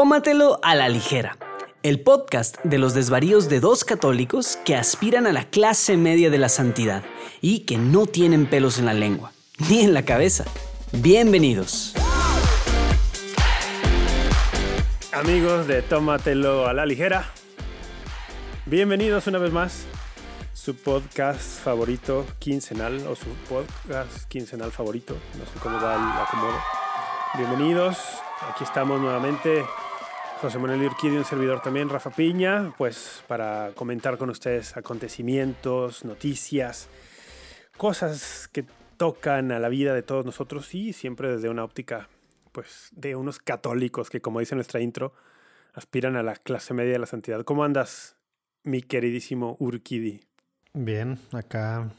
Tómatelo a la ligera. El podcast de los desvaríos de dos católicos que aspiran a la clase media de la santidad y que no tienen pelos en la lengua, ni en la cabeza. Bienvenidos. Amigos de Tómatelo a la ligera, bienvenidos una vez más. Su podcast favorito quincenal o su podcast quincenal favorito, no sé cómo va el acomodo. Bienvenidos, aquí estamos nuevamente. José Manuel Urquidi, un servidor también, Rafa Piña, pues para comentar con ustedes acontecimientos, noticias, cosas que tocan a la vida de todos nosotros y siempre desde una óptica pues de unos católicos que como dice nuestra intro aspiran a la clase media de la santidad. ¿Cómo andas, mi queridísimo Urquidi? Bien, acá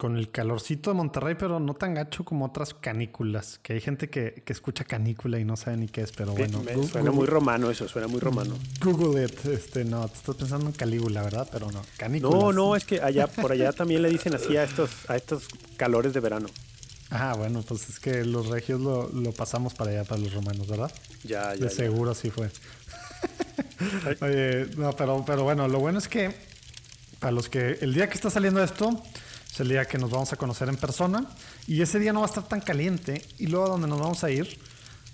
con el calorcito de Monterrey, pero no tan gacho como otras canículas, que hay gente que, que escucha canícula y no sabe ni qué es, pero bueno. Me, suena muy romano eso, suena muy romano. Google it, este, no, te estás pensando en Calígula, ¿verdad? Pero no, canícula. No, no, es que allá, por allá también le dicen así a estos, a estos calores de verano. Ah, bueno, pues es que los regios lo, lo pasamos para allá, para los romanos, ¿verdad? Ya, ya. De seguro así fue. Oye, no, pero, pero bueno, lo bueno es que para los que el día que está saliendo esto es el día que nos vamos a conocer en persona. Y ese día no va a estar tan caliente. Y luego donde nos vamos a ir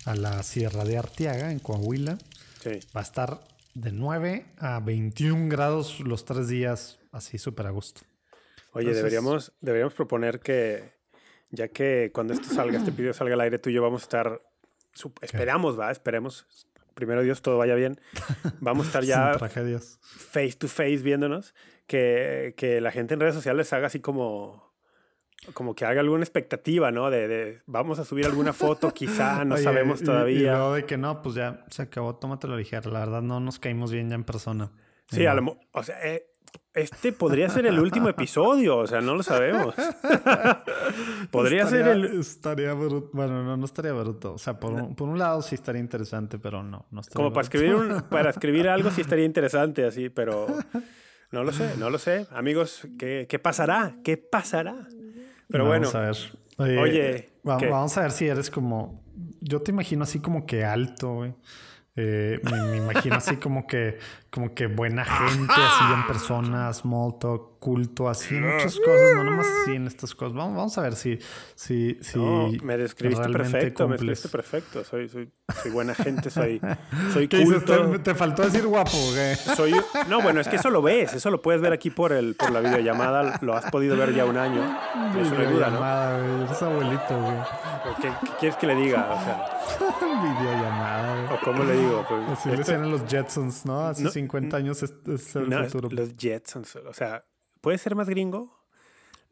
a la Sierra de Arteaga en Coahuila Sí. va a estar de 9 a 21 grados los tres días así súper a gusto. Oye, Entonces- deberíamos, deberíamos proponer que, ya que cuando esto salga, este video salga al aire, tú y yo vamos a estar, esperamos, va, esperemos, primero Dios todo vaya bien, vamos a estar ya face to face viéndonos, que, que la gente en redes sociales haga así como, como que haga alguna expectativa, ¿no? De, de vamos a subir alguna foto, quizá, no Oye, sabemos y- Y, todavía. luego de que no, pues ya se acabó, tómatelo ligero. La verdad no nos caímos bien ya en persona. Sí, a lo o sea, eh, este podría ser el último episodio, o sea, no lo sabemos. podría Estaría- ser el... Estaría bruto. Bueno, no, no estaría bruto. O sea, por un, por un lado sí estaría interesante, pero no, no estaría Como para bruto. escribir, un- para escribir algo sí estaría interesante así, pero no lo sé, no lo sé. Amigos, ¿qué, qué pasará? ¿Qué pasará? Pero bueno, Vamos a ver. Oye, Oye, va- ¿qué? vamos a ver si eres como. Yo te imagino así como que alto, güey. Eh, me, me imagino así como que, como que buena gente, así en persona, small talk, culto, así, muchas cosas, no nomás así en estas cosas. Vamos, vamos a ver si, si, si no, me describiste perfecto, me describiste perfecto. Soy, soy, soy buena gente, soy, soy culto. Te, te faltó decir guapo. Soy, no, bueno, es que eso lo ves, eso lo puedes ver aquí por, el, por la videollamada, lo has podido ver ya un año. Eso no hay duda, ¿no? Eres abuelito, güey. ¿Qué, qué quieres que le diga? O sea, Videollamada, güey. ¿o cómo le digo? Pues, Así le esto- decían a los Jetsons, ¿no? Hace No, 50 años es, es el No, futuro. los Jetsons, o sea, ¿puede ser más gringo?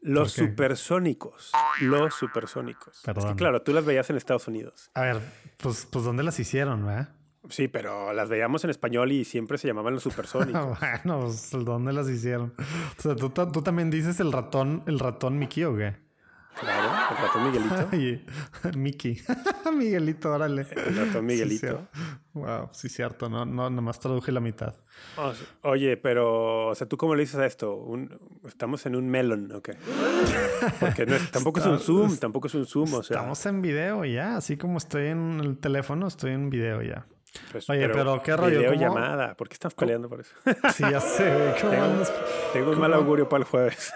Los supersónicos. Los supersónicos. Es que claro, tú las veías en Estados Unidos. A ver, pues, pues ¿dónde las hicieron, verdad? Sí, pero las veíamos en español y siempre se llamaban los supersónicos. bueno, pues, ¿dónde las hicieron? O sea, ¿tú, tú también dices el ratón, el ratón Mickey o qué? Claro, el ratón Miguelito. Ay, Mickey. Miguelito, órale. El ratón Miguelito. sí. wow, sí, cierto. No, no, nomás traduje la mitad. O sea, Oye, pero, o sea, ¿tú cómo le dices a esto? Un- estamos en un melon, ¿ok? Porque no es- tampoco es un zoom, tampoco es un zoom, o sea. Estamos en video ya. Así como estoy en el teléfono, estoy en video ya. pues, Oye, pero ¿qué rollo? ¿Cómo- Videollamada. ¿Por qué estamos peleando por eso? Sí, ya sé, güey. ¿Cómo Tengo-? Tengo un mal augurio para el jueves.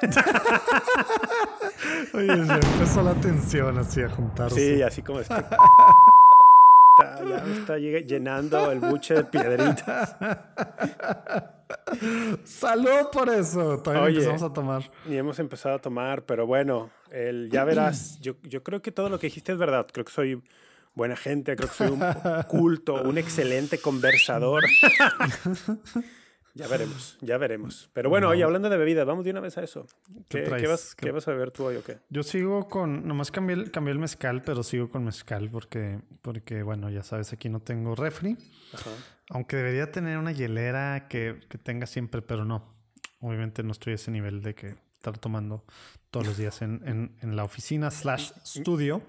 Oye, ya empezó la tensión así a juntarse. Sí, así como está. Está- ya me está llenando el buche de piedritas. Salud por eso. Todavía Oye. empezamos a tomar. Ni hemos empezado a tomar, pero bueno, el, ya verás. Yo, yo creo que todo lo que dijiste es verdad. Creo que soy buena gente, creo que soy un culto, un excelente conversador. ya veremos, ya veremos. Pero bueno, oye, hablando de bebidas, vamos de una vez a eso. ¿Qué, vas, ¿Qué- vas a beber tú hoy o qué? Yo sigo con, nomás cambié el, cambié el mezcal, pero sigo con mezcal porque, porque, bueno, ya sabes, aquí no tengo refri. Ajá. Aunque debería tener una hielera que, que tenga siempre, pero no. Obviamente no estoy a ese nivel de que estar tomando todos los días en, en- en la oficina slash estudio.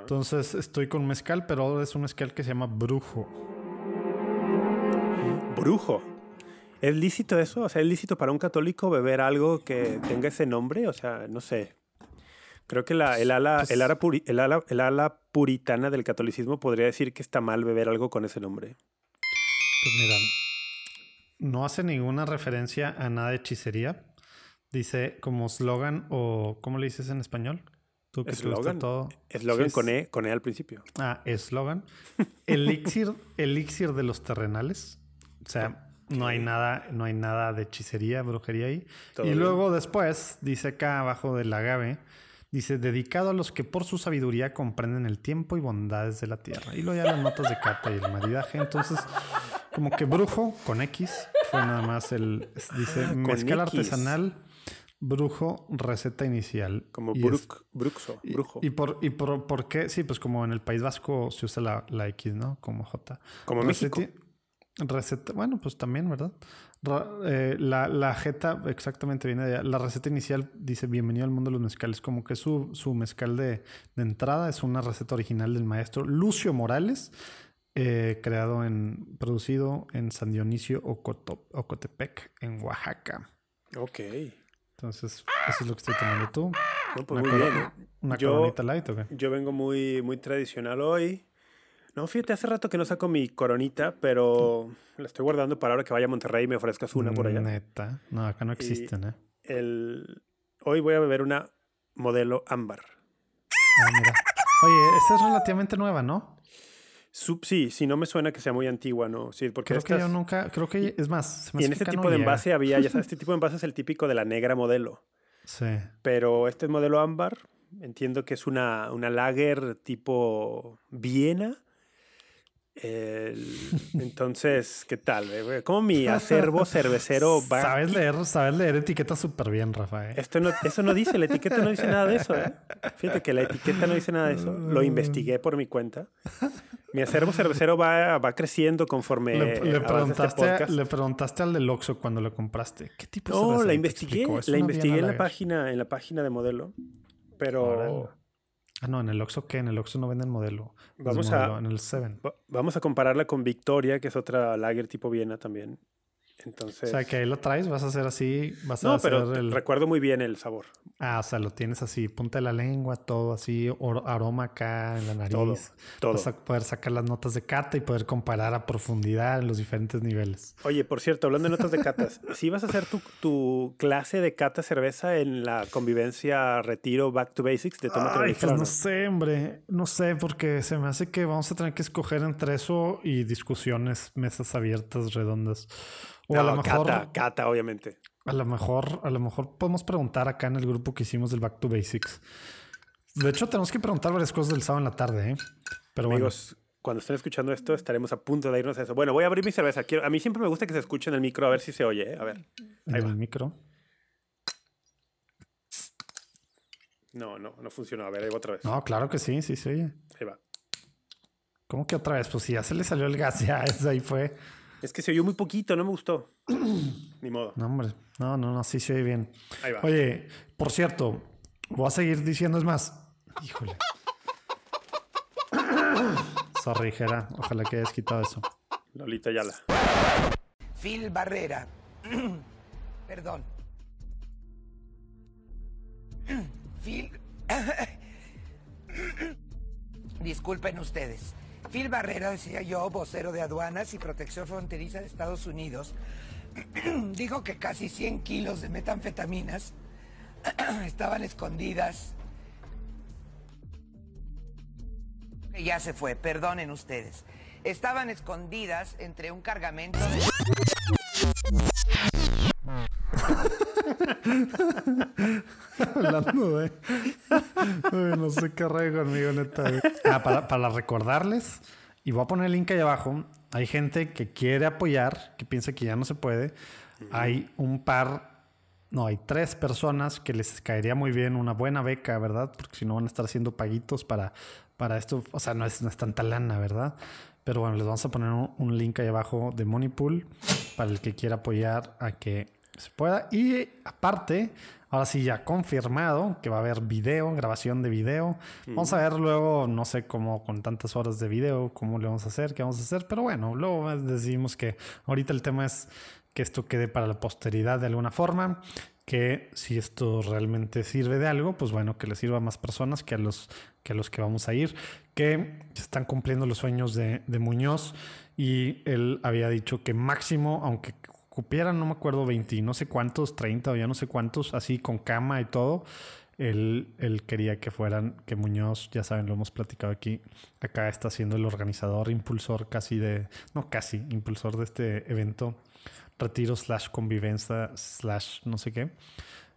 Entonces estoy con mezcal, pero ahora es un mezcal que se llama Brujo. Brujo. ¿Es lícito eso? O sea, ¿es lícito para un católico beber algo que tenga ese nombre? O sea, no sé. Creo que la, el, ala, Pues- el, ala puri- el, ala, el ala puritana del catolicismo podría decir que está mal beber algo con ese nombre. Pues mira, no hace ninguna referencia a nada de hechicería. Dice como slogan o ¿cómo le dices en español? Tú que eslogan. todo. Eslogan con E, con E al principio. Ah, eslogan. elixir, elixir de los terrenales. O sea, no hay nada, no hay nada de hechicería, brujería ahí. y luego después, dice acá abajo del agave, dice, dedicado a los que por su sabiduría comprenden el tiempo y bondades de la tierra. Y luego ya las notas de carta y el maridaje. Entonces, como que brujo con X fue nada más el, dice, ah, mezcal artesanal Brujo, receta inicial. Como bruxo, brujo. Y, por, y por, por, qué, sí, pues como en el País Vasco se usa la, la X, ¿no? Como J. Como México. Receta, bueno, pues también, ¿verdad? Eh, la, la jeta exactamente viene de La receta inicial dice bienvenido al mundo de los mezcales. Como que su, su mezcal de, de entrada es una receta original del maestro Lucio Morales, eh, creado en, producido en San Dionisio Ocotepec, en Oaxaca. Ok. Entonces, eso es lo que estoy tomando tú. pues muy bien. ¿eh? ¿Una coronita light o qué? Yo vengo muy, muy tradicional hoy. No, fíjate, hace rato que no saco mi coronita, pero la estoy guardando para ahora que vaya a Monterrey y me ofrezcas una por allá. Neta. No, acá no existen, ¿eh? El... Hoy voy a beber una modelo ámbar. Ah, mira. Oye, esta es relativamente nueva, ¿no? sí, sí, no me suena que sea muy antigua, ¿no? Sí, porque creo que yo nunca, creo que es más. y en este tipo de envase había, ya sabes, este tipo de envase es el típico de la negra modelo. Sí. Pero este modelo ámbar, entiendo que es una, una lager tipo Viena entonces, ¿qué tal? ¿Cómo mi acervo cervecero va? Sabes leer, sabes leer etiquetas súper bien, Rafael. Esto no, eso no dice, la etiqueta no dice nada de eso. ¿eh? Fíjate que la etiqueta no dice nada de eso. Lo investigué por mi cuenta. Mi acervo cervecero va, va creciendo conforme. Le, le este preguntaste, le preguntaste al del Oxxo cuando lo compraste. ¿Qué tipo de No, la investigué. La investigué en la, página, en la página de modelo. Pero. Ah, no, en el Oxxo qué? En el Oxxo no venden modelo. Vamos a. En el Seven. Vamos a compararla con Victoria, que es otra lager tipo Viena también. Entonces... O sea, que ahí lo traes, vas a hacer así, vas no, a hacer pero recuerdo muy bien el sabor. Ah, o sea, lo tienes así, punta de la lengua, todo así, aroma acá en la nariz. Todo, todo. Vas a poder sacar las notas de cata y poder comparar a profundidad en los diferentes niveles. Oye, por cierto, hablando de notas de catas, ¿sí vas a hacer tu, tu clase de cata cerveza en la convivencia retiro Back to Basics de Tomate Ay, pues no sé, hombre, no sé, porque se me hace que vamos a tener que escoger entre eso y discusiones, mesas abiertas, redondas. O a lo mejor. Cata, cata, obviamente. A lo mejor, a lo mejor podemos preguntar acá en el grupo que hicimos del Back to Basics. De hecho, tenemos que preguntar varias cosas del sábado en la tarde, ¿eh? Pero Amigos, cuando estén escuchando esto, estaremos a punto de irnos a eso. Bueno, voy a abrir mi cerveza. Quiero, a mí siempre me gusta que se escuche en el micro, a ver si se oye. ¿eh? A ver. en el micro. No, no, no funcionó. A ver, ahí va otra vez. No, claro que sí, sí se oye. Ahí va. ¿Cómo que otra vez? Pues si ya se le salió el gas, ya, ahí fue. Es que se oyó muy poquito, no me gustó. Ni modo. No, hombre. No, no, no, sí se oye bien. Ahí va. Oye, por cierto, voy a seguir diciendo, es más. Híjole. Sorry, Jera. Ojalá que hayas quitado eso. Lolita Yala. Phil Barrera. Perdón. Phil. Disculpen ustedes. Phil Barrera, decía yo, vocero de aduanas y protección fronteriza de Estados Unidos, dijo que casi 100 kilos de metanfetaminas estaban escondidas. Ya se fue, perdonen ustedes. Estaban escondidas entre un cargamento de... Hablando de. no sé qué rey conmigo, neta. Ah, para, recordarles, y voy a poner el link ahí abajo. Hay gente que quiere apoyar, que piensa que ya no se puede. Hay un par, no, hay tres personas que les caería muy bien una buena beca, ¿verdad? Porque si no van a estar haciendo paguitos para, para esto. O sea, no es, no es tanta lana, ¿verdad? Pero bueno, les vamos a poner un, un link ahí abajo de Moneypool para el que quiera apoyar a que se pueda. Y aparte, ahora sí ya confirmado que va a haber video, grabación de video. Vamos a ver luego, no sé cómo con tantas horas de video, cómo le vamos a hacer, qué vamos a hacer. Pero bueno, luego decidimos que ahorita el tema es que esto quede para la posteridad de alguna forma. Que si esto realmente sirve de algo, pues bueno, que le sirva a más personas que a los que los que vamos a ir, que se están cumpliendo los sueños de, de Muñoz y él había dicho que máximo, aunque cupieran, no me acuerdo, 20, no sé cuántos, 30 o ya no sé cuántos, así con cama y todo, él, él, quería que fueran, que Muñoz, ya saben, lo hemos platicado aquí, acá está siendo el organizador, impulsor casi de, no casi, impulsor de este evento, retiro slash convivencia slash no sé qué.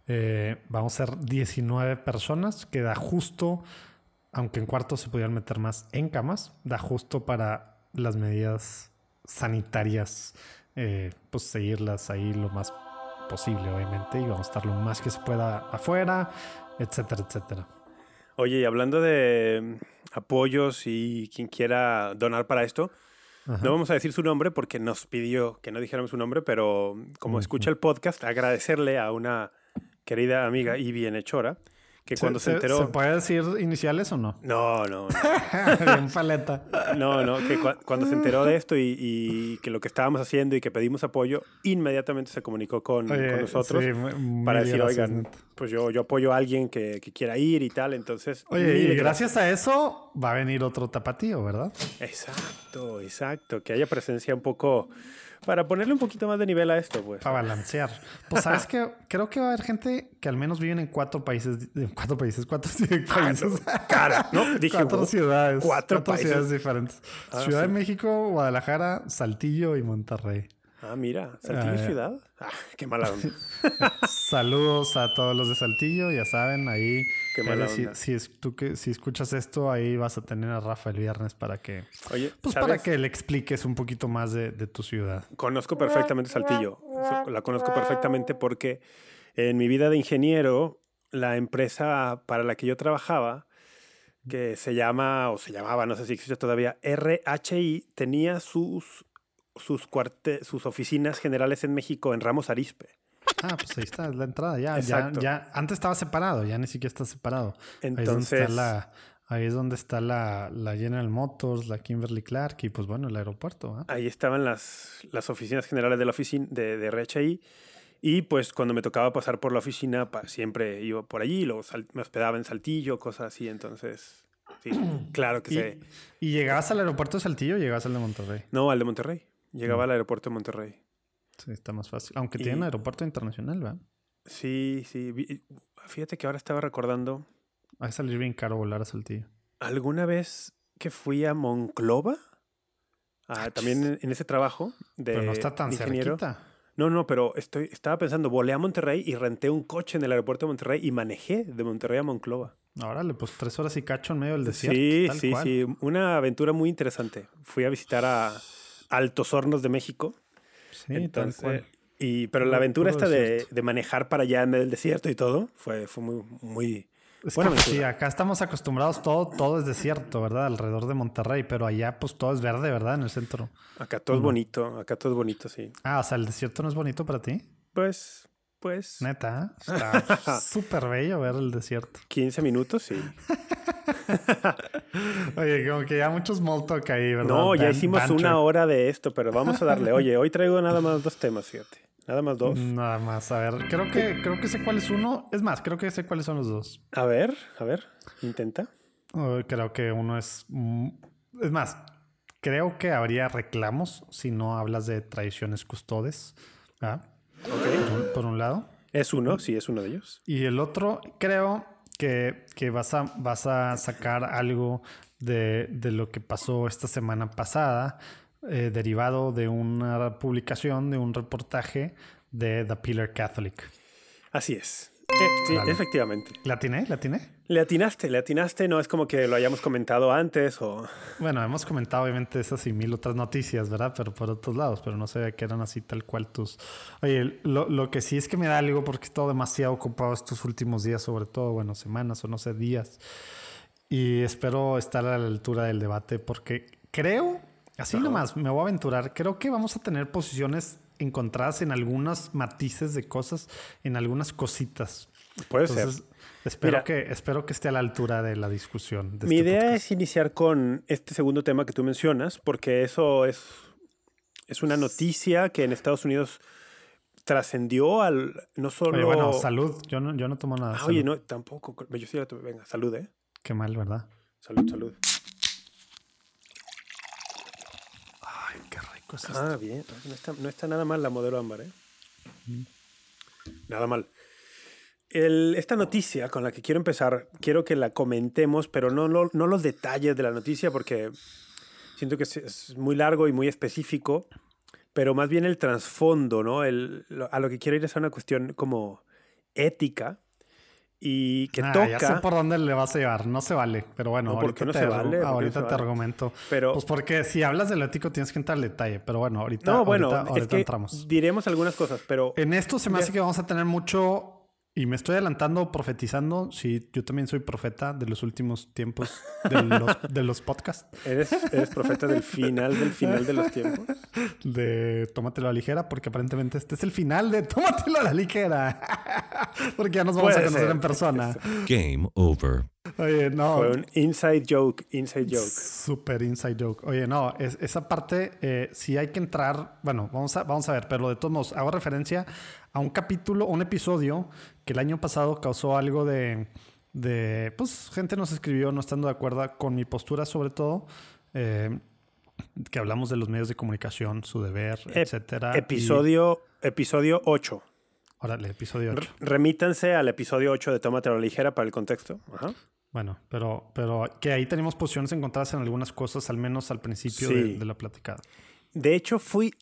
Eh, vamos a ser 19 personas, que da justo, aunque en cuartos se podían meter más en camas, da justo para las medidas sanitarias, eh, pues seguirlas ahí lo más posible, obviamente, y vamos a estar lo más que se pueda afuera, etcétera, etcétera. Oye, y hablando de mm, apoyos y quien quiera donar para esto, Ajá. no vamos a decir su nombre porque nos pidió que no dijéramos su nombre, pero como uh -huh. escucha el podcast, agradecerle a una querida amiga y bienhechora que ¿Se, cuando se, se, enteró... ¿Se puede decir iniciales o no? No, no. no. Bien paleta. No, no, que cu cuando se enteró de esto y, y, que lo que estábamos haciendo y que pedimos apoyo, inmediatamente se comunicó con, Oye, con nosotros sí, para decir, gracias, oigan, pues yo, yo apoyo a alguien que, que, quiera ir y tal, entonces... Oye, y gracias a eso va a venir otro tapatío, ¿verdad? Exacto, exacto, que haya presencia un poco para ponerle un poquito más de nivel a esto, pues. Para balancear. Pues sabes que creo que va a haber gente que al menos viven en cuatro países, en cuatro países, cuatro países. Cara, no, dije cuatro ciudades, cuatro, cuatro países. ciudades diferentes. Ah, Ciudad sí. de México, Guadalajara, Saltillo y Monterrey. Ah, mira, Saltillo Ah, Ciudad. Ah, qué mala onda. Saludos a todos los de Saltillo, ya saben, ahí. Qué mala eh, si, onda. si, es- tú que, si escuchas esto, ahí vas a tener a Rafa el viernes para que, Oye, pues ¿sabes? para que le expliques un poquito más de, de tu ciudad. Conozco perfectamente Saltillo. La conozco perfectamente porque en mi vida de ingeniero, la empresa para la que yo trabajaba, que se llama, o se llamaba, no sé si existe todavía, RHI, tenía sus, sus, cuarte- sus oficinas generales en México, en Ramos Arispe. Ah, pues ahí está, es la entrada. Ya, ya, Exacto. ya. Antes estaba separado, ya ni siquiera está separado. ahí es donde Entonces- está la, ahí es donde está la, la General Motors, la Kimberly Clark y pues bueno, el aeropuerto. ¿ah? Ahí estaban las, las oficinas generales de la oficina de, de RHI. Y pues cuando me tocaba pasar por la oficina, pa- siempre iba por allí, luego sal- me hospedaba en Saltillo, cosas así. Entonces, sí, claro que se... y llegabas al aeropuerto de Saltillo o llegabas al de Monterrey. No, al de Monterrey. Llegaba Mm. al aeropuerto de Monterrey. Sí, está más fácil. Aunque Y- tienen aeropuerto internacional, ¿verdad? Sí, sí. Fíjate que ahora estaba recordando Va a salir bien caro volar a Saltillo. alguna vez que fui a Monclova. Ah, también en, ese trabajo de Pero no está tan ingeniero. cerquita. No, no, pero estoy, estaba pensando, volé a Monterrey y renté un coche en el aeropuerto de Monterrey y manejé de Monterrey a Monclova. Órale, pues tres horas y cacho en medio del desierto. sí, tal sí, cual. sí. Una aventura muy interesante. Fui a visitar a Altos Hornos de México. Sí, tal Entonces, cual. y, pero la aventura esta de, de manejar para allá en medio del desierto y todo fue, fue muy, muy Es buena que, aventura. sí, acá estamos acostumbrados, todo, todo es desierto, ¿verdad? Alrededor de Monterrey, pero allá pues todo es verde, ¿verdad? En el centro. Acá todo es bonito, acá todo es bonito, sí. Ah, o sea, el desierto no es bonito para ti. Pues, pues, Neta, ¿eh? está súper bello ver el desierto. 15 minutos, sí. Oye, como que ya muchos small talk ahí, ¿verdad? No, ya hicimos banter. una hora de esto, pero vamos a darle. Oye, hoy traigo nada más dos temas, fíjate. Nada más dos. Nada más, a ver, creo que, creo que sé cuál es uno. Es más, creo que sé cuáles son los dos. A ver, a ver, intenta. Oh, creo que uno es... mm, Es más, creo que habría reclamos si no hablas de tradiciones custodes, ¿verdad? Por un- lado. Es uno, sí, es uno de ellos. Y el otro, creo que, que vas, a, vas a sacar algo de, de lo que pasó esta semana pasada, eh, derivado de una publicación, de un reportaje de The Pillar Catholic. Así es. Eh, sí, efectivamente. ¿La atiné? ¿La atiné? Le atinaste, le atinaste. No es como que lo hayamos comentado antes o... Bueno, hemos comentado obviamente esas y mil otras noticias, ¿verdad? Pero por otros lados, pero no sabía que eran así tal cual tus... Oye, lo, lo que sí es que me da algo porque he estado demasiado ocupado estos últimos días, sobre todo, bueno, semanas o no sé, días. Y espero estar a la altura del debate porque creo, así nomás, me voy a aventurar, creo que vamos a tener posiciones encontradas en algunos matices de cosas, en algunas cositas. Puede Entonces, ser. Espero, Mira. que, espero que esté a la altura de la discusión. de Mi este idea podcast. es iniciar con este segundo tema que tú mencionas, porque eso es, es una noticia que en Estados Unidos trascendió al no solo... Oye, bueno, salud. Yo no, yo no tomo nada. Ah, oye, no, tampoco. Yo sí la tomé. Venga, salud, ¿eh? Qué mal, ¿verdad? Salud, salud. Ay, qué rico es Ah, bien. No está, no está nada mal la modelo ámbar, ¿eh? Nada mal. El- esta noticia con la que quiero empezar, quiero que la comentemos, pero no, no, no los detalles de la noticia porque siento que es, es muy largo y muy específico, pero más bien el trasfondo, ¿no? El, lo- a lo que quiero ir es a una cuestión como ética y que Ah, toca... Ya sé por dónde le vas a llevar, no se vale. Pero bueno, No, ¿por ahorita, qué no te, se vale? ¿Por qué no ahorita te vale? argumento. Pero- Pues porque si hablas del ético tienes que entrar al detalle. Pero bueno, ahorita, no, bueno, ahorita, es ahorita que entramos. diremos algunas cosas, pero... En esto se me Ya. hace que vamos a tener mucho. Y me estoy adelantando, profetizando. Sí, yo también soy profeta de los últimos tiempos de los, de los podcasts. ¿Eres, eres profeta del final del final de los tiempos. De Tómatelo a la ligera, porque aparentemente este es el final de Tómatelo a la ligera. porque ya nos vamos Puede a conocer ser, en persona. Game over. Oye, no. Fue un inside joke, inside joke. Super inside joke. Oye, no, es- esa parte eh, sí hay que entrar. Bueno, vamos a, vamos a ver, pero de todos modos, hago referencia a un capítulo, un episodio que el año pasado causó algo de. de pues, gente nos escribió no estando de acuerdo con mi postura, sobre todo. eh, que hablamos de los medios de comunicación, su deber, Ep- etcétera. Episodio, episodio 8. Y- órale, episodio 8. R- Remítanse al episodio 8 de Tómate a la ligera para el contexto. Ajá. Bueno, pero, pero que ahí tenemos posiciones encontradas en algunas cosas, al menos al principio de, Sí. de la platicada. De hecho, fui,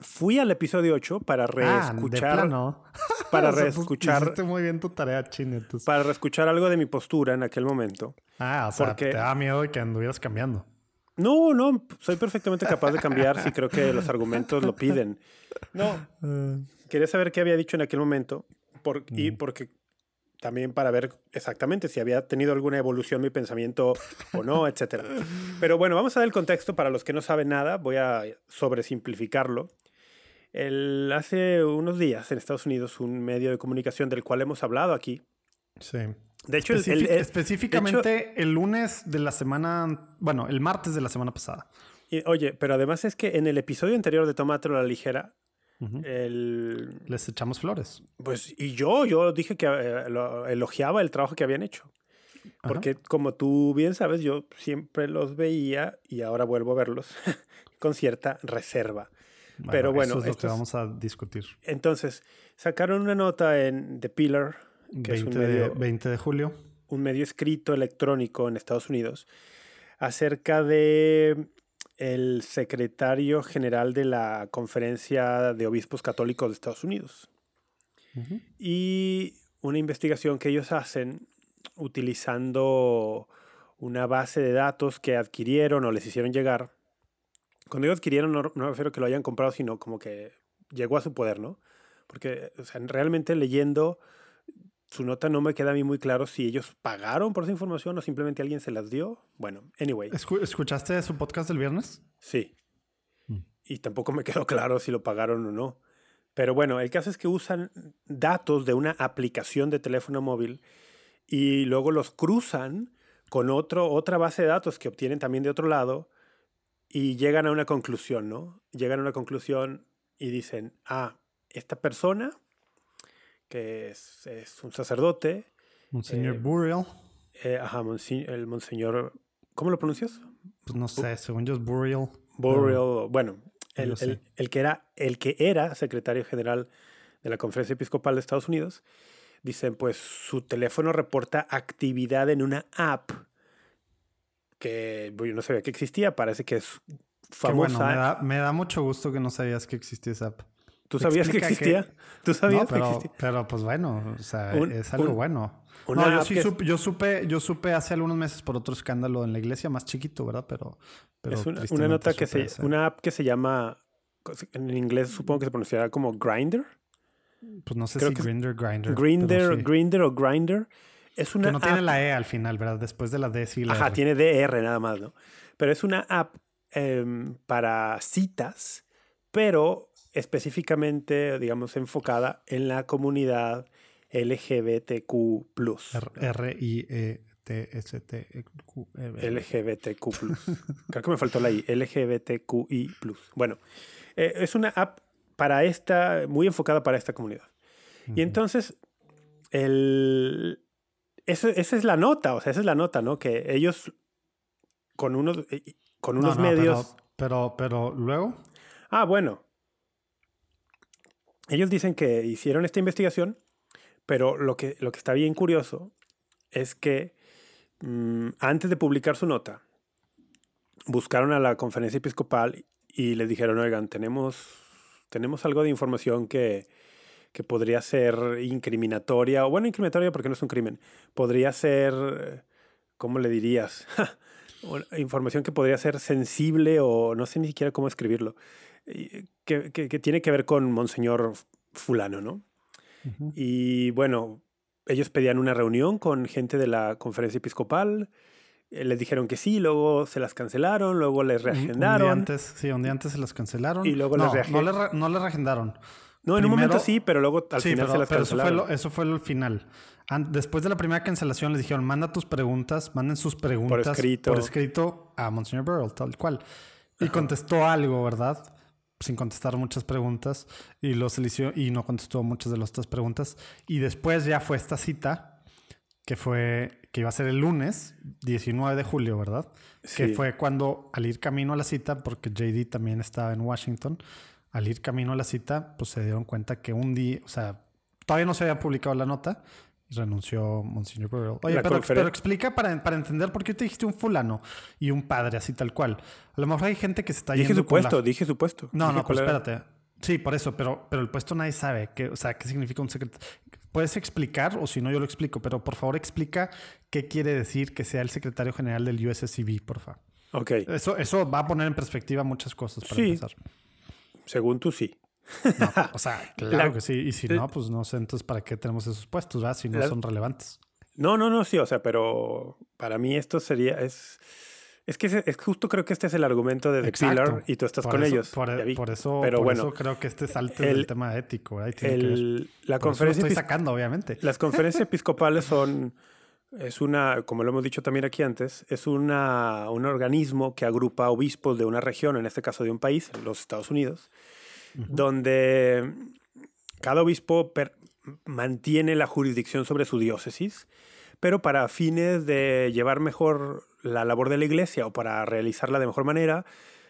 fui al episodio 8 para Ah, reescuchar, plano. para tú reescuchar, Hiciste muy bien tu tarea, Chine. entonces. para reescuchar algo de mi postura en aquel momento. Ah, o sea, porque- te daba miedo de que anduvieras cambiando. No, no, soy perfectamente capaz de cambiar si creo que los argumentos lo piden. No, quería saber qué había dicho en aquel momento por- y porque también para ver exactamente si había tenido alguna evolución mi pensamiento o no, etcétera. Pero bueno, vamos a dar el contexto para los que no saben nada, voy a sobresimplificarlo. El, hace unos días en Estados Unidos un medio de comunicación del cual hemos hablado aquí. Sí. De hecho, el- Especifi- el- el- específicamente el lunes de la semana, bueno, el martes de la semana pasada. y, oye, pero además es que en el episodio anterior de Tomátelo a la ligera, El, Les echamos flores. Pues, y yo, yo dije que eh, lo- elogiaba el trabajo que habían hecho. Porque como tú bien sabes, yo siempre los veía y ahora vuelvo a verlos con cierta reserva. Pero bueno, eso es lo esto que vamos a discutir. Entonces, sacaron una nota en The Pillar, que es 20 un de, medio, 20 de julio. un medio escrito electrónico en Estados Unidos, acerca de el secretario general de la Conferencia de Obispos Católicos de Estados Unidos. Y una investigación que ellos hacen utilizando una base de datos que adquirieron o les hicieron llegar. Cuando digo adquirieron, no, no me refiero a que lo hayan comprado, sino como que llegó a su poder, ¿no? Porque o sea, realmente leyendo su nota no me queda a mí muy claro si ellos pagaron por esa información o simplemente alguien se las dio. Bueno, anyway, Escu- ¿Escuchaste su podcast del viernes? sí. Mm. Y tampoco me quedó claro si lo pagaron o no. Pero bueno, el caso es que usan datos de una aplicación de teléfono móvil y luego los cruzan con otro, otra base de datos que obtienen también de otro lado y llegan a una conclusión, ¿no? Llegan a una conclusión y dicen, ah, esta persona, que es, es un sacerdote, Monseñor Eh, Burial. eh, ajá, monsi- el monseñor, ¿cómo lo pronuncias? Pues no sé, según yo es Burial. Burial, bueno, el, el- el que era, el que era secretario general de la Conferencia Episcopal de Estados Unidos, dicen, pues su teléfono reporta actividad en una app que yo no sabía que existía, parece que es famosa. bueno, me da, me da mucho gusto que no sabías que existía esa app. ¿Tú sabías que existía? ¿Tú sabías No, pero, que existía? pero pues bueno, o sea, Un- es algo un- bueno. No, yo sí que- supe, yo supe, yo supe hace algunos meses por otro escándalo en la iglesia, más chiquito, ¿verdad? Pero, pero es una, nota que se, una app que se llama, en inglés supongo que se pronunciará como Grinder. Pues no sé creo si Grinder, Grinder. Grinder, sí. Grinder o Grinder. Es una Que no tiene la E al final, ¿verdad? Después de la D sí la Ajá, R. tiene DR nada más, ¿no? Pero es una app em, para citas, pero específicamente, digamos, enfocada en la comunidad LGBTQ. R I E T S T E. LGBTQ. Creo que me faltó la I. LGBTQI. Bueno, eh, es una app para esta, muy enfocada para esta comunidad. Y entonces, el, eso- esa es la nota, o sea, esa es la nota, ¿no? Que ellos con unos, eh, con unos No, no, medios. Pero, pero, pero luego. Ah, bueno. Ellos dicen que hicieron esta investigación, pero lo que, lo que está bien curioso es que mm, antes de publicar su nota, buscaron a la conferencia episcopal y les dijeron, oigan, tenemos, tenemos algo de información que, que podría ser incriminatoria, o bueno, incriminatoria porque no es un crimen, podría ser, ¿cómo le dirías? Información que podría ser sensible o no sé ni siquiera cómo escribirlo, que, que- que tiene que ver con Monseñor fulano, ¿no? Y bueno, ellos pedían una reunión con gente de la conferencia episcopal, eh, les dijeron que sí, luego se las cancelaron, luego les Un- Un, día reagendaron. antes, sí, un día antes se las cancelaron. Y luego no, les no, le re- no reagendaron. no, en un momento sí, pero luego al sí, final pero, se las pero eso, fue cancelaron. lo, eso fue lo final. An- después de la primera cancelación les dijeron, manda tus preguntas, manden sus preguntas escrito. por escrito a Monsignor Burrell, tal cual. Y contestó algo, ¿verdad? Sin contestar muchas preguntas. Y, los eligió, y no contestó muchas de las otras preguntas. Y después ya fue esta cita, que fue que iba a ser el lunes 19 de julio, ¿verdad? Que fue cuando al ir camino a la cita, porque JD también estaba en Washington, al ir camino a la cita, pues se dieron cuenta que un día, o sea, todavía no se había publicado la nota renunció Monsignor Burrell. Oye, pero, pero explica para, para entender por qué te dijiste un fulano y un padre, así tal cual. A lo mejor hay gente que se está Dije yendo su la- puesto, dije su puesto. no, Dije no, pues era. espérate. Sí, por eso, pero, pero el puesto nadie sabe. Qué, o sea, ¿qué significa un secretario? Puedes explicar, o si no, yo lo explico, pero por favor explica qué quiere decir que sea el secretario general del USCB, por favor. Ok, Eso, eso va a poner en perspectiva muchas cosas para Sí. empezar. según tú sí. No, o sea, claro La- que sí. Y si no, pues no sé, entonces para qué tenemos esos puestos, ¿verdad? Si no La- son relevantes. No, no, no, sí, o sea, pero para mí esto sería, es, es que es, es justo creo que este es el argumento de The Exacto. Pillar y tú estás Por con eso- ellos. Por, por eso, pero por bueno, eso creo que este salte el- del tema ético. ¿verdad? Tiene que el, la conferencia estoy sacando, obviamente. Las conferencias episcopales son, es una, como lo hemos dicho también aquí antes, es una, un organismo que agrupa obispos de una región, en este caso de un país, los Estados Unidos, donde cada obispo mantiene la jurisdicción sobre su diócesis, pero para fines de llevar mejor la labor de la iglesia o para realizarla de mejor manera,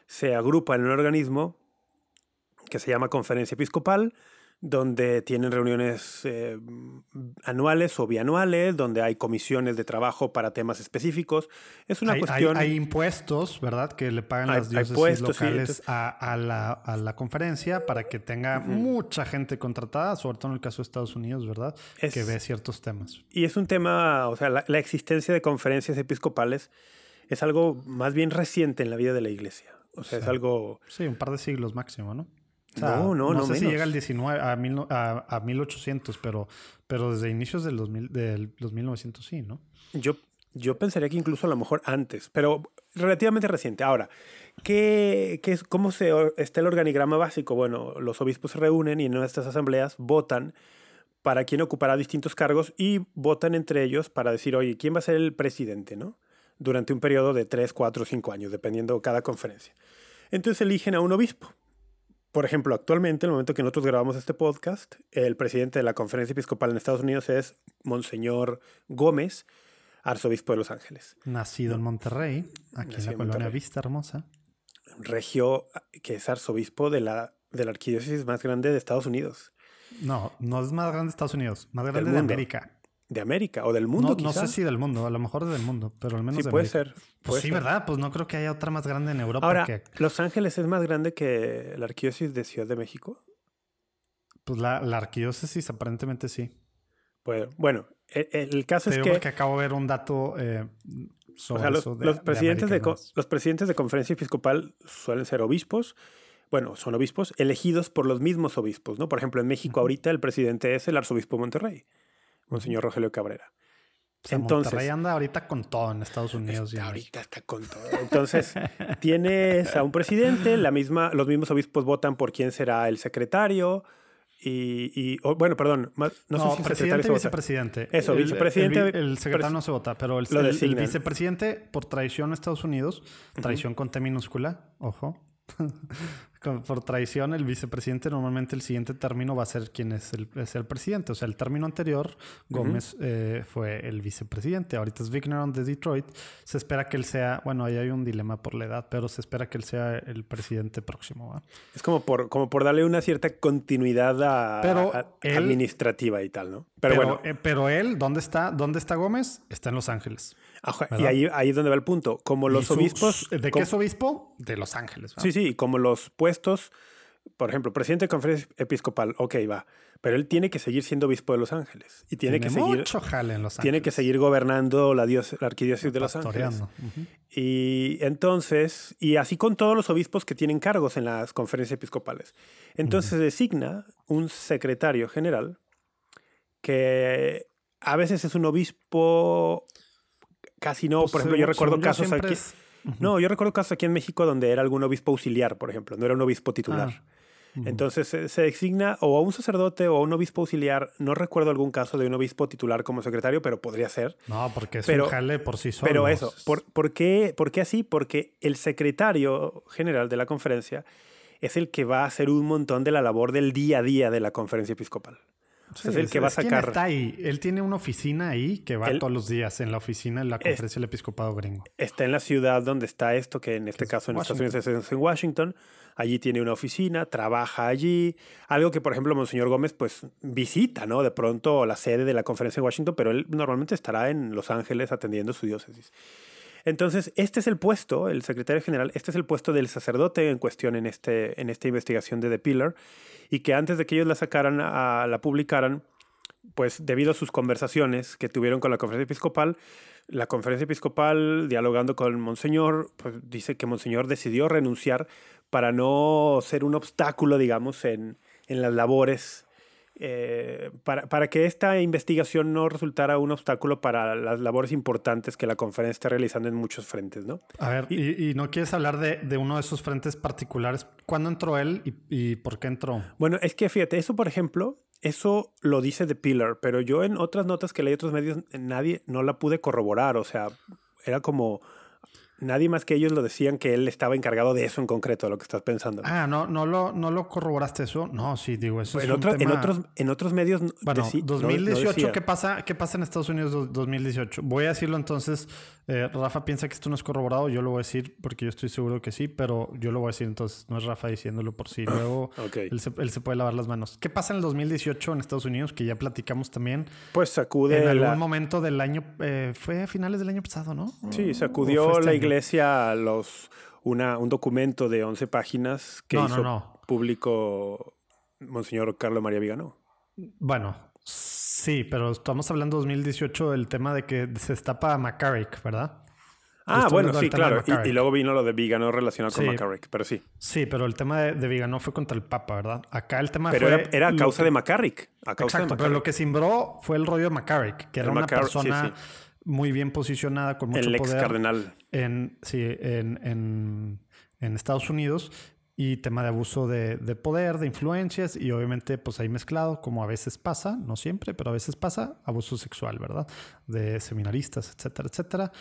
se agrupa en un organismo que se llama Conferencia Episcopal, donde tienen reuniones eh, anuales o bianuales, donde hay comisiones de trabajo para temas específicos. Es una hay, hay- cuestión... hay impuestos, ¿verdad? Que le pagan Hay- las diócesis sí, locales entonces- a, a la, a la conferencia para que tenga mucha gente contratada, sobre todo en el caso de Estados Unidos, ¿verdad? Es- Que ve ciertos temas. Y es un tema, o sea, la, la existencia de conferencias episcopales es algo más bien reciente en la vida de la iglesia. O sea, es Sí. algo... Sí, un par de siglos máximo, ¿no? No, no, no sé si llega al 19, a, mil, a, a 1800, pero, pero desde inicios del 2000, del 2900 sí, ¿no? Yo, yo pensaría que incluso a lo mejor antes, pero relativamente reciente. Ahora, ¿qué, qué es, ¿cómo se, está el organigrama básico? Bueno, los obispos se reúnen y en estas asambleas votan para quién ocupará distintos cargos y votan entre ellos para decir, oye, ¿quién va a ser el presidente, no? Durante un periodo de 3, 4 o 5 años, dependiendo de cada conferencia. Entonces eligen a un obispo. Por ejemplo, actualmente, en el momento que nosotros grabamos este podcast, el presidente de la conferencia episcopal en Estados Unidos es Monseñor Gómez, arzobispo de Los Ángeles. Nacido en Monterrey, aquí Nacido en la en colonia Monterrey. Vista Hermosa. Regio, que es arzobispo de la, de la arquidiócesis más grande de Estados Unidos, No, no es más grande de Estados Unidos, más grande de. América. De América o del mundo, No, no quizá. sé si del mundo, a lo mejor del mundo, pero al menos Sí, de puede América. ser. Pues sí, ser. ¿verdad? Pues no creo que haya otra más grande en Europa Ahora, que Los Ángeles es más grande que la arquidiócesis de Ciudad de México. pues la, la arquidiócesis aparentemente sí. Pues, bueno, el, el caso Te es digo que porque acabo de ver un dato eh, o sobre sea, los, eso de- los de presidentes de, los presidentes de conferencia episcopal suelen ser obispos. Bueno, son obispos elegidos por los mismos obispos, ¿no? Por ejemplo, en México ahorita el presidente es el arzobispo de Monterrey, Monseñor Rogelio Cabrera. O sea, entonces- Monterrey anda ahorita con todo en Estados Unidos Ahorita está con todo. Entonces, tienes a un presidente, la misma, los mismos obispos votan por quién será el secretario. Y, y- bueno, perdón, no, No, sé si presidente y vicepresidente. Eso, El- vicepresidente- El, secretario pres- no se vota, pero el, el- vicepresidente, por tradición en Estados Unidos, tradición con T minúscula, ojo, por traición, el vicepresidente normalmente el siguiente término va a ser quien es el, es el presidente. O sea, el término anterior, Gómez eh, fue el vicepresidente. Ahorita es Vigneron de Detroit. Se espera que él sea, bueno, ahí hay un dilema por la edad, pero se espera que él sea el presidente próximo. Es como por, como por darle una cierta continuidad a, administrativa y tal, ¿no? Pero, bueno. Eh, pero él, ¿dónde está? ¿Dónde está Gómez? Está en Los Ángeles. Y ahí, ahí es donde va el punto. Como los obispos. ¿De qué es obispo? De Los Ángeles. Sí, sí, como los puestos, por ejemplo, presidente de conferencia episcopal, ok, va. Pero él tiene que seguir siendo obispo de Los Ángeles. Y tiene, que seguir. Tiene que seguir gobernando la, dios, la arquidiócesis de Los Ángeles. Y entonces, y así con todos los obispos que tienen cargos en las conferencias episcopales. Entonces designa un secretario general que a veces es un obispo, casi no. por pues, ejemplo, yo recuerdo casos aquí. No, yo recuerdo casos aquí en México donde era algún obispo auxiliar, por ejemplo, no era un obispo titular. Ah, entonces se, designa o a un sacerdote o a un obispo auxiliar. No recuerdo algún caso de un obispo titular como secretario, pero podría ser. No, porque es un jale por sí solo. Pero eso, ¿por, qué, ¿por qué así? Porque el secretario general de la conferencia es el que va a hacer un montón de la labor del día a día de la conferencia episcopal es el que va a sacar. está ahí. Él tiene una oficina ahí que va todos los días en la oficina de la conferencia del episcopado gringo. Está en la ciudad donde está esto, que en este caso en Estados Unidos es en Washington. Allí tiene una oficina, trabaja allí. Algo que, por ejemplo, Monseñor Gómez, pues visita, ¿no? De pronto la sede de la conferencia en Washington, pero él normalmente estará en Los Ángeles atendiendo su diócesis. Entonces, este es el puesto, el secretario general, este es el puesto del sacerdote en cuestión en, este, en esta investigación de The Pillar y que antes de que ellos la sacaran, a, la publicaran, pues debido a sus conversaciones que tuvieron con la conferencia episcopal, la conferencia episcopal, dialogando con Monseñor, pues dice que Monseñor decidió renunciar para no ser un obstáculo, digamos, en, en las labores eh, para, para, que esta investigación no resultara un obstáculo para las labores importantes que la conferencia está realizando en muchos frentes, ¿no? A ver, ¿y, no quieres hablar de, de, uno de esos frentes particulares? ¿Cuándo entró él y, y, por qué entró? Bueno, es que fíjate, eso por ejemplo, eso lo dice The Pillar, pero yo en otras notas que leí otros medios, nadie, no la pude corroborar, o sea, era como Nadie más que ellos lo decían que él estaba encargado de eso en concreto, lo que estás pensando. Ah, no, no lo, no lo corroboraste eso. No, sí, digo, eso en, otros, en otros medios. Bueno, 2018, ¿qué, pasa, ¿qué pasa en Estados Unidos 2018? Voy a decirlo entonces. Eh, Rafa piensa que esto no es corroborado. Yo lo voy a decir porque yo estoy seguro que sí, pero yo lo voy a decir entonces. No es Rafa diciéndolo por sí. Luego él, se, él, se, puede lavar las manos. ¿Qué pasa en el 2018 en Estados Unidos? Que ya platicamos también. Pues sacude. En algún momento del año. Eh, fue a finales del año pasado, ¿no? Sí, sacudió la iglesia iglesia los, una, un documento de 11 páginas que hizo público Monseñor Carlos María Vigano. Bueno, sí, pero estamos hablando 2018 del tema de que se destapa McCarrick, ¿verdad? Ah, bueno, sí, claro. Y, luego vino lo de Vigano relacionado con McCarrick, pero sí. Sí, pero el tema de, de, Vigano fue contra el Papa, ¿verdad? Acá el tema pero fue... Pero era, a causa de McCarrick. A causa Exacto, pero lo que simbró fue el rollo de McCarrick, que era una persona muy bien posicionada, con mucho el ex cardenal. En, sí, en, en, en, Estados Unidos y tema de abuso de, de, poder, de influencias y obviamente pues ahí mezclado, como a veces pasa, no siempre, pero a veces pasa, abuso sexual, ¿verdad? De seminaristas, etcétera, etcétera.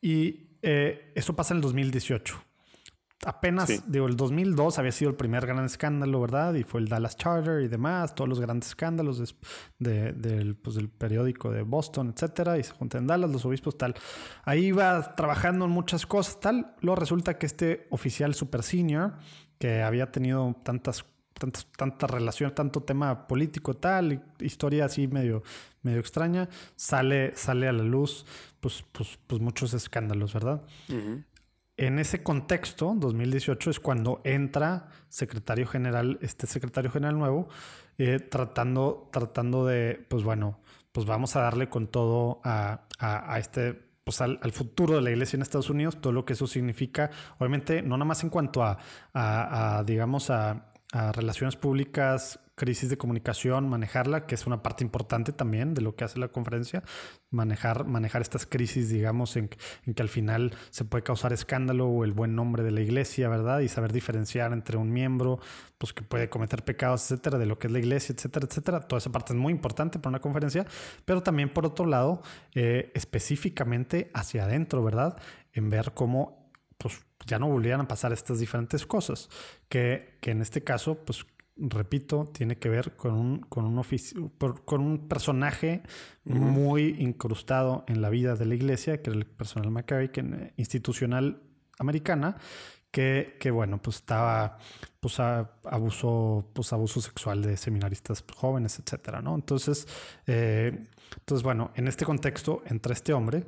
Y eh, eso pasa en el 2018 apenas, digo, el 2002 había sido el primer gran escándalo, ¿verdad? Y fue el Dallas Charter y demás, todos los grandes escándalos de, pues, del periódico de Boston, etcétera, y se juntan en Dallas, los obispos, tal. Ahí iba trabajando en muchas cosas, tal. Luego resulta que este oficial super senior, que había tenido tantas tantas, tanta relación, tanto tema político, tal, historia así medio, medio extraña, sale, sale a la luz, pues, pues, pues muchos escándalos, ¿verdad? En ese contexto, 2018 es cuando entra secretario general, este secretario general nuevo, eh, tratando, tratando de, pues bueno, pues vamos a darle con todo a, este, pues al, futuro de la iglesia en Estados Unidos, todo lo que eso significa, obviamente, no nada más en cuanto a, a digamos, a, relaciones públicas crisis de comunicación, manejarla, que es una parte importante también de lo que hace la conferencia, manejar, manejar estas crisis, digamos, en, que al final se puede causar escándalo o el buen nombre de la iglesia, ¿verdad? Y saber diferenciar entre un miembro, pues que puede cometer pecados, etcétera, de lo que es la iglesia, etcétera, etcétera. Toda esa parte es muy importante para una conferencia, pero también por otro lado, eh, específicamente hacia adentro, ¿verdad? En ver cómo pues ya no volvieran a pasar estas diferentes cosas, que, que en este caso, pues repito, tiene que ver con un, con un, con un personaje muy incrustado en la vida de la iglesia, que era el personal McCarrick, institucional americana, que, que, bueno, pues estaba, pues abuso, pues abuso sexual de seminaristas jóvenes, etcétera, ¿no? Entonces, eh, entonces, bueno, en este contexto entra este hombre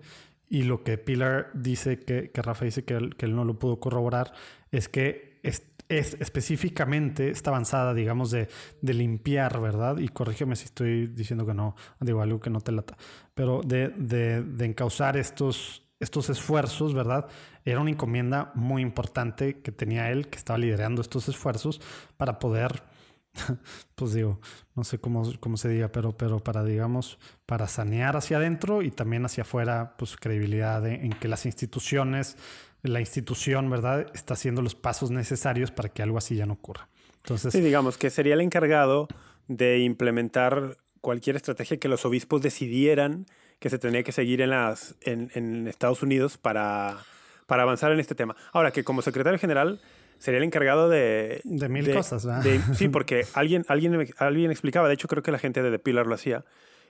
y lo que Pilar dice, que, que Rafa dice que él, que él no lo pudo corroborar, es que es, específicamente esta avanzada, digamos, de, de, limpiar, ¿verdad? Y corrígeme si estoy diciendo que no, digo algo que no te lata, pero de, de, de encauzar estos, estos esfuerzos, ¿verdad? Era una encomienda muy importante que tenía él, que estaba liderando estos esfuerzos para poder, pues digo, no sé cómo, cómo se diga, pero, pero para, digamos, para sanear hacia adentro y también hacia afuera, pues credibilidad en que las instituciones la institución, ¿verdad?, está haciendo los pasos necesarios para que algo así ya no ocurra. Entonces, sí, digamos que sería el encargado de implementar cualquier estrategia que los obispos decidieran que se tenía que seguir en, las, en, Estados Unidos para, para avanzar en este tema. Ahora, que como secretario general sería el encargado de... De mil cosas, ¿verdad? sí, porque alguien, alguien, alguien explicaba, de hecho creo que la gente de The Pillar lo hacía,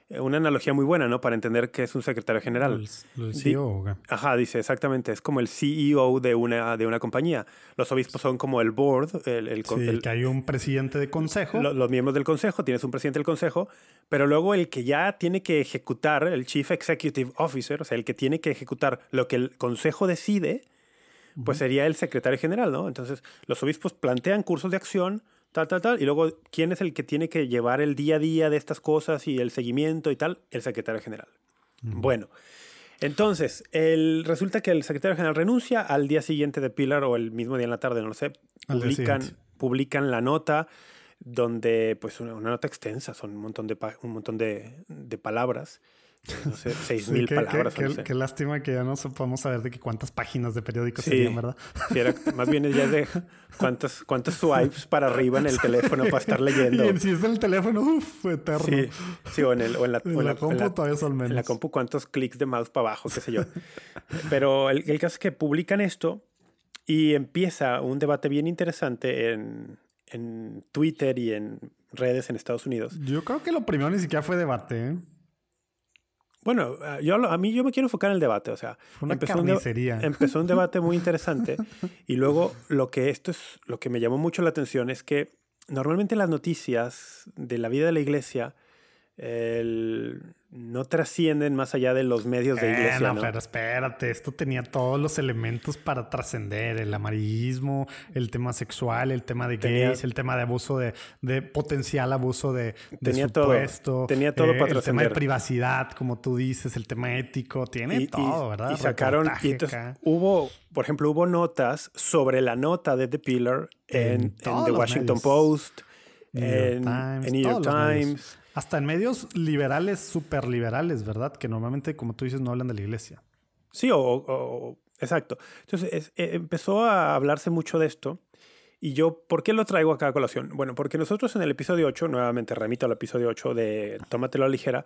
una analogía muy buena, ¿no? Para entender qué es un secretario general. El, CEO. Ajá, dice, exactamente. Es como el CEO de una, de una compañía. Los obispos son como el board. El, el, sí, que hay un presidente de consejo. los miembros del consejo, tienes un presidente del consejo, pero luego el que ya tiene que ejecutar, el Chief Executive Officer, o sea, el que tiene que ejecutar lo que el consejo decide, pues sería el secretario general, ¿no? Entonces, los obispos plantean cursos de acción, tal, tal, tal. Y luego, ¿quién es el que tiene que llevar el día a día de estas cosas y el seguimiento y tal? El secretario general. Bueno, entonces, el, resulta que el secretario general renuncia al día siguiente de Pilar o el mismo día en la tarde, no lo sé. Publican, publican la nota donde, pues, una, nota extensa, son un montón de, un montón de, de palabras no sé, seis mil palabras. Qué, lástima que ya no podemos saber de cuántas páginas de periódicos serían, ¿verdad? más bien ya de cuántos, cuántos swipes para arriba en el teléfono para estar leyendo. Y si es el teléfono, uff, eterno. Sí, sí o, en el, o en la, en compu todavía son menos. En la compu cuántos clics de mouse para abajo, qué sé yo. Pero el, el caso es que publican esto y empieza un debate bien interesante en, en Twitter y en redes en Estados Unidos. Yo creo que lo primero ni siquiera fue debate, ¿eh? Bueno, ah, yo, a mí yo me quiero enfocar en el debate, o sea, empezó, un empezó un debate muy interesante y luego lo que esto es, lo que me llamó mucho la atención es que normalmente las noticias de la vida de la iglesia el, no trascienden más allá de los medios de iglesia. ¿no? pero espérate, esto tenía todos los elementos para trascender: el amarillismo, el tema sexual, el tema de gays, el tema de abuso de, de potencial abuso de, tenía todo, Tenía todo eh, para El tema de privacidad, como tú dices, el tema ético, tiene todo, ¿verdad? Y sacaron, y entonces hubo, por ejemplo, hubo notas sobre la nota de The Pillar en, The Washington Post, en, New York Times hasta en medios liberales, súper liberales, ¿verdad? Que normalmente, como tú dices, no hablan de la iglesia. Sí, o, exacto. Entonces eh, empezó a hablarse mucho de esto. Y yo, ¿por qué lo traigo acá a colación? Bueno, porque nosotros en el episodio 8, nuevamente remito al episodio 8 de Tómatelo a ligera,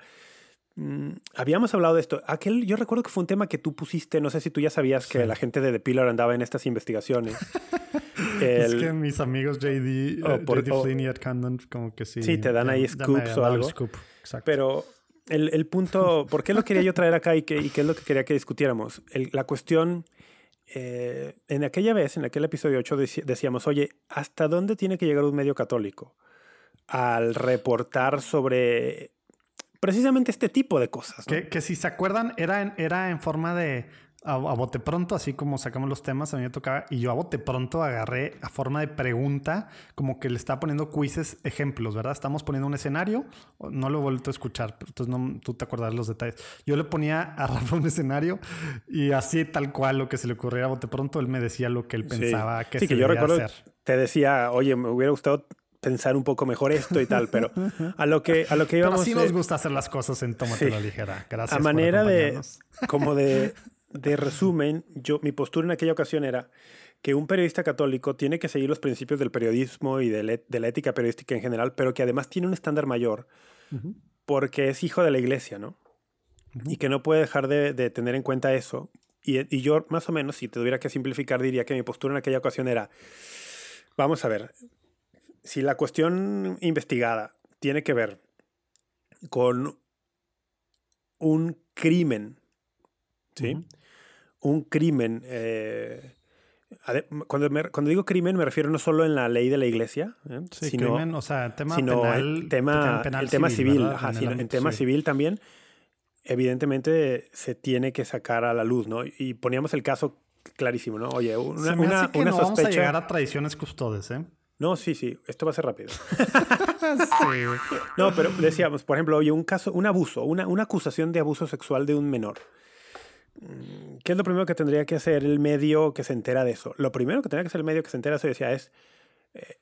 mm, habíamos hablado de esto. Aquel, yo recuerdo que fue un tema que tú pusiste, no sé si tú ya sabías que la gente de The Pillar andaba en estas investigaciones. es que mis amigos JD, oh, por, JD Flynn y Ed Condon, como que sí. Sí, te dan ahí scoops o algo. Pero el, el, punto, ¿por qué lo quería yo traer acá y, qué es lo que quería que discutiéramos? la cuestión, eh, en aquella vez, en aquel episodio 8, decíamos, oye, ¿hasta dónde tiene que llegar un medio católico al reportar sobre precisamente este tipo de cosas? Que, que, si se acuerdan, era era en forma de a, bote pronto, así como sacamos los temas, a mí me tocaba, y yo a bote pronto agarré a forma de pregunta, como que le estaba poniendo quizzes, ejemplos, ¿verdad? Estamos poniendo un escenario, no lo he vuelto a escuchar, pero entonces no, tú te acordarás los detalles. Yo le ponía a Rafa un escenario y así tal cual lo que se le ocurriera a bote pronto, él me decía lo que él pensaba que sí, se que yo recuerdo, Te decía, oye, me hubiera gustado pensar un poco mejor esto y tal, pero a lo que a lo que íbamos pero así nos gusta hacer las cosas en Tómate la ligera. Gracias. A manera de como de de resumen, yo, mi postura en aquella ocasión era que un periodista católico tiene que seguir los principios del periodismo y de, la ética periodística en general, pero que además tiene un estándar mayor porque es hijo de la iglesia, ¿no? Y que no puede dejar de, tener en cuenta eso Y, y yo, más o menos, si te tuviera que simplificar, diría que mi postura en aquella ocasión era, vamos a ver, si la cuestión investigada tiene que ver con un crimen, ¿sí? Un crimen. eh, cuando, me- cuando digo crimen me refiero no solo en la ley de la iglesia, ¿eh? Sí, sino, crimen, o sea, tema sino penal. el tema, penal el tema civil, ajá, En el en tema civil. civil también, evidentemente se tiene que sacar a la luz, ¿no? Y poníamos el caso clarísimo, ¿no? Oye, una, Se me una, hace que una no vamos a sospecha. llegar a tradiciones custodes, ¿eh? No, sí, sí, esto va a ser rápido. sí. No, pero decíamos, por ejemplo, oye, un caso, un abuso, una, una acusación de abuso sexual de un menor. Mm, ¿Qué es lo primero que tendría que hacer el medio que se entera de eso? Lo primero que tendría que hacer el medio que se entera de eso decía es eh,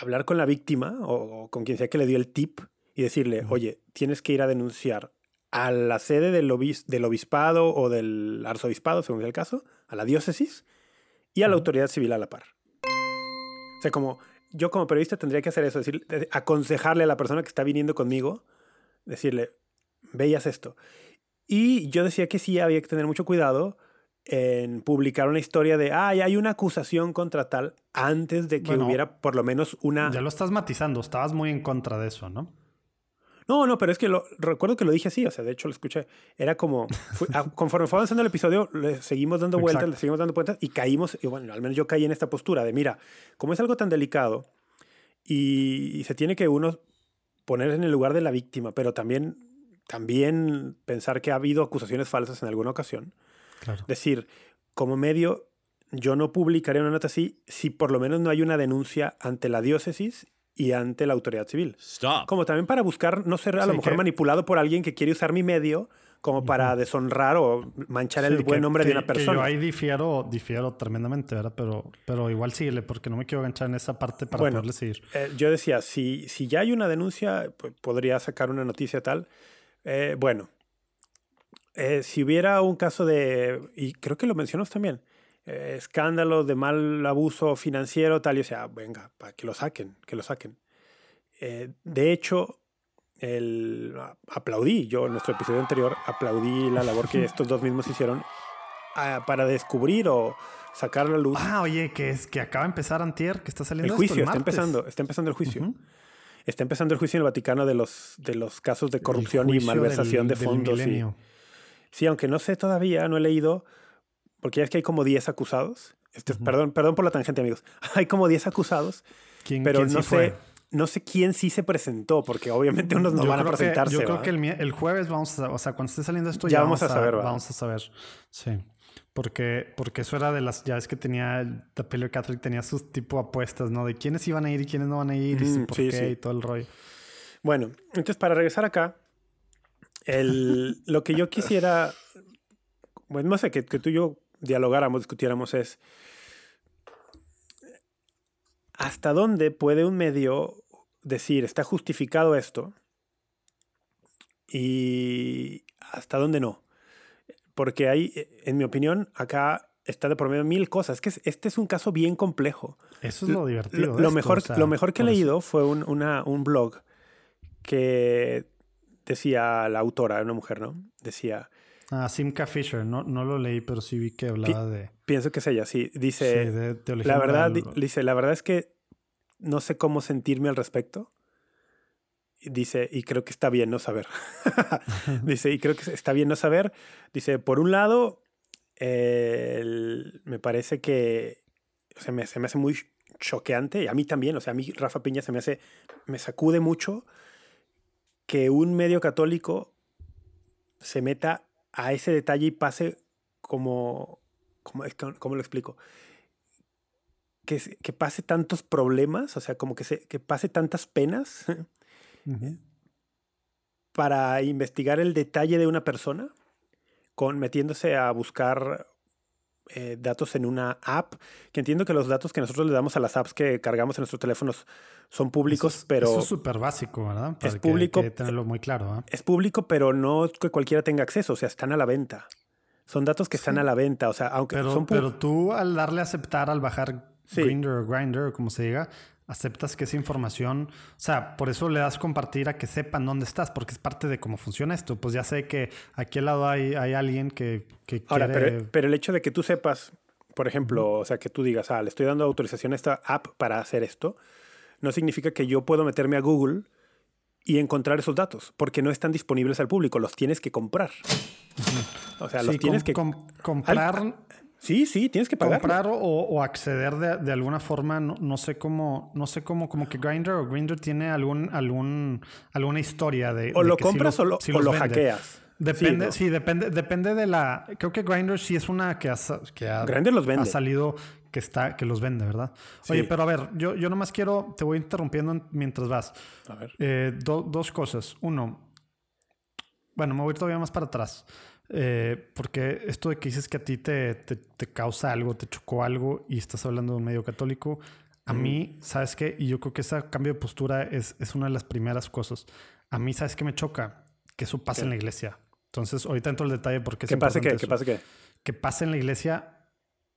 hablar con la víctima o, o con quien sea que le dio el tip y decirle, oye, tienes que ir a denunciar a la sede del, obis- del obispado o del arzobispado, según sea el caso, a la diócesis y a la autoridad civil a la par. O sea, como yo como periodista tendría que hacer eso, decir, de- aconsejarle a la persona que está viniendo conmigo, decirle, veías esto. Y yo decía que sí había que tener mucho cuidado en publicar una historia de, ay, hay una acusación contra tal, antes de que Bueno, hubiera por lo menos una... Ya lo estás matizando. Estabas muy en contra de eso, ¿no? No, no, pero es que lo, recuerdo que lo dije así, o sea, de hecho lo escuché. Era como, fue- ah, conforme fue avanzando el episodio, le seguimos dando vueltas, Exacto. le seguimos dando vueltas y caímos, y bueno, al menos yo caí en esta postura de, mira, como es algo tan delicado y, y se tiene que uno poner en el lugar de la víctima, pero también, también pensar que ha habido acusaciones falsas en alguna ocasión, Claro. decir, como medio, yo no publicaría una nota así si por lo menos no hay una denuncia ante la diócesis y ante la autoridad civil. Stop. Como también para buscar no ser a lo Sí, mejor que- manipulado por alguien que quiere usar mi medio como para deshonrar o manchar el buen que- nombre de que- una que persona. yo ahí difiero, difiero tremendamente, ¿verdad? Pero, pero igual síguele, porque no me quiero enganchar en esa parte para Bueno, poderle seguir. Eh, yo decía, si, si ya hay una denuncia, pues, podría sacar una noticia tal. Eh, bueno, eh, si hubiera un caso de, y creo que lo mencionamos también, eh, escándalo de mal abuso financiero, tal, y o sea, venga, para que lo saquen, que lo saquen. Eh, de hecho, el, a- aplaudí, yo en nuestro episodio anterior aplaudí la labor que estos dos mismos hicieron ah, para descubrir o sacar a la luz Ah, oye, que es que acaba de empezar Antier, que está el saliendo juicio, esto, está martes. empezando, está empezando el juicio. Ujú. Está empezando el juicio en el Vaticano de los, de los casos de El corrupción y malversación del- de fondos. y- sí, aunque no sé todavía, no he leído, porque ya es que hay como 10 acusados. Este, perdón, perdón por la tangente, amigos. Hay como 10 acusados, ¿Quién, pero quién no sí sé, fue? no sé quién sí se presentó, porque obviamente unos no Yo van a creo que- presentarse. yo creo ¿va? que el, el jueves vamos a, o sea, cuando esté saliendo esto Ya ya, vamos a saber, ¿va? Vamos a saber. Sí. Porque, porque eso era de las, ya es que tenía, el The Pillar Catholic tenía sus tipo apuestas, ¿no? De quiénes iban a ir y quiénes no van a ir y Mm, por sí, qué sí. y todo el rollo. Bueno, entonces para regresar acá, el, lo que yo quisiera, bueno, no sé, que, que tú y yo dialogáramos, discutiéramos es, ¿hasta dónde puede un medio decir, está justificado esto? Y hasta dónde no. Porque hay, en mi opinión, acá está de por medio mil cosas. Es que es- este es un caso bien complejo. Eso es lo divertido. Lo, esto, mejor, o sea, lo mejor que he eso. leído fue un, una- un blog que decía la autora, una mujer, ¿no? Decía, Ah, Simca Fisher, no, no lo leí, pero sí vi que hablaba de, pienso que es ella, sí, sí, dice, de teología la verdad, di- dice, la verdad es que no sé cómo sentirme al respecto. Dice, y creo que está bien no saber. dice, y creo que está bien no saber. Dice, por un lado, eh, el- me parece que o sea, me, se me hace muy choqueante, y a mí también, o sea, a mí Rafa Piña se me hace, me sacude mucho que un medio católico se meta a ese detalle y pase como, como ¿cómo lo explico? Que, que pase tantos problemas, o sea, como que, se, que pase tantas penas para investigar el detalle de una persona, con metiéndose a buscar eh, datos en una app, que entiendo que los datos que nosotros le damos a las apps que cargamos en nuestros teléfonos son públicos, Eso es- pero Eso es súper básico, ¿verdad? Para que- público, que tenerlo muy claro, ¿ah? es público, pero no es que cualquiera tenga acceso, o sea, están a la venta. Son datos que están a la venta, o sea, aunque Pero, son pero tú al darle a aceptar, al bajar Sí. Grindr o Grindr, o como se diga, aceptas que esa información, o sea, por eso le das compartir a que sepan dónde estás, porque es parte de cómo funciona esto. Pues ya sé que aquí al lado hay, hay alguien que, que Ahora, quiere... pero, pero el hecho de que tú sepas, por ejemplo, o sea, que tú digas, ah, le estoy dando autorización a esta app para hacer esto, no significa que yo puedo meterme a Google y encontrar esos datos, porque no están disponibles al público, los tienes que comprar. O sea, los tienes com- que... com- comprar, Al- Sí, sí, tienes que pagar. comprar o, o acceder de, de alguna forma, no, no sé cómo, no sé cómo, como que Grindr o Grindr tiene algún, algún, alguna historia de. O de lo que compras los- o lo, sí o lo hackeas. Depende, Sí, depende, depende de la. Creo que Grindr sí es una que ha, que ha, Grindr los vende. ha salido que está, que los vende, ¿verdad? Oye, pero a ver, yo, yo nomás quiero, te voy interrumpiendo en- mientras vas. A ver. Eh, do- dos cosas. Uno, bueno, me voy a ir todavía más para atrás. Eh, porque esto de que dices que a ti te, te, te causa algo, te chocó algo y estás hablando de un medio católico, a mí, ¿sabes qué? Y yo creo que ese cambio de postura es, es una de las primeras cosas. A mí, ¿sabes qué me choca? Que eso pasa ¿Qué? en la iglesia. Entonces, ahorita entro al detalle porque ¿Qué pasa qué? ¿Qué pasa qué? Que pasa en la iglesia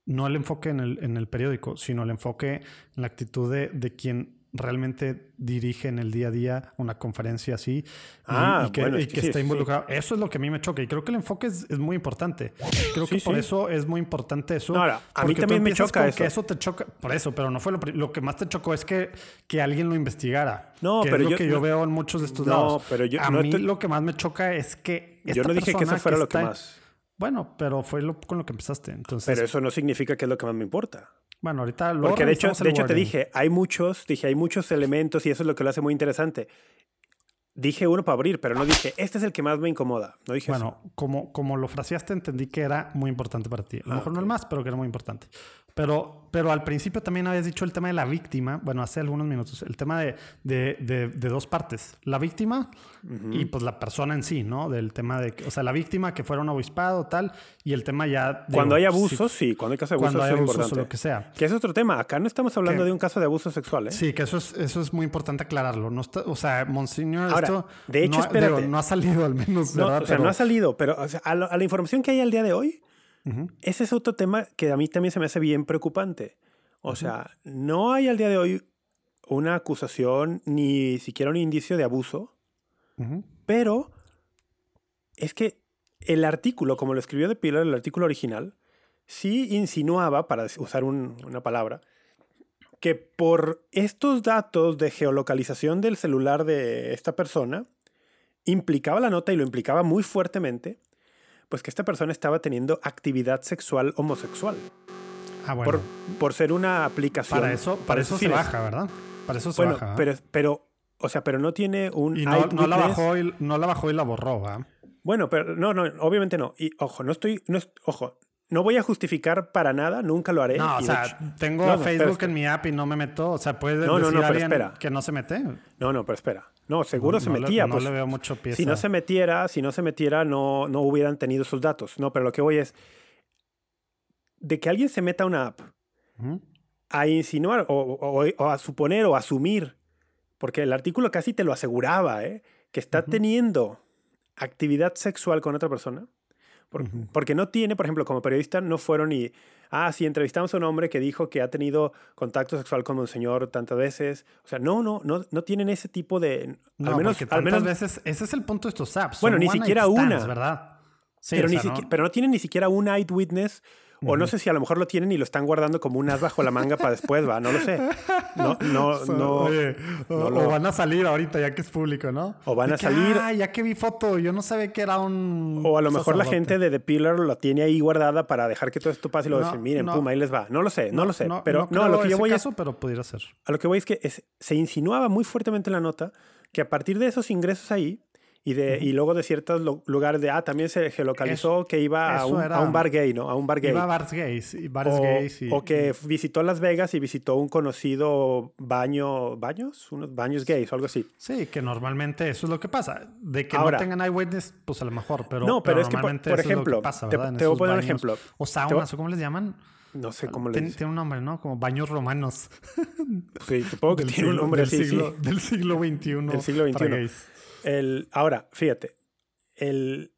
no el enfoque en el, en el periódico, sino el enfoque en la actitud de, de quien realmente dirige en el día a día una conferencia así y- Ah, y, que, bueno, y que sí, está sí. involucrado. Eso es lo que a mí me choca y creo que el enfoque es, es muy importante. Creo Sí, que por eso es muy importante eso. No, ahora, a mí también me choca eso. Que eso te choca, por eso, pero no fue lo, lo que más te chocó es que, que alguien lo investigara. No, que pero es lo yo- que yo no- veo en muchos de estos no, lados. pero yo a no mí estoy- lo que más me choca es que Yo no dije que eso fuera lo que más. Bueno, pero fue lo, con lo que empezaste. Entonces, Pero eso no significa que es lo que más me importa. Bueno, ahorita luego Porque de hecho, de hecho te dije, hay muchos, dije, hay muchos elementos y eso es lo que lo hace muy interesante. Dije uno para abrir, pero no dije, este es el que más me incomoda. No dije Bueno, como, como lo fraseaste, entendí que era muy importante para ti. A lo Ah, mejor no ok. el más, pero que era muy importante. Pero, pero al principio también habías dicho el tema de la víctima, bueno, hace algunos minutos, el tema de, de, de- de dos partes, la víctima y pues la persona en sí, ¿no? Del tema de, que- o sea, la víctima que fuera un obispado, tal, y el tema ya... digo, Cuando hay abusos, sí, cuando hay casos de abusos cuando hay es abusos o lo que sea. Que es otro tema. Acá no estamos hablando de un caso de abuso sexual, ¿eh? Sí, que eso es, eso es muy importante aclararlo. No está, o sea, Monseñor, Ahora, esto de hecho, no, digo, espérate. no ha salido al menos, No, ¿verdad? o sea, Pero- no ha salido, pero o sea, a, lo- a la información que hay al día de hoy, Ese es otro tema que a mí también se me hace bien preocupante. O sea, no hay al día de hoy una acusación ni siquiera un indicio de abuso, pero es que el artículo, como lo escribió de Pilar, el artículo original, sí insinuaba, para usar un- una palabra, que por estos datos de geolocalización del celular de esta persona, implicaba la nota y lo implicaba muy fuertemente, pues que esta persona estaba teniendo actividad sexual homosexual. Ah, bueno. Por, por ser una aplicación. para eso, para eso se baja, ¿verdad? Para eso se Bueno, baja. ¿verdad? pero, pero, o sea, pero no tiene un. y no, no la bajó y, no la bajó y la borró, ¿verdad? Bueno, pero no, no, obviamente no. Y ojo, no estoy, no ojo, no voy a justificar para nada, nunca lo haré. No, o sea, hecho- tengo No, no, Facebook espera, en mi app y no me meto. O sea, puede No, no, decir no, pero alguien espera. que no se mete. No, no, pero espera. No, seguro se No le- metía. no pues, le veo mucho pieza. si no se metiera, si no se metiera, no, no hubieran tenido esos datos. No, pero lo que voy es de que alguien se meta a una app a insinuar o, o- o a suponer o asumir, porque el artículo casi te lo aseguraba, ¿eh? que está teniendo actividad sexual con otra persona. Porque no tiene, por ejemplo, como periodista, no fueron y, ah, sí, entrevistamos a un hombre que dijo que ha tenido contacto sexual con un señor tantas veces. O sea, no, no, no, no tienen ese tipo de... No, al menos, al menos veces, ese es el punto de estos apps. Bueno, ni siquiera stands, una. ¿verdad? Sí, pero, o sea, no- pero no tienen ni siquiera un eyewitness. O no sé si a lo mejor lo tienen y lo están guardando como un as bajo la manga para después, va, no lo sé. No, no, So- no. oye, o, no o lo- van a salir ahorita ya que es público, ¿no? O van a que, salir- Ah, ya que vi foto, yo no sabía que era un. O a lo mejor la sacerdote". gente de The Pillar lo tiene ahí guardada para dejar que todo esto pase y lo No, dicen, miren, pum, ahí les va. No lo sé, no, lo sé. pero no, a lo que yo voy es, caso, pero pudiera ser. a lo que voy es que es- se insinuaba muy fuertemente en la nota que a partir de esos ingresos ahí y, de, y luego de ciertos lu- lugares de, ah, también se geolocalizó que iba a eso un, a un bar gay, ¿no? A un bar gay. Iba a bares gays, y bares o, gays y, o que visitó Las Vegas y visitó un conocido baño, ¿baños? Unos baños gays o algo así. Sí, que normalmente eso es lo que pasa. De que Ahora- no tengan eyewitness, pues a lo mejor, pero, No, pero es que, por- eso ejemplo, pasa, te- te voy a poner un ejemplo. O saunas, ¿o cómo les llaman? No sé cómo le tiene un nombre, ¿no? Como baños romanos. Sí, supongo que Del tiene un nombre del sí. siglo, Del siglo XXI. Del siglo XXI. El, ahora, fíjate, el,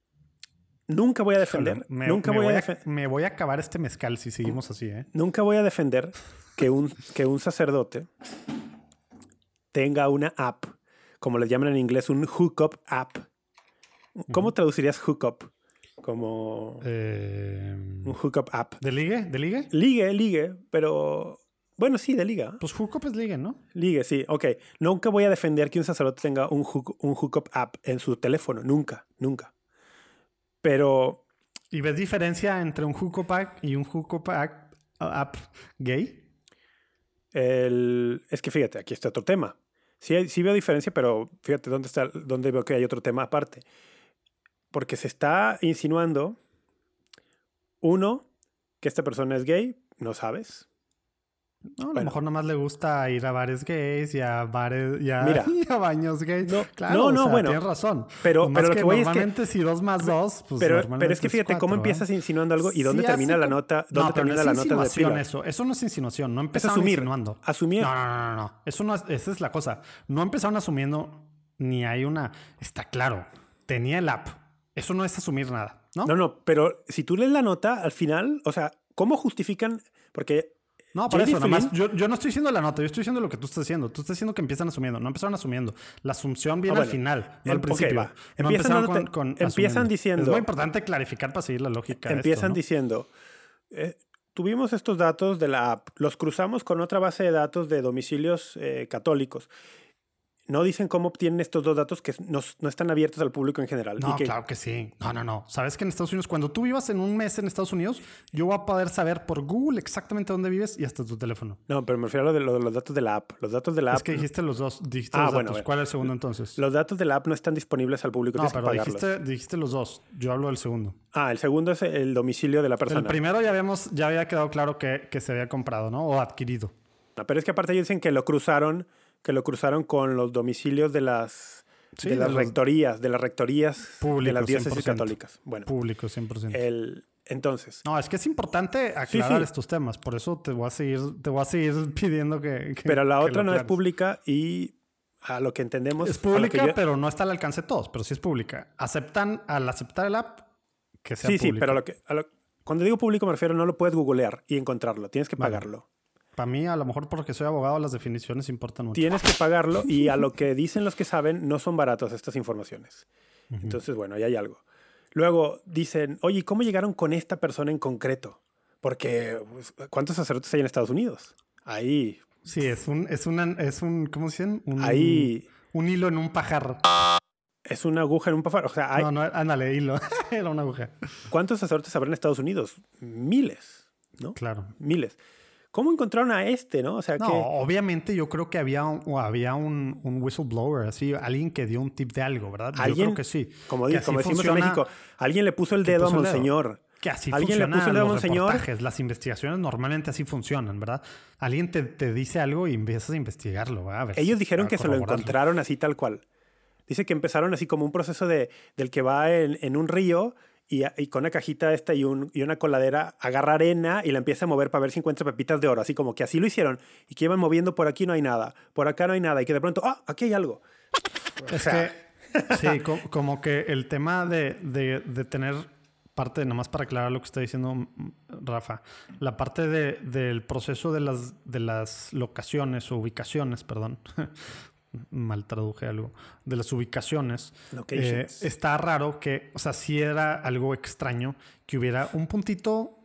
nunca voy a defender, me, nunca me voy, a, me voy a acabar este mezcal si seguimos así, ¿eh? nunca voy a defender que un, que un sacerdote tenga una app, como le llaman en inglés, un hookup app. ¿Cómo traducirías hookup? Como Eh, un hookup app. ¿De ligue? ¿De ligue? Ligue, ligue, pero bueno, sí, de liga. Pues hookup es ligue, ¿no? Ligue, sí, ok. Nunca voy a defender que un sacerdote tenga un, hook- un hookup app en su teléfono, nunca, nunca. Pero ¿Y ves diferencia entre un hookup app y un hookup app, app gay? el, es que fíjate, aquí está otro tema. Sí, hay- sí veo diferencia, pero fíjate dónde está, dónde veo que hay otro tema aparte. Porque se está insinuando, uno, que esta persona es gay, no sabes. No, a lo Bueno. mejor nada más le gusta ir a bares gays y a bares y a, Mira. y a baños gays. No, claro, no, o no, sea, bueno. Tienes razón. Pero- Nomás pero lo que voy es que- normalmente si dos más dos, pues pero, normalmente pero es que fíjate cómo cuatro, ¿verdad? empiezas insinuando algo y dónde Sí, termina la nota, No, dónde pero termina no la nota de Pilar. eso. Eso no es insinuación. No empezaron asumir. insinuando. Asumir. No, no, no, no, no. Eso no es, esa es la cosa. No empezaron asumiendo ni hay una. Está claro. Tenía el app. Eso no es asumir nada, ¿no? No, no, pero si tú lees la nota, al final, o sea, ¿cómo justifican? Porque No, por J.D. eso, nada más. Flynn- Yo, yo no estoy diciendo la nota, yo estoy diciendo lo que tú estás diciendo. Tú estás diciendo que empiezan asumiendo. No empezaron asumiendo. La asunción viene Ah, al final, no Em- al ok, principio. No Empiezan con, con empiezan asumiendo. diciendo- Es muy importante clarificar para seguir la lógica. de esto, empiezan ¿no? diciendo, eh, tuvimos estos datos de la app, los cruzamos con otra base de datos de domicilios eh, católicos. No dicen cómo obtienen estos dos datos que no, no están abiertos al público en general. No, que, claro que sí. No, no, no. Sabes que en Estados Unidos, cuando tú vivas en un mes en Estados Unidos, yo voy a poder saber por Google exactamente dónde vives y hasta tu teléfono. No, pero me refiero a lo de, lo de los datos de la app. Los datos de la app. Es que dijiste los dos. Dijiste Ah, los bueno, datos. ¿Cuál es el segundo entonces? Los datos de la app no están disponibles al público. no, pero dijiste, dijiste los dos. Yo hablo del segundo. Ah, el segundo es el domicilio de la persona. El primero ya habíamos, ya había quedado claro que, que se había comprado, ¿no? O adquirido. No, pero es que aparte ellos dicen que lo cruzaron, que lo cruzaron con los domicilios de las, Sí, de de las los- rectorías, de las rectorías de Públicos, las diócesis 100%. católicas. Bueno, Público, 100%. el, entonces, no, es que es importante aclarar sí. estos temas. Por eso te voy a seguir, te voy a seguir pidiendo que. que- pero la que otra no es pública y a lo que entendemos Es pública, yo- pero no está al alcance de todos, pero sí es pública. Aceptan, al aceptar el app, que sea sí, sí, público. pero lo que, a lo- cuando digo público me refiero no lo puedes googlear y encontrarlo, tienes que Vale. pagarlo. Para mí, a lo mejor porque soy abogado, las definiciones importan mucho. Tienes que pagarlo y a lo que dicen los que saben, no son baratos estas informaciones. Entonces, bueno, ahí hay algo. Luego dicen, oye, ¿cómo llegaron con esta persona en concreto? Porque, pues, ¿cuántos sacerdotes hay en Estados Unidos? Ahí, Sí, es un, es una, es un, ¿cómo se dicen? Un, ahí Un hilo en un pajar. es una aguja en un pajar. O sea, hay, No, no, ándale, hilo. Era una aguja. ¿cuántos sacerdotes habrá en Estados Unidos? Miles, ¿no? Claro. Miles. ¿Cómo encontraron a este, no? O sea, No, que... obviamente yo creo que había un, había un, un whistleblower, así, alguien que dio un tip de algo, ¿verdad? Yo Alguien, creo que sí. Como, Que como decimos funciona- en México, alguien le puso el dedo a. Monseñor. Que así Alguien le puso el dedo a los Monseñor. reportajes, Las investigaciones normalmente así funcionan, ¿verdad? Alguien te, te dice algo y empiezas a investigarlo, ¿verdad? A ver Ellos dijeron que se lo encontraron así tal cual. Dice que empezaron así como un proceso de, del que va en, en un río y, y con una cajita esta y, un, y una coladera agarra arena y la empieza a mover para ver si encuentra pepitas de oro. Así como que así lo hicieron y que iban moviendo por aquí no hay nada, por acá no hay nada y que de pronto, ah, aquí hay algo. Es que, sí, co- como que el tema de, de- de tener parte, nada más para aclarar lo que está diciendo Rafa, la parte de- del proceso de las, de las locaciones o ubicaciones, perdón, mal traduje algo, de las ubicaciones, eh, está raro que, o sea, sí era algo extraño que hubiera un puntito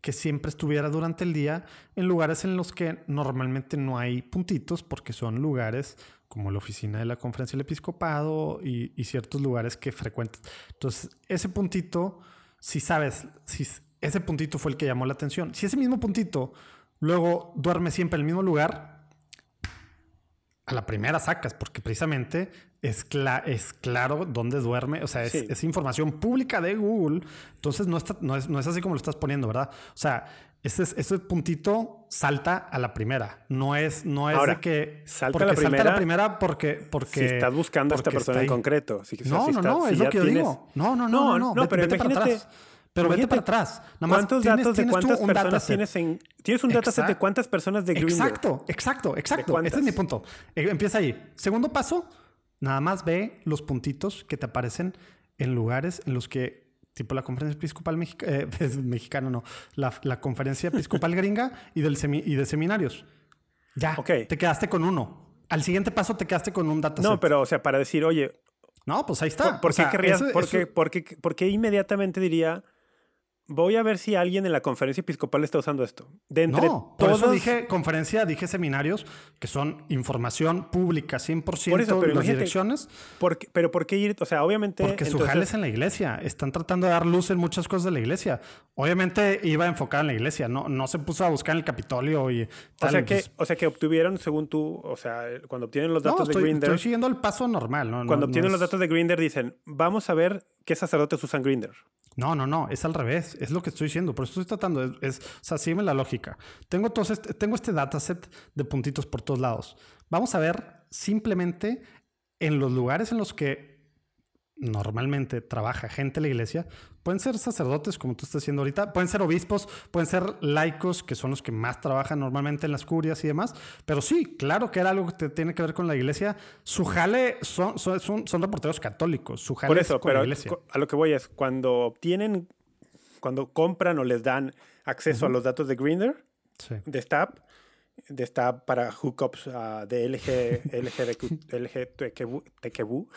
que siempre estuviera durante el día en lugares en los que normalmente no hay puntitos porque son lugares como la oficina de la conferencia del episcopado y, y ciertos lugares que frecuentas. Entonces, ese puntito, si sabes, si ese puntito fue el que llamó la atención, si ese mismo puntito luego duerme siempre en el mismo lugar, a la primera sacas, porque precisamente es, cla- es claro dónde duerme, o sea, es, Sí. es información pública de Google, entonces no, está, no, es, no es así como lo estás poniendo, ¿verdad? O sea, ese, es- ese puntito salta a la primera, no es, no es Ahora, de que salta a porque la salta a primera la primera porque, porque si estás buscando a esta persona en concreto. Si- o sea, No, si no, está- no, si es lo que yo tienes- digo. No, no, no, no, no, no, vete, pero vete para imagínate- atrás. Pero vete para atrás. Nada más ¿Cuántos tienes- datos de cuántas personas tienes en... Tienes un dataset de cuántas personas de Grindr. Exacto, exacto, exacto. Ese es mi punto. Eh, Empieza ahí. Segundo paso, nada más ve los puntitos que te aparecen en lugares en los que, tipo la conferencia episcopal mexica- eh, mexicana, no, la, la conferencia episcopal gringa y, del semi- y de seminarios. Ya, Ok. te quedaste con uno. al siguiente paso te quedaste con un dataset. No, pero, o sea, para decir, oye, No, pues ahí está. ¿por, por O qué sea, querrías, eso- por, eso- qué, por qué- por qué inmediatamente diría, voy a ver si alguien en la conferencia episcopal está usando esto? De entre no, por eso dije conferencia, dije seminarios, que son información pública 100% Por eso, pero las direcciones, ¿por qué- pero ¿por qué ir? O sea, obviamente... porque su entonces- jale es en la iglesia. Están tratando de dar luz en muchas cosas de la iglesia. Obviamente iba enfocada en la iglesia, no, no se puso a buscar en el Capitolio y O tal. sea, que, o sea, que obtuvieron, según tú, o sea, cuando obtienen los no, datos de Grindr, estoy siguiendo el paso normal. ¿no? cuando No- obtienen los datos de Grindr dicen, vamos a ver qué sacerdotes usan Grindr. No, no, no, es al revés, es lo que estoy diciendo, por eso estoy tratando, es, o sea, sígueme la lógica. Tengo, este, tengo este dataset de puntitos por todos lados. Vamos a ver simplemente en los lugares en los que normalmente trabaja gente de la iglesia, pueden ser sacerdotes como tú estás haciendo ahorita, pueden ser obispos, pueden ser laicos, que son los que más trabajan normalmente en las curias y demás, pero sí, claro que era algo que te- tiene que ver con la iglesia. Su jale son, son, son, son reporteros católicos, su jale Por es eso, con pero la iglesia. a lo que voy es, cuando obtienen, cuando compran o les dan acceso a los datos de Grindr, Sí. de Stab, de Stab para hookups ah, de LG, LGBTQ, LGTQ,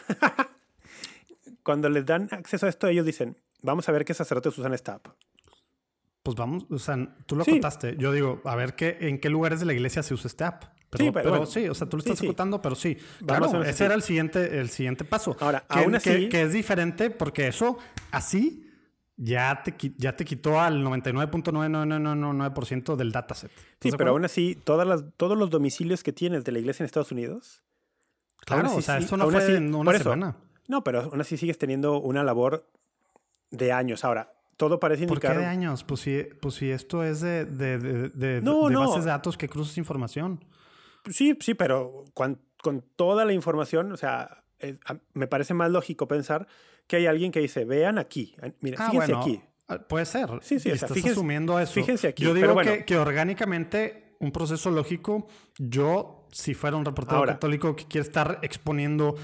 cuando les dan acceso a esto, ellos dicen, vamos a ver qué sacerdotes usan Stab. Pues vamos, o sea, tú lo Sí. contaste. Yo digo, a ver qué, en qué lugares de la iglesia se usa este app. Pero, Sí, pero pero bueno. sí, o sea, tú lo estás sí. acotando, pero sí. Vamos Claro, a ese era el siguiente, el siguiente paso. Ahora, que, aún que- así- que es diferente porque eso así ya te, ya te quitó al 99.9999% del dataset. ¿Estás Sí, pero aún así, todas las, todos los domicilios que tienes de la iglesia en Estados Unidos. Claro, así o sea, esto no fue así- en una por eso, semana. No, pero aún así sigues teniendo una labor de años. Ahora, todo parece ¿Por qué indicar. de años? Pues si, pues si esto es de, de, de- de- No, no. bases de datos que cruzas información. Sí, sí, pero cuan- con, toda la información, o sea, eh, me parece más lógico pensar que hay alguien que dice, vean aquí, mira, Ah, fíjense bueno, aquí. ah, Puede ser. Sí, sí, o sea, estás fíjense- asumiendo eso. fíjense aquí, Yo digo bueno. que, que orgánicamente un proceso lógico, yo, si fuera un reportero Ahora. católico que quiere estar exponiendo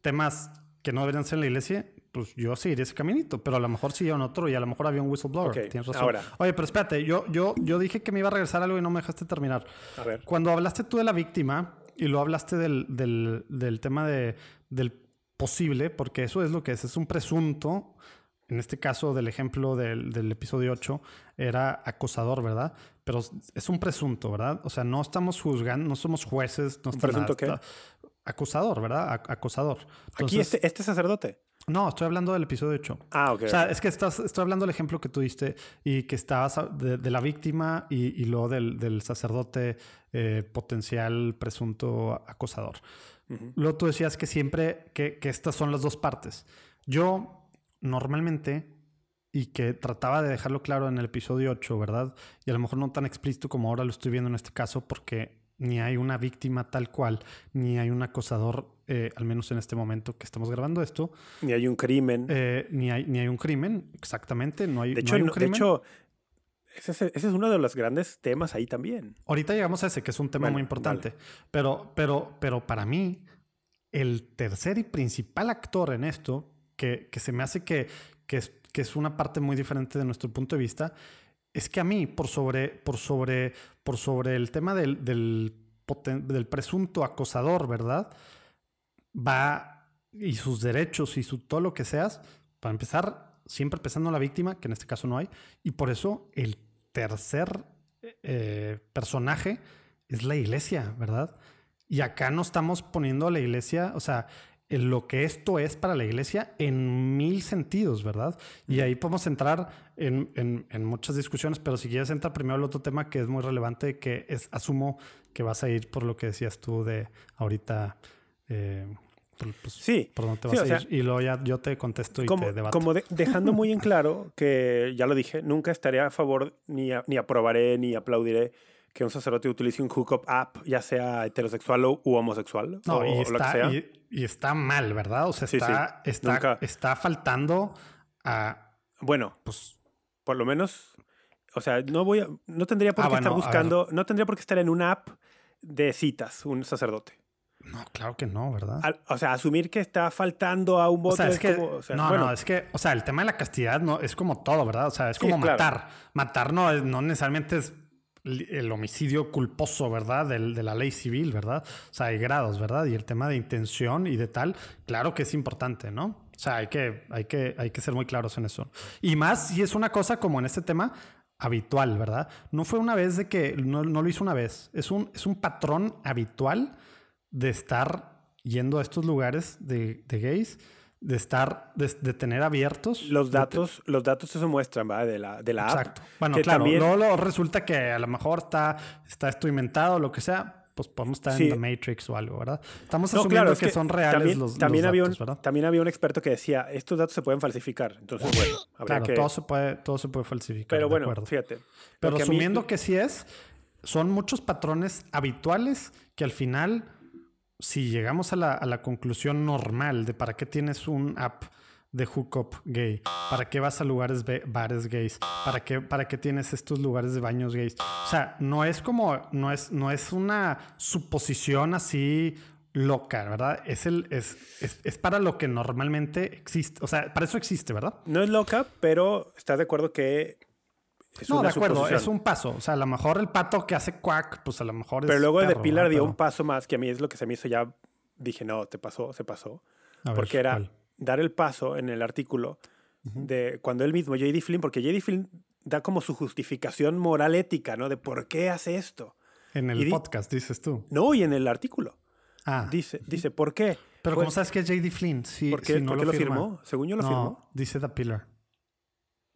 temas que no deberían ser en la iglesia, pues yo seguiría ese caminito. Pero a lo mejor sí en otro y a lo mejor había un whistleblower. Ok, Tienes razón. ahora. Oye, pero espérate, yo, yo, yo dije que me iba a regresar algo y no me dejaste terminar. A ver. Cuando hablaste tú de la víctima y lo hablaste del, del, del tema de, del posible, porque eso es lo que es, es un presunto, en este caso del ejemplo del, del episodio 8, era acosador, ¿verdad? Pero es un presunto, ¿verdad? O sea, no estamos juzgando, no somos jueces, no ¿Un presunto nada, qué? está- Acusador, ¿verdad? Ac- acosador. Aquí este, este sacerdote. No, estoy hablando del episodio 8. Ah, ok. O sea, es que estás, estoy hablando del ejemplo que tú diste y que estabas de, de la víctima y, y luego del, del sacerdote eh, potencial presunto acosador. Ujú. Luego tú decías que siempre que, que estas son las dos partes. Yo normalmente, y que trataba de dejarlo claro en el episodio 8, ¿verdad? Y a lo mejor no tan explícito como ahora lo estoy viendo en este caso, porque ni hay una víctima tal cual, ni hay un acosador, eh, al menos en este momento que estamos grabando esto, Ni hay un crimen. eh, ni, hay, ni hay un crimen, exactamente, no hay, de no hecho, hay un no- de crimen. hecho ese, es- ese es uno de los grandes temas ahí también. Ahorita llegamos a ese, que es un tema muy importante. Pero, pero, pero para mí, el tercer y principal actor en esto, que, que se me hace que, que, es, que es una parte muy diferente de nuestro punto de vista, es que a mí, por sobre, por sobre, por sobre el tema del, del, presunto acosador, ¿verdad? Va y sus derechos y su todo lo que seas, para empezar, siempre pensando en la víctima, que en este caso no hay, y por eso el tercer eh, personaje es la iglesia, ¿verdad? Y acá no estamos poniendo a la iglesia, o sea, lo que esto es para la iglesia en mil sentidos, ¿verdad? Y ahí podemos entrar en, en- en muchas discusiones, pero si quieres entrar primero al otro tema que es muy relevante, que es, asumo que vas a ir por lo que decías tú de ahorita, eh, por, pues, Sí, por dónde te vas a sea, ir. Y luego ya yo te contesto y como, te debato. como de- dejando muy en claro que, ya lo dije, nunca estaré a favor, ni, a- ni aprobaré, ni aplaudiré que un sacerdote utilice un hookup app, ya sea heterosexual o, u homosexual, No, o, y, o lo que sea. y, y está mal, ¿verdad? O sea, está, sí. está, Nunca- está faltando a, Bueno, pues, por lo menos, o sea, no voy a, no tendría por Ah, qué bueno, estar buscando, no tendría por qué estar en una app de citas, un sacerdote. no, claro que no, ¿verdad? Al- o sea, asumir que está faltando a un voto O sea, es que, como, o sea, no, bueno, no, es que, o sea, el tema de la castidad no es como todo, ¿verdad? O sea, es Sí, como claro. matar. Matar no, es- no necesariamente es el homicidio culposo, ¿verdad? Del, de la ley civil, ¿verdad? O sea, hay grados, ¿verdad? Y el tema de intención y de tal, claro que es importante, ¿no? O sea, hay que, hay que, hay que ser muy claros en eso. Y más si es una cosa como en este tema habitual, ¿verdad? No fue una vez de que no, no lo hizo una vez. Es un, es un patrón habitual de estar yendo a estos lugares de, de gays de estar, de, de tener abiertos. Los datos, los datos se muestran, ¿va? De la, de la Exacto. app. Bueno, que claro, también- luego resulta que a lo mejor está, está esto inventado lo que sea, pues podemos estar Sí. en The Matrix o algo, ¿verdad? Estamos No, asumiendo claro, es que, son reales también, los, también los había datos, un, ¿verdad? También había un experto que decía, estos datos se pueden falsificar. Entonces, bueno, habría Claro, que... todo, se puede, todo se puede falsificar. Pero bueno, acuerdo. fíjate. Pero mí- asumiendo que sí es, son muchos patrones habituales que al final, si llegamos a la, a la conclusión normal de para qué tienes un app de hookup gay, para qué vas a lugares bares gays, para qué, para qué tienes estos lugares de baños gays. O sea, no es como, no es, no es una suposición así loca, ¿verdad? Es, el, es, es, es para lo que normalmente existe. O sea, para eso existe, ¿verdad? No es loca, pero estás de acuerdo que es no, de acuerdo, es un paso. O sea, a lo mejor el pato que hace quack, pues a lo mejor Pero es luego de perro, Pilar ¿verdad? dio Pero- un paso más, que a mí es lo que se me hizo ya... Dije, no, te pasó, se pasó. A ver, porque era ¿cuál? dar el paso en el artículo de cuando él mismo, J.D. Flynn, porque J.D. Flynn da como su justificación moral ética, ¿no? De por qué hace esto. En y el di- podcast, dices tú. No, y en el artículo. Ah, Dice, dice, ¿por qué? pero Pues, ¿cómo sabes que es J.D. Flynn? Sí, ¿Por qué, si no por qué lo, firmó? Según yo lo no, firmó. dice The Pillar.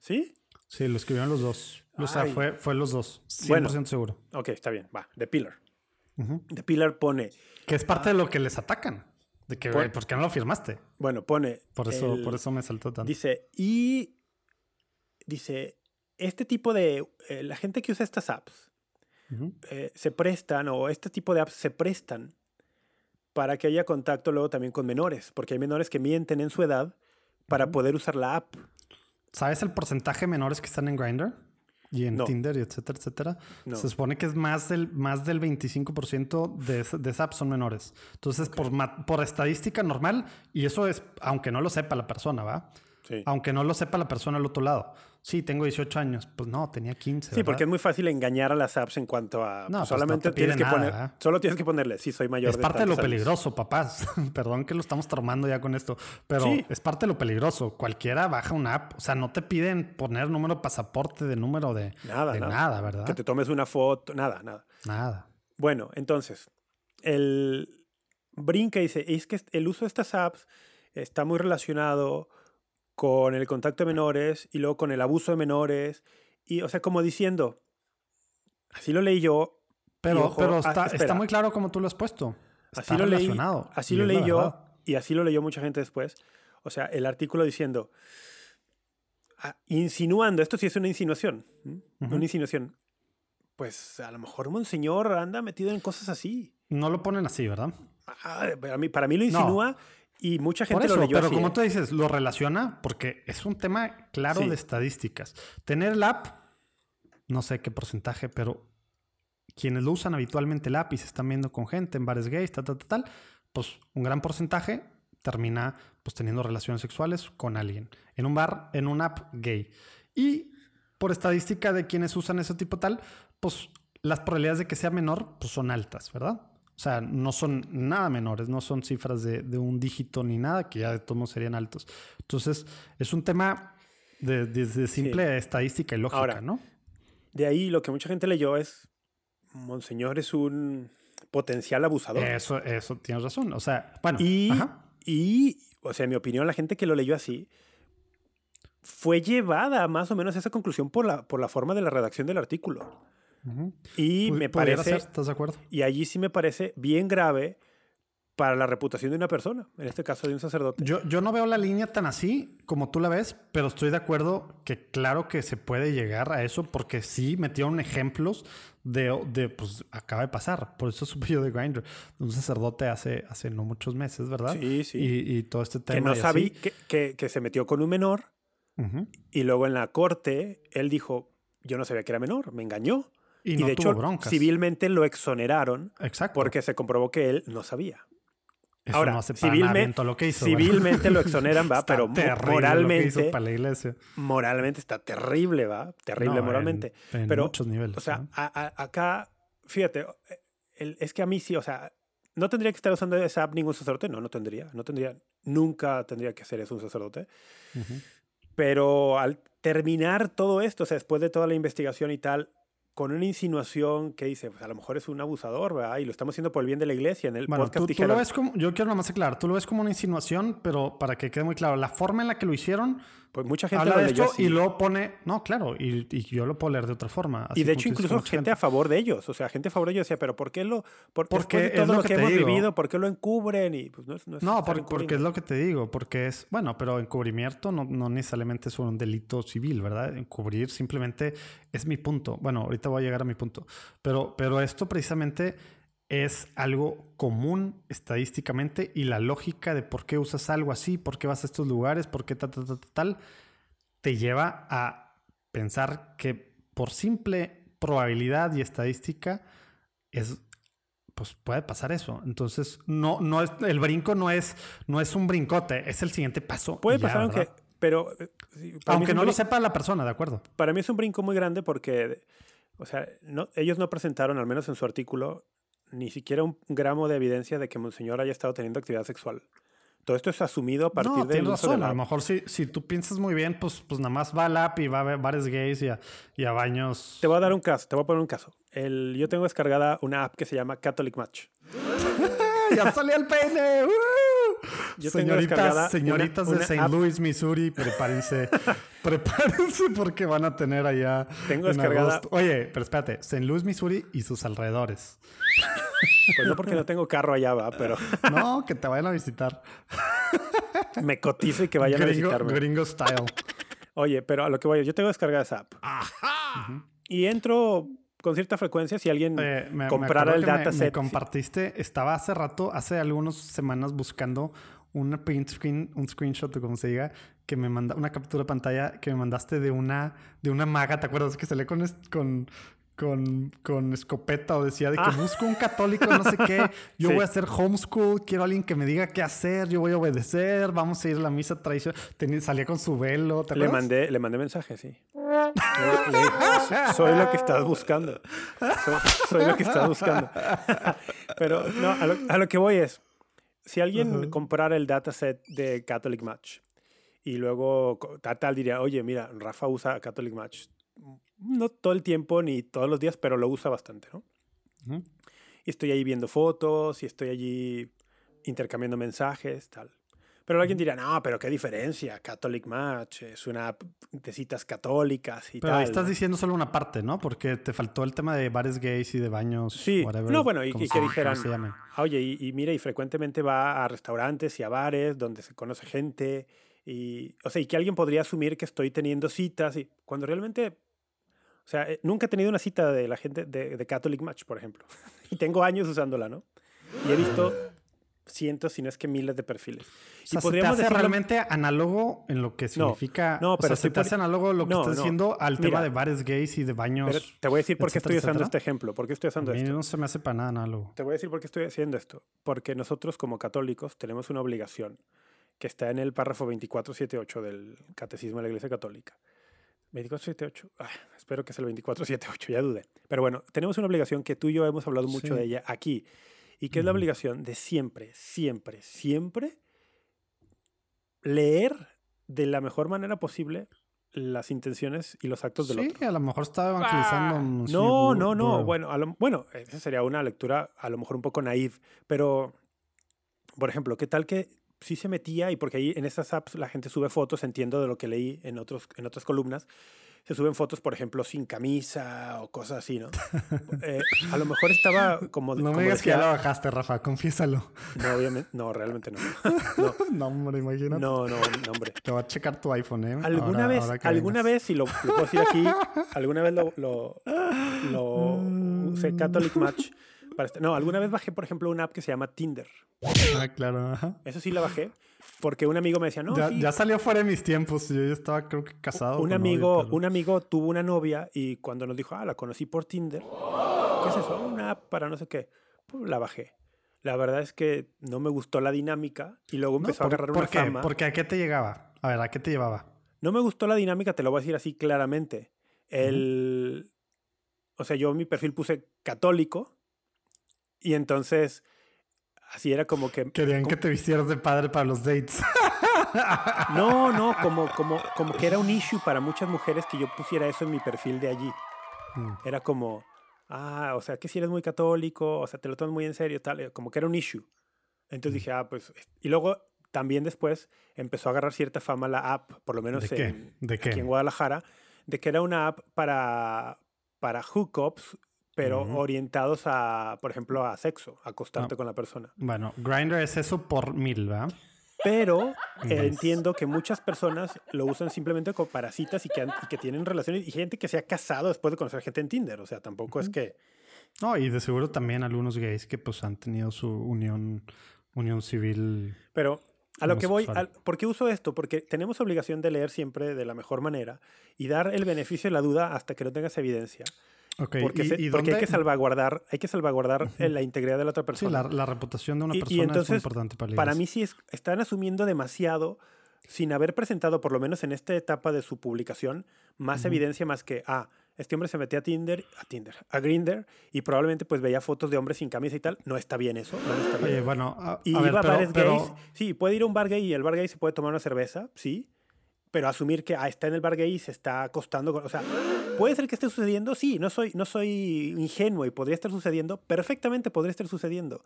¿Sí? Sí, lo escribieron los dos. O sea, fue, fue los dos. 100% Bueno. seguro. Ok, está bien. Va, The Pillar. The Pillar pone, Que es parte de lo que les atacan. De que, Por- güey, ¿por qué no lo firmaste? bueno, pone... Por eso, el- por eso me saltó tanto. Dice, y dice, este tipo de, eh, la gente que usa estas apps eh, se prestan, o este tipo de apps se prestan para que haya contacto luego también con menores, porque hay menores que mienten en su edad para poder usar la app. ¿Sabes el porcentaje de menores que están en Grindr? Y en No. Tinder, y etcétera, etcétera. No. Se supone que es más del, más del 25% de, de esa app son menores. Entonces, por, ma- por estadística normal, y eso es, aunque no lo sepa la persona, ¿va? Sí. Aunque no lo sepa la persona al otro lado. Sí, tengo 18 años. Pues no, tenía 15. Sí, porque es muy fácil engañar a las apps en cuanto a No, pues, pues, no solamente te tienes que nada, solo tienes que ponerle, sí, soy mayor Es de parte de lo tantos años". peligroso, papás. Perdón que lo estamos tomando ya con esto, pero Sí. es parte de lo peligroso. Cualquiera baja una app, o sea, no te piden poner número de pasaporte, de número de Nada, de nada. nada, ¿verdad? Que te tomes una foto, nada, nada. Nada. Bueno, entonces, el brinca y dice, es que el uso de estas apps está muy relacionado con el contacto de menores y luego con el abuso de menores. Y, o sea, como diciendo, así lo leí yo. Pero, ojo, pero ah, está, está muy claro como tú lo has puesto. Así Está lo leí, así lo leí yo y así lo leyó mucha gente después. O sea, el artículo diciendo, ah, insinuando, esto sí es una insinuación, ¿m? Ujú. una insinuación. Pues a lo mejor Monseñor anda metido en cosas así. No lo ponen así, ¿verdad? Ah, para, mí, para mí lo insinúa y mucha gente Por eso, lo leyó pero así. como ¿eh? tú dices, lo relaciona porque es un tema claro Sí. de estadísticas. Tener el app, no sé qué porcentaje, pero quienes lo usan habitualmente el app y se están viendo con gente en bares gays, tal, tal, tal, tal, pues un gran porcentaje termina pues teniendo relaciones sexuales con alguien en un bar, en una app gay. Y por estadística de quienes usan ese tipo tal, pues las probabilidades de que sea menor pues son altas, ¿verdad? O sea, no son nada menores, no son cifras de, de un dígito ni nada, que ya de todos serían altos. Entonces, es un tema de, de- de simple estadística y lógica, Ahora, ¿no? De ahí lo que mucha gente leyó es, Monseñor es un potencial abusador. Eso, eso tienes razón. O sea, bueno, Y, ajá. y, o sea, en mi opinión, la gente que lo leyó así fue llevada más o menos a esa conclusión por la, por la forma de la redacción del artículo. Ujú. Y Pu- me parece, ser, ¿Estás de acuerdo? y allí sí me parece bien grave para la reputación de una persona, en este caso de un sacerdote. Yo, yo no veo la línea tan así como tú la ves, pero estoy de acuerdo que claro que se puede llegar a eso porque sí metieron ejemplos de, de pues acaba de pasar. Por eso supe yo de Grindr, un sacerdote hace, hace no muchos meses, ¿verdad? Sí, sí. Y, y todo este tema. que no sabía, que, que- que se metió con un menor Ujú. y luego en la corte él dijo, yo no sabía que era menor, me engañó. Y, no de hecho, broncas. civilmente lo exoneraron Exacto. porque se comprobó que él no sabía. Eso Ahora, no civilmente, lo que hizo. civilmente lo exoneran, va, pero moralmente, para la iglesia. moralmente está terrible, va, terrible No, en- moralmente. en pero, muchos niveles, O sea, ¿no? a- a- acá, fíjate, el- es que a mí sí, o sea, no tendría que estar usando esa app ningún sacerdote, no, no tendría, no tendría, nunca tendría que hacer eso un sacerdote. Ujú. Pero al terminar todo esto, o sea, después de toda la investigación y tal, con una insinuación que dice, pues a lo mejor es un abusador, ¿verdad? Y lo estamos haciendo por el bien de la iglesia. En el Bueno, podcast tú, lo ves como, yo quiero nada más aclarar, tú lo ves como una insinuación, pero para que quede muy claro, la forma en la que lo hicieron, pues mucha gente habla lo de esto así. y luego pone, no, claro, y, y yo lo puedo leer de otra forma. así Y de hecho, incluso mucha gente a favor de ellos. O sea, gente a favor de ellos decía, pero ¿por qué lo, por, Porque de es todo lo lo que que, hemos digo. vivido, ¿por qué lo encubren? Y pues no es, no es No, por- porque es lo que te digo, porque es, bueno, pero encubrimiento no, no necesariamente es un delito civil, ¿verdad? Encubrir simplemente es mi punto. Bueno, ahorita voy a llegar a mi punto, pero, pero esto precisamente es algo común estadísticamente y la lógica de por qué usas algo así, por qué vas a estos lugares, por qué tal, tal, tal, tal, te lleva a pensar que por simple probabilidad y estadística es pues puede pasar eso. Entonces, no, no es, el brinco no es, no es un brincote, es el siguiente paso. Puede ya, pasar, aunque... Pero... eh, Aunque no lo sepa la persona, de acuerdo. Para mí es un brinco muy grande porque, o sea, no, ellos no presentaron, al menos en su artículo, ni siquiera un gramo de evidencia de que Monseñor haya estado teniendo actividad sexual. Todo esto es asumido a partir no, del tienes uso de razón. la A lo mejor si, si tú piensas muy bien, pues, pues nada más va al app y va a bares gays y a, y a baños. Te voy a dar un caso, te voy a poner un caso. El, yo tengo descargada una app que se llama Catholic Match. ¡Ya salió el peine! ¡Uh! Yo señoritas señoritas una- de St. Louis, Missouri, prepárense. prepárense porque van a tener allá. Tengo en descargada- agosto- Oye, pero espérate, St. Louis, Missouri y sus alrededores. Pues no porque no tengo carro allá, va, pero No, que te vayan a visitar. me cotizo y que vayan a Gringo, visitarme. gringo style. Oye, pero a lo que voy, yo tengo descargada esa app. Y entro con cierta frecuencia si alguien Eh, me- comprara el dataset. Me, compartiste, estaba hace rato, hace algunas semanas buscando una print screen, un screenshot o como se diga, que me manda una captura de pantalla que me mandaste de una de una maga, ¿te acuerdas? Que se lee con con, con escopeta o decía de que Ah. busco un católico, no sé qué, yo Sí. voy a hacer homeschool, quiero a alguien que me diga qué hacer, yo voy a obedecer, vamos a ir a la misa tradicional. Tenía- salía con su velo, ¿te Le mandé, le mandé mensaje, sí. Le- le dije, soy lo que estás buscando. Soy, soy lo que estás buscando. Pero no, a lo, a lo que voy es, si alguien comprara el dataset de Catholic Match y luego co- tal, tal diría, oye, mira, Rafa usa Catholic Match. No todo el tiempo ni todos los días, pero lo usa bastante, ¿no? Y estoy ahí viendo fotos y estoy allí intercambiando mensajes, tal. Pero alguien dirá, no, pero qué diferencia, Catholic Match es una app de citas católicas y Pero tal. ahí estás diciendo solo una parte, ¿no? Porque te faltó el tema de bares gays y de baños. Sí, whatever, no, bueno, y, y que dijeran, se llamen. "Ah, oye, y, y mira, y frecuentemente va a restaurantes y a bares donde se conoce gente, y, o sea, y que alguien podría asumir que estoy teniendo citas, y cuando realmente, o sea, eh, nunca he tenido una cita de la gente de, de Catholic Match, por ejemplo, y tengo años usándola, ¿no? Y he visto cientos, si no es que miles de perfiles. O sea, y se te hace realmente análogo en lo que significa. no, o pero sea, se te hace análogo lo que No, estás no. diciendo al tema Mira. de bares gays y de baños. Pero te voy a decir por qué estoy usando etcétera. este ejemplo, por qué estoy A usando mí esto. no se me hace para nada análogo. Te voy a decir por qué estoy haciendo esto. Porque nosotros como católicos tenemos una obligación que está en el párrafo 2478 del Catecismo de la Iglesia Católica. 2478, ah, espero que sea el 2478, ya dudé. Pero bueno, tenemos una obligación que tú y yo hemos hablado mucho Sí. de ella aquí. Y que es la obligación de siempre, siempre, siempre leer de la mejor manera posible las intenciones y los actos del Sí, otro. a lo mejor estaba evangelizando. Ah, un- sí, No, no, no. bu- Bueno, a lo- bueno, esa sería una lectura a lo mejor un poco naive, pero, por ejemplo, ¿qué tal que sí se metía y porque ahí en estas apps la gente sube fotos, entiendo de lo que leí en, otros, en otras columnas, se suben fotos, por ejemplo, sin camisa o cosas así, ¿no? Eh, a lo mejor estaba como... No como me digas que ya la bajaste, Rafa, confiésalo. No, obviamente, no, realmente no. No, no, hombre, imagínate. no, no, no, hombre. Te va a checar tu iPhone, ¿eh? ¿Alguna Ahora- vez, ahora alguna vengas. vez, y lo, lo puedo decir aquí, alguna vez lo, lo, lo usé Catholic Match? Para este- no, alguna vez bajé, por ejemplo, una app que se llama Tinder. Ah, claro. ajá. Eso sí la bajé, porque un amigo me decía, no, ya, sí, ya salió fuera de mis tiempos. Yo ya estaba, creo que casado. un con amigo, pero- un amigo tuvo una novia y cuando nos dijo, ah, la conocí por Tinder, ¿qué es eso? Una app para no sé qué. Pues la bajé. la verdad es que no me gustó la dinámica y luego No, empezó a ¿por- agarrar ¿Por una qué? fama. Porque ¿a qué te llegaba? A ver, ¿a qué te llevaba? No me gustó la dinámica, te lo voy a decir así claramente. El, O sea, yo en mi perfil puse católico y entonces así era como que... Querían como- que te vistieras de padre para los dates. No, no, como, como, como que era un issue para muchas mujeres que yo pusiera eso en mi perfil de allí. Mm. Era como, ah, o sea, que si eres muy católico, o sea, te lo tomas muy en serio, tal, eh, como que era un issue. Entonces dije, ah, pues, y luego también después empezó a agarrar cierta fama la app, por lo menos en, ¿De aquí en Guadalajara, de que era una app para, para hookups, pero Ujú. orientados a, por ejemplo, a sexo, a acostarte Ah. con la persona. Bueno, Grindr es eso por mil, ¿verdad? Pero eh, entiendo que muchas personas lo usan simplemente como para citas y que, han- y que tienen relaciones y gente que se ha casado después de conocer gente en Tinder. O sea, tampoco es que... No, y de seguro también algunos gays que pues han tenido su unión, unión civil. Pero a lo que voy, al- ¿por qué uso esto? Porque tenemos obligación de leer siempre de la mejor manera y dar el beneficio de la duda hasta que no tengas evidencia. Ok, Porque, ¿y, se- y porque hay que salvaguardar, hay que salvaguardar eh, la integridad de la otra Sí, persona. la, la reputación de una Y- y persona es muy entonces, importante para Para mí sí es, están asumiendo demasiado sin haber presentado, por lo menos en esta etapa de su publicación, más Ujú. evidencia más que, ah, este hombre se metía a Tinder, a Tinder, a Grindr y probablemente pues veía fotos de hombres sin camisa y tal. No está bien eso, no está bien. Oye, bueno, a, y a ver, iba a pero- bares pero- gays. Sí, puede ir a un bar gay y el bar gay se puede tomar una cerveza, sí. Pero asumir que ah, está en el bar gay y se está acostando con. O sea, ¿puede ser que esté sucediendo? Sí, no soy, no soy ingenuo y podría estar sucediendo. Perfectamente podría estar sucediendo.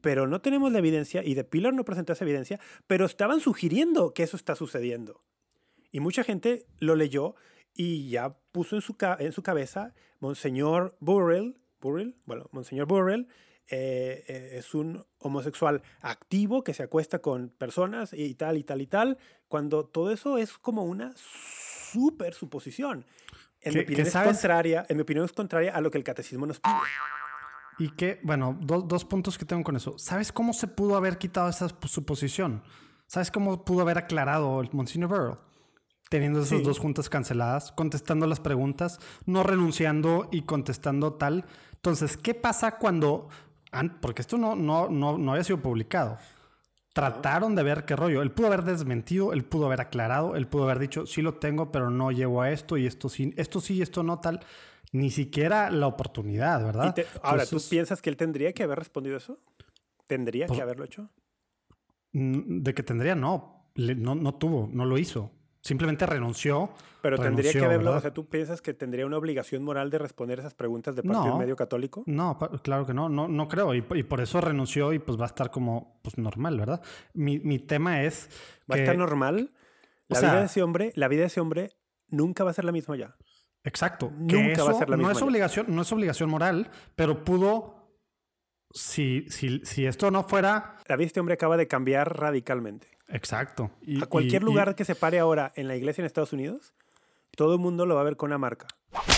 Pero no tenemos la evidencia y de Pilar no presentó esa evidencia, pero estaban sugiriendo que eso está sucediendo. Y mucha gente lo leyó y ya puso en su, en su cabeza, Monseñor Burrell, Burrell, bueno, Monseñor Burrell eh, eh, es un homosexual activo que se acuesta con personas y tal y tal y tal, cuando todo eso es como una súper suposición. En mi, ¿Qué- qué opinión es contraria, en mi opinión es contraria a lo que el catecismo nos pide. Y que, bueno, do- dos puntos que tengo con eso. ¿Sabes cómo se pudo haber quitado esa suposición? ¿Sabes cómo pudo haber aclarado el Monsignor Burrell? Teniendo esas Sí. dos juntas canceladas, contestando las preguntas, no renunciando y contestando tal. Entonces, ¿qué pasa cuando... an- Porque esto no, no, no, no había sido publicado. Trataron de ver qué rollo. Él pudo haber desmentido, él pudo haber aclarado, él pudo haber dicho, sí lo tengo, pero no llevo a esto y esto sí, esto sí, esto no tal. Ni siquiera la oportunidad, ¿verdad? Y te- ahora, ¿tú piensas que él tendría que haber respondido eso? ¿Tendría Pues- que haberlo hecho? De que tendría, no. Le- no, no tuvo, no lo hizo. Simplemente renunció. Pero tendría que haberlo, ¿verdad? o sea, ¿tú piensas que tendría una obligación moral de responder esas preguntas de parte de No. un medio católico? No, claro que no, no, no creo. Y, y por eso renunció y pues va a estar como pues, normal, ¿verdad? Mi, mi tema es. ¿Va a que- estar normal? o La sea- vida de ese hombre, la vida de ese hombre nunca va a ser la misma ya. Exacto. Nunca que va a ser la no misma es ya. obligación, no es obligación moral, pero pudo. Si, si, si esto no fuera. La vida de este hombre acaba de cambiar radicalmente. Exacto. Y- a cualquier y- y- lugar que se pare ahora en la iglesia en Estados Unidos, todo el mundo lo va a ver con una marca.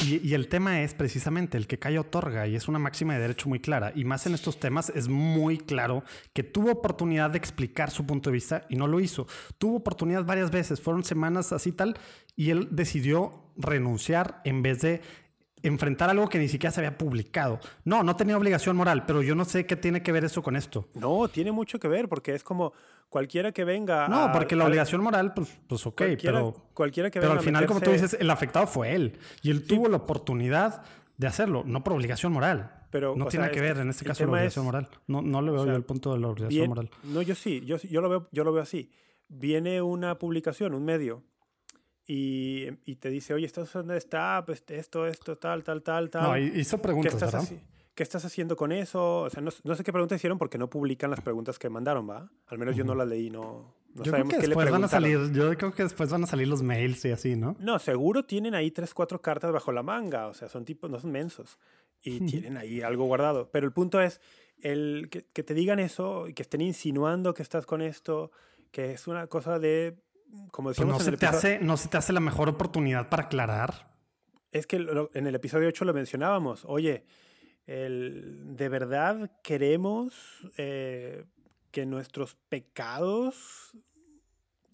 Y, el tema es precisamente el que cae otorga y es una máxima de derecho muy clara. Y más en estos temas es muy claro que tuvo oportunidad de explicar su punto de vista y no lo hizo. Tuvo oportunidad varias veces, fueron semanas así tal, y él decidió renunciar en vez de enfrentar algo que ni siquiera se había publicado. No, no tenía obligación moral, pero yo no sé qué tiene que ver eso con esto. No, tiene mucho que ver, porque es como cualquiera que venga. No, a- porque la a- obligación moral, pues, pues ok, cualquiera, pero... cualquiera que Pero al final, como tú dices, el afectado fue él. Y él tuvo la oportunidad de hacerlo, no por obligación moral. Pero, no o tiene sea, que ver en este caso la obligación es- moral. No, no le veo sea, yo el punto de la obligación Bien- moral. No, yo sí, yo, yo, lo veo, yo lo veo así. Viene una publicación, un medio, y, y te dice, oye, ¿estás dónde está? Pues esto, esto, tal, tal, tal, tal. No, hizo ¿Qué preguntas, estás, ¿verdad? ¿Qué estás haciendo con eso? O sea, no, no sé qué preguntas hicieron porque no publican las preguntas que mandaron, ¿va? Al menos yo no las leí, no, no yo creo sabemos que qué le después van a salir, yo creo que después van a salir los mails y así, ¿no? No, seguro tienen ahí tres, cuatro cartas bajo la manga. O sea, son tipos, no son mensos. Y tienen ahí algo guardado. Pero el punto es, el que, que te digan eso, y que estén insinuando que estás con esto, que es una cosa de, como Pues no en se, el te episodio- hace, no se te hace la mejor oportunidad para aclarar. Es que lo- en el episodio 8 lo mencionábamos. Oye, el, ¿de verdad queremos eh, que nuestros pecados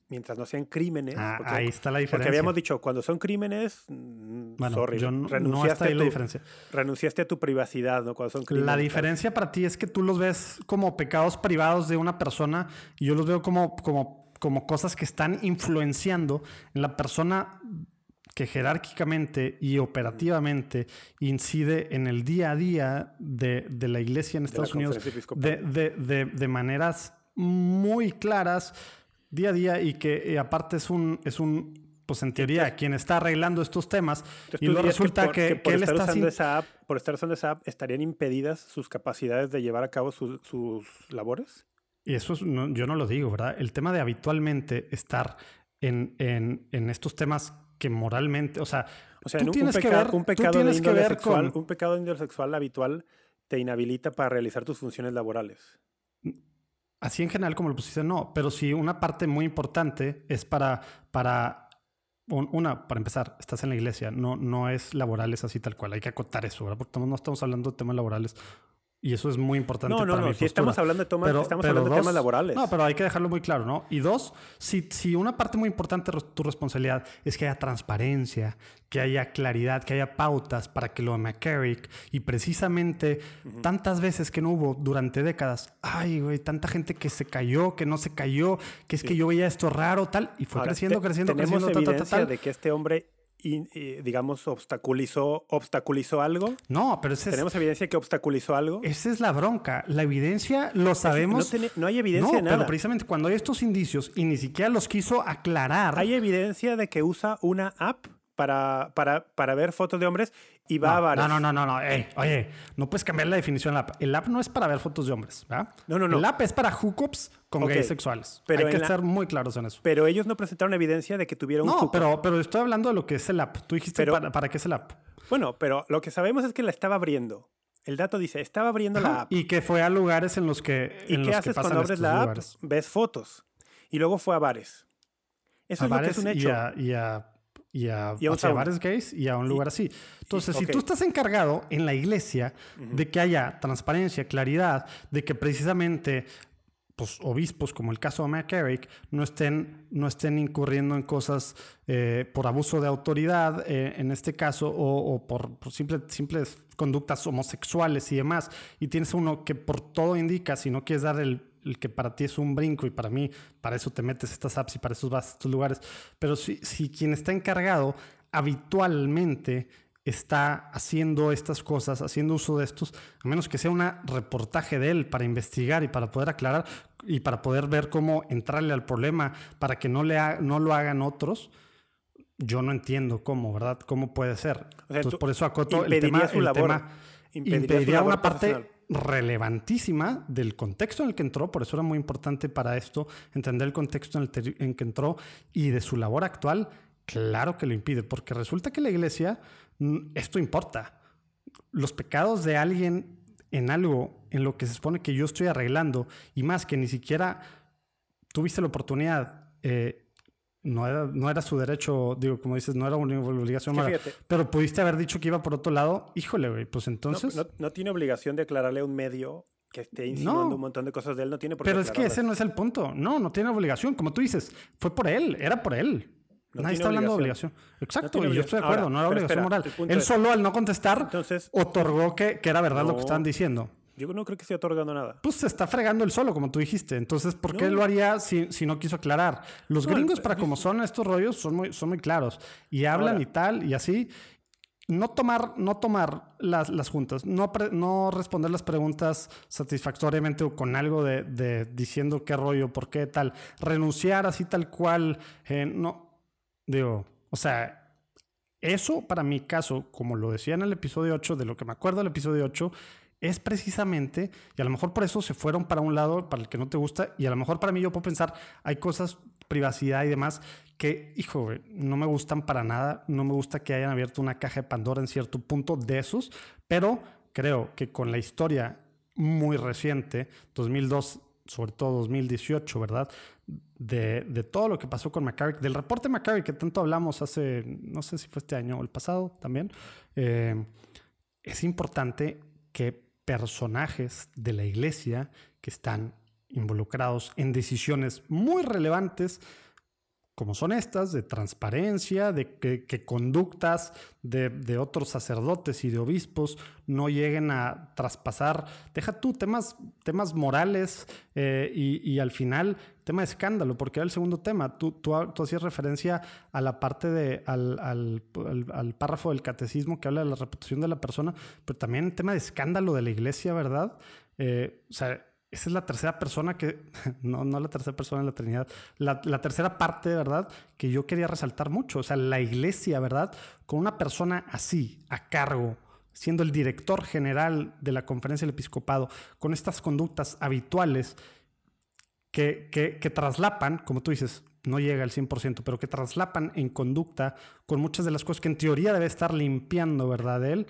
mientras no sean crímenes. Ah, porque- ahí está la Porque diferencia. habíamos dicho, cuando son crímenes, mm, Bueno, sorry, yo no- no renunciaste, está ahí a la tu, diferencia. renunciaste a tu privacidad, ¿no? Cuando son crímenes. La diferencia para ti es que tú los ves como pecados privados de una persona y yo los veo como, como, como cosas que están influenciando en la persona que jerárquicamente y operativamente incide en el día a día de, de la igleia en Estados Unidos de, de- de- de maneras muy claras día a día y que eh, aparte es un, es un, pues en teoría, quien está arreglando estos temas y luego resulta por- que, por que él estar está usando sin- esa app, por estar usando esa app, estarían impedidas sus capacidades de llevar a cabo su- sus labores. Y eso es- no- yo no lo digo, ¿verdad? El tema de habitualmente estar en, en- en estos temas que moralmente, o sea, O sea, tú un, tienes un que ver, un pecado de índole sexual, con- un pecado de índole sexual habitual te inhabilita para realizar tus funciones laborales. así en general como lo pusiste, no, pero si una parte muy importante es para, para un- una, para empezar, estás en la iglesia, no, no es laborales así tal cual, hay que acotar eso, ¿verdad? Porque no estamos hablando de temas laborales y eso es muy importante. No, no, para no. mi Si estamos hablando de temas, Pero- estamos pero hablando de dos- temas laborales. No, pero hay que dejarlo muy claro, ¿no? Y dos, si, si una parte muy importante de tu responsabilidad es que haya transparencia, que haya claridad, que haya pautas para que lo de McCarrick y precisamente tantas veces que no hubo durante décadas, ay, güey, tanta gente que se cayó, que no se cayó, que es que yo veía esto raro, tal, y fue Ahora, creciendo, te- creciendo, tenemos creciendo, evidencia tal. de que este hombre, eh, digamos, obstaculizó, obstaculizó algo. No, pero ese es- Tenemos evidencia que obstaculizó algo. esa es la bronca. La evidencia lo sabemos. no tiene- no hay evidencia No, de nada. pero precisamente cuando hay estos indicios y ni siquiera los quiso aclarar. Hay evidencia de que usa una app para, para, para ver fotos de hombres y va a bares. no, no, no, no. Ey, oye, no puedes cambiar la definición del app. El app no es para ver fotos de hombres, ¿verdad? No, no, no. El app es para hookups con Ok, gays sexuales. pero Hay que la- ser muy claros en eso. Pero ellos no presentaron evidencia de que tuviera un No, hookup. pero, pero estoy hablando de lo que es el app. Tú dijiste Pero- para, para qué es el app. Bueno, pero lo que sabemos es que la estaba abriendo. El dato dice, estaba abriendo la app. Y que fue a lugares en los que. ¿Y en qué los haces cuando abres la app? Ves fotos. Y luego fue a bares. Eso a es lo que es un y hecho. a, y a, y a, Y a un hacia sauna. bares gays y a un lugar así. Entonces, si tú estás encargado en la iglesia de que haya transparencia, claridad, de que precisamente pues, obispos, como el caso de McCarrick, no estén, no estén incurriendo en cosas eh, por abuso de autoridad, eh, en este caso, o, o por, por simple- simples conductas homosexuales y demás, y tienes uno que por todo indica, si no quieres dar el, el que para ti es un brinco y para mí, para eso te metes estas apps y para eso vas a estos lugares, pero si, si quien está encargado habitualmente está haciendo estas cosas, haciendo uso de estos, a menos que sea un reportaje de él para investigar y para poder aclarar y para poder ver cómo entrarle al problema para que no, le ha- no lo hagan otros, yo no entiendo cómo, ¿verdad? ¿Cómo puede ser? O sea, Entonces, por eso acoto el tema, su el labor, tema- impediría su impediría labor una parte. Relevantísima del contexto en el que entró, por eso era muy importante para esto entender el contexto en el que entró y de su labor actual, claro que lo impide, porque resulta que la iglesia, mm, esto importa. Los pecados de alguien en algo en lo que se supone que yo estoy arreglando y más que ni siquiera tuviste la oportunidad, eh, no, era, no era su derecho, digo, como dices, no era una obligación, Es que moral, fíjate. pero pudiste haber dicho que iba por otro lado, híjole, güey, pues entonces... no- no tiene obligación de aclararle a un medio que esté insinuando No. un montón de cosas de él. No tiene por qué Pero es que ese no es el punto. No, no tiene obligación. Como tú dices, fue por él, era por él. No Nadie está hablando de obligación. Exacto, y yo estoy de acuerdo, Ahora, no era obligación espera, moral. Él solo al no contestar Entonces- otorgó que, que era verdad lo que estaban diciendo. Yo no creo que esté otorgando nada. Pues se está fregando él solo, como tú dijiste. Entonces, ¿por qué No. lo haría si, si no quiso aclarar? Los No, gringos, el- para como son estos rollos, son muy, son muy claros. Y hablan Ahora. y tal, y así. No tomar, no tomar las, las juntas, no, pre- no responder las preguntas satisfactoriamente o con algo de, de diciendo qué rollo, por qué tal. Renunciar así tal cual. eh, no, digo, o sea, eso para mi caso, como lo decía en el episodio 8, de lo que me acuerdo del episodio 8, es precisamente, y a lo mejor por eso se fueron para un lado, para el que no te gusta, y a lo mejor para mí yo puedo pensar, hay cosas, privacidad y demás, que, hijo, no me gustan para nada, no me gusta que hayan abierto una caja de Pandora en cierto punto de esos, pero creo que con la historia muy reciente, 2002, sobre todo 2018, ¿verdad? De, de todo lo que pasó con McCarrick, del reporte McCarrick que tanto hablamos hace, no sé si fue este año o el pasado también, eh, es importante que personajes de la iglesia que están involucrados en decisiones muy relevantes como son estas, de transparencia, de que, conductas de, otros sacerdotes y de obispos no lleguen a traspasar, deja tú temas, temas morales eh, y, al final tema de escándalo, porque era el segundo tema. Tú, tú, hacías referencia a la parte de, al, al, párrafo del catecismo que habla de la reputación de la persona, pero también el tema de escándalo de la iglesia, ¿verdad? Eh, o sea, esa es la tercera persona que, no, no la tercera persona en la Trinidad, la, tercera parte, ¿verdad? Que yo quería resaltar mucho. O sea, la iglesia, ¿verdad? Con una persona así, a cargo, siendo el director general de la conferencia del episcopado, con estas conductas habituales que, que, traslapan, como tú dices, no llega al 100%, pero que traslapan en conducta con muchas de las cosas que en teoría debe estar limpiando, ¿verdad? Él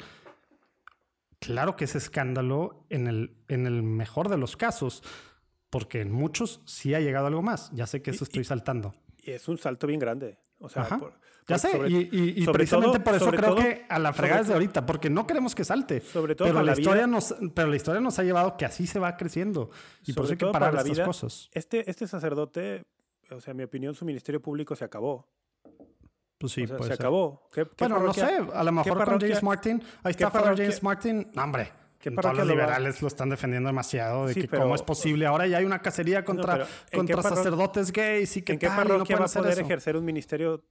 Claro que es escándalo en el, en el mejor de los casos, porque en muchos sí ha llegado algo más. Ya sé que eso estoy saltando. Y es un salto bien grande. O sea, ya sé, y, precisamente por eso creo que a la fregada es de ahorita, porque no queremos que salte. Sobre todo pero la, historia nos, pero la historia nos ha llevado que así se va creciendo. Y por eso hay que parar estas cosas. Este, este sacerdote, o sea, en mi opinión, su ministerio público se acabó. Pues sí, se acabó. bueno, no sé, a lo mejor con James Martin, ahí está James Martin, no, hombre. Todos los liberales lo, están defendiendo demasiado de que cómo es posible. Ahora ya hay una cacería contra, contra sacerdotes gays y que ¿En qué parroquia no va a poder ejercer un ministerio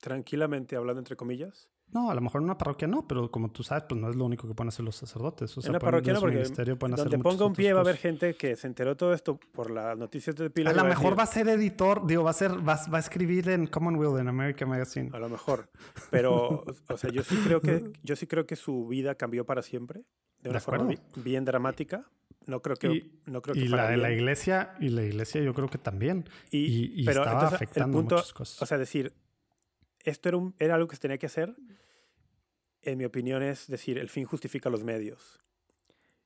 tranquilamente, hablando entre comillas? No, a lo mejor en una parroquia no, pero como tú sabes, pues no es lo único que pueden hacer los sacerdotes. en una parroquia no, porque donde ponga un pie va a haber gente que se enteró todo esto por las noticias de Pilar. A lo mejor va a ser editor, digo, va a ser, va, va, a escribir en Commonwealth, en American Magazine. A lo mejor. Pero, o sea, yo sí creo que, yo sí creo que su vida cambió para siempre. De una forma bien dramática. No creo que. Y, no creo que y la de la iglesia, y la iglesia yo creo que también. Y, pero estaba afectando muchas cosas. O sea, decir, esto era, un, era algo que se tenía que hacer en mi opinión, es decir, el fin justifica los medios.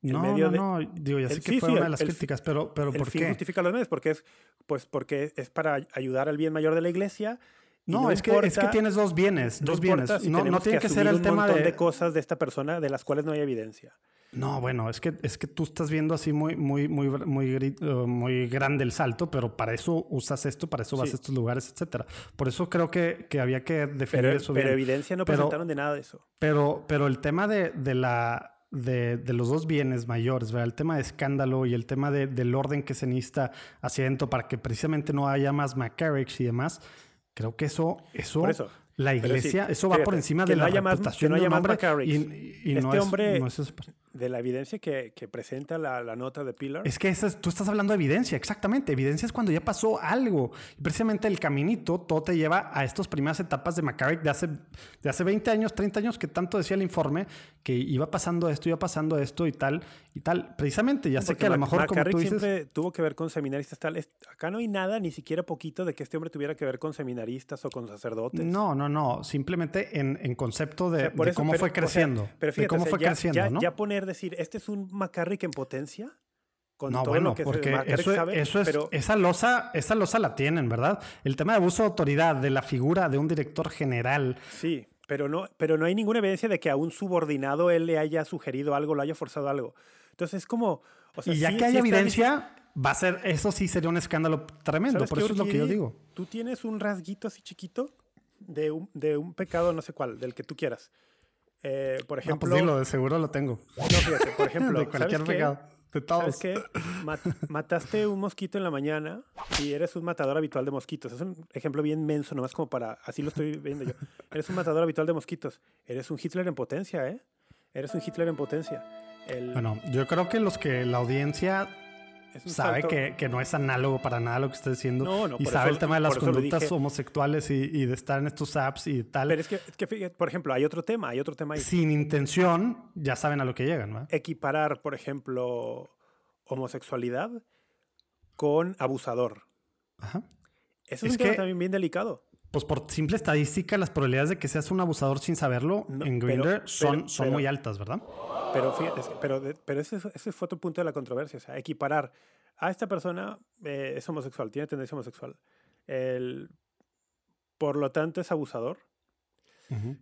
no, no, no, digo, ya sé que fue una de las críticas, pero, pero ¿por fin justifica los medios porque es, pues porque es para ayudar al bien mayor de la iglesia. No, es, que, es que tienes dos bienes, dos bienes. no, no tiene que, ser el tema de... de cosas de esta persona de las cuales no hay evidencia. No, bueno, es que, es que tú estás viendo así muy, muy, muy, muy, muy grande el salto, pero para eso usas esto, para eso vas a estos lugares, etcétera. Por eso creo que, que había que definir pero, eso Pero evidencia no presentaron de nada de eso. Pero, pero el tema de, de la de, de, los dos bienes mayores, ¿verdad? el tema de escándalo y el tema de, del orden que se necesita hacia adentro para que precisamente no haya más McCarrick y demás, creo que eso, eso, eso la iglesia, eso va por encima de la reputación de un hombre. Y, este hombre, de la evidencia que, que presenta la, la, nota de Pilar. Es que tú estás hablando de evidencia, exactamente. Evidencia es cuando ya pasó algo. Y precisamente el caminito, todo te lleva a estas primeras etapas de McCarrick de hace, de hace 20 años, 30 años, que tanto decía el informe, que iba pasando esto, iba pasando esto y tal, y tal. Precisamente, ya sé que a lo mejor como tú dices... siempre tuvo que ver con seminaristas tal. Acá no hay nada, ni siquiera poquito, de que este hombre tuviera que ver con seminaristas o con sacerdotes. No, no, no. Simplemente en, en concepto de, cómo fue creciendo. pero fíjate, cómo fue creciendo, ¿no? ya poner decir, este es un McCarrick en potencia. No, bueno, porque eso, eso es, esa losa, esa losa la tienen, ¿verdad? El tema de abuso de autoridad, de la figura de un director general. Sí, pero no, pero no hay ninguna evidencia de que a un subordinado él le haya sugerido algo, lo haya forzado algo. Entonces es como. y ya que hay evidencia, va a ser, eso sí sería un escándalo tremendo. Por eso es lo que yo digo. Tú tienes un rasguito así chiquito de un, de un pecado, no sé cuál, del que tú quieras. Eh, por pues ejemplo. No, de seguro lo tengo. No, fíjate, por ejemplo. de cualquier pecado. De todos. ¿Sabes qué? mataste un mosquito en la mañana y eres un matador habitual de mosquitos. Es un ejemplo bien menso, nomás como para. Así lo estoy viendo yo. Eres un matador habitual de mosquitos. Eres un Hitler en potencia, ¿eh? Eres un Hitler en potencia. Bueno, yo creo que los que la audiencia sabe que, que, no es análogo para nada lo que está diciendo. y sabe el tema de las conductas homosexuales y, y, de estar en estos apps y tal. Pero es que, es que, por ejemplo, hay otro tema, hay otro tema ahí. Sin intención, ya saben a lo que llegan, ¿no? Equiparar, por ejemplo, homosexualidad con abusador. Ajá. Eso es, un tema también bien delicado. Pues por simple estadística, las probabilidades de que seas un abusador sin saberlo en Grindr son, son muy altas, ¿verdad? Pero, pero, pero ese, ese, fue otro punto de la controversia. O sea, equiparar a esta persona eh, es homosexual, tiene tendencia homosexual. El, por lo tanto, es abusador.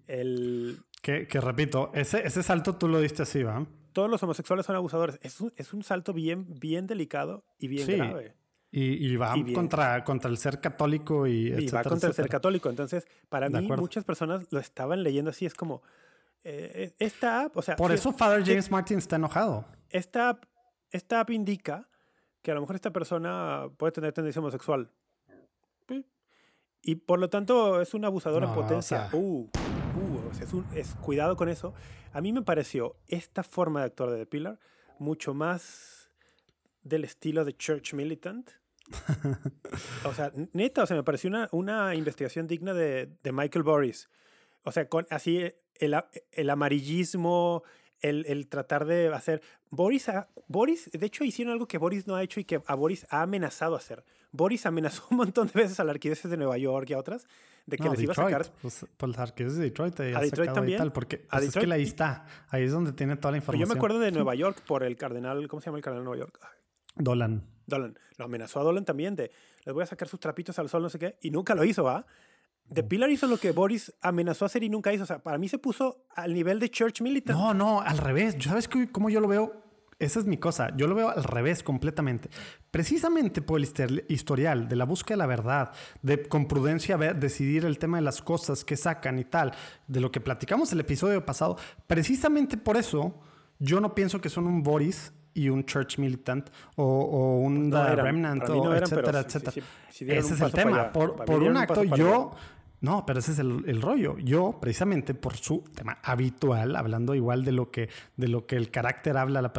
el, que, que, repito, ese, ese salto tú lo diste así, ¿va? Todos los homosexuales son abusadores. Es un, es un salto bien, bien delicado y bien grave. Y, va contra, contra el ser católico y. Y va contra el ser católico. Entonces, para mí, muchas personas lo estaban leyendo así. Es como. Eh, esta app, o sea. Por eso Father James Martin está enojado. Esta app, esta app indica que a lo mejor esta persona puede tener tendencia homosexual. Y por lo tanto es un abusador en potencia. uh, uh, es, un, es, cuidado con eso. A mí me pareció esta forma de actuar de The Pillar mucho más del estilo de Church Militant. o sea, neta, o sea, me pareció una, una investigación digna de, de, Michael Boris. O sea, con así el, el amarillismo, el, el, tratar de hacer. Boris, Boris, de hecho, hicieron algo que Boris no ha hecho y que a Boris ha amenazado hacer. Boris amenazó un montón de veces a la arquidiócesis de Nueva York y a otras de que les iba a sacar. Pues, pues la arquidiócesis de Detroit, a Detroit también. Tal, porque pues, es que ahí está, ahí es donde tiene toda la información. Yo me acuerdo de Nueva York por el cardenal, ¿cómo se llama el cardenal de Nueva York? Dolan. Dolan. Lo amenazó a Dolan también de les voy a sacar sus trapitos al sol, no sé qué, y nunca lo hizo, ¿va? The Pillar hizo lo que Boris amenazó a hacer y nunca hizo. O sea, para mí se puso al nivel de Church Militant. No, no, al revés. ¿Sabes cómo yo lo veo? Esa es mi cosa. Yo lo veo al revés completamente. Precisamente por el historial de la búsqueda de la verdad, de con prudencia ver, decidir el tema de las cosas que sacan y tal, de lo que platicamos el episodio pasado, precisamente por eso yo no pienso que son un Boris y un church militant o, un remnant, o etcétera, etcétera. Ese es el tema. por, por un acto, yo no, pero ese es el, rollo. Yo, precisamente por su tema habitual, hablando igual de lo que, de lo que el carácter habla la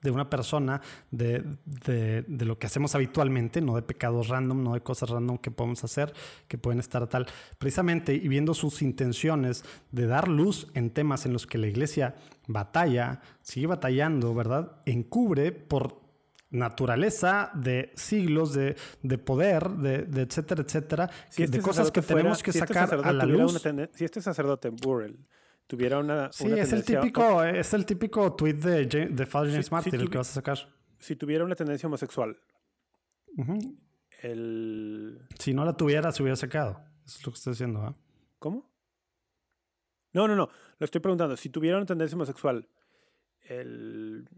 de una persona, de, de, de, lo que hacemos habitualmente, no de pecados random, no de cosas random que podemos hacer, que pueden estar tal. Precisamente, y viendo sus intenciones de dar luz en temas en los que la iglesia batalla, sigue batallando, ¿verdad? Encubre por naturaleza de siglos de, de poder, de, de, etcétera, etcétera, de este cosas que tenemos que este sacar a la luz. si este sacerdote Burrell tuviera una, sí, es el típico, es el típico tweet de, de Father James Martin el que vas a sacar. Si tuviera una tendencia homosexual, el... si no la tuviera, se hubiera sacado. Eso es lo que estoy diciendo. ¿eh? ¿Cómo? No, no, no. Lo estoy preguntando. Si tuviera una tendencia homosexual, el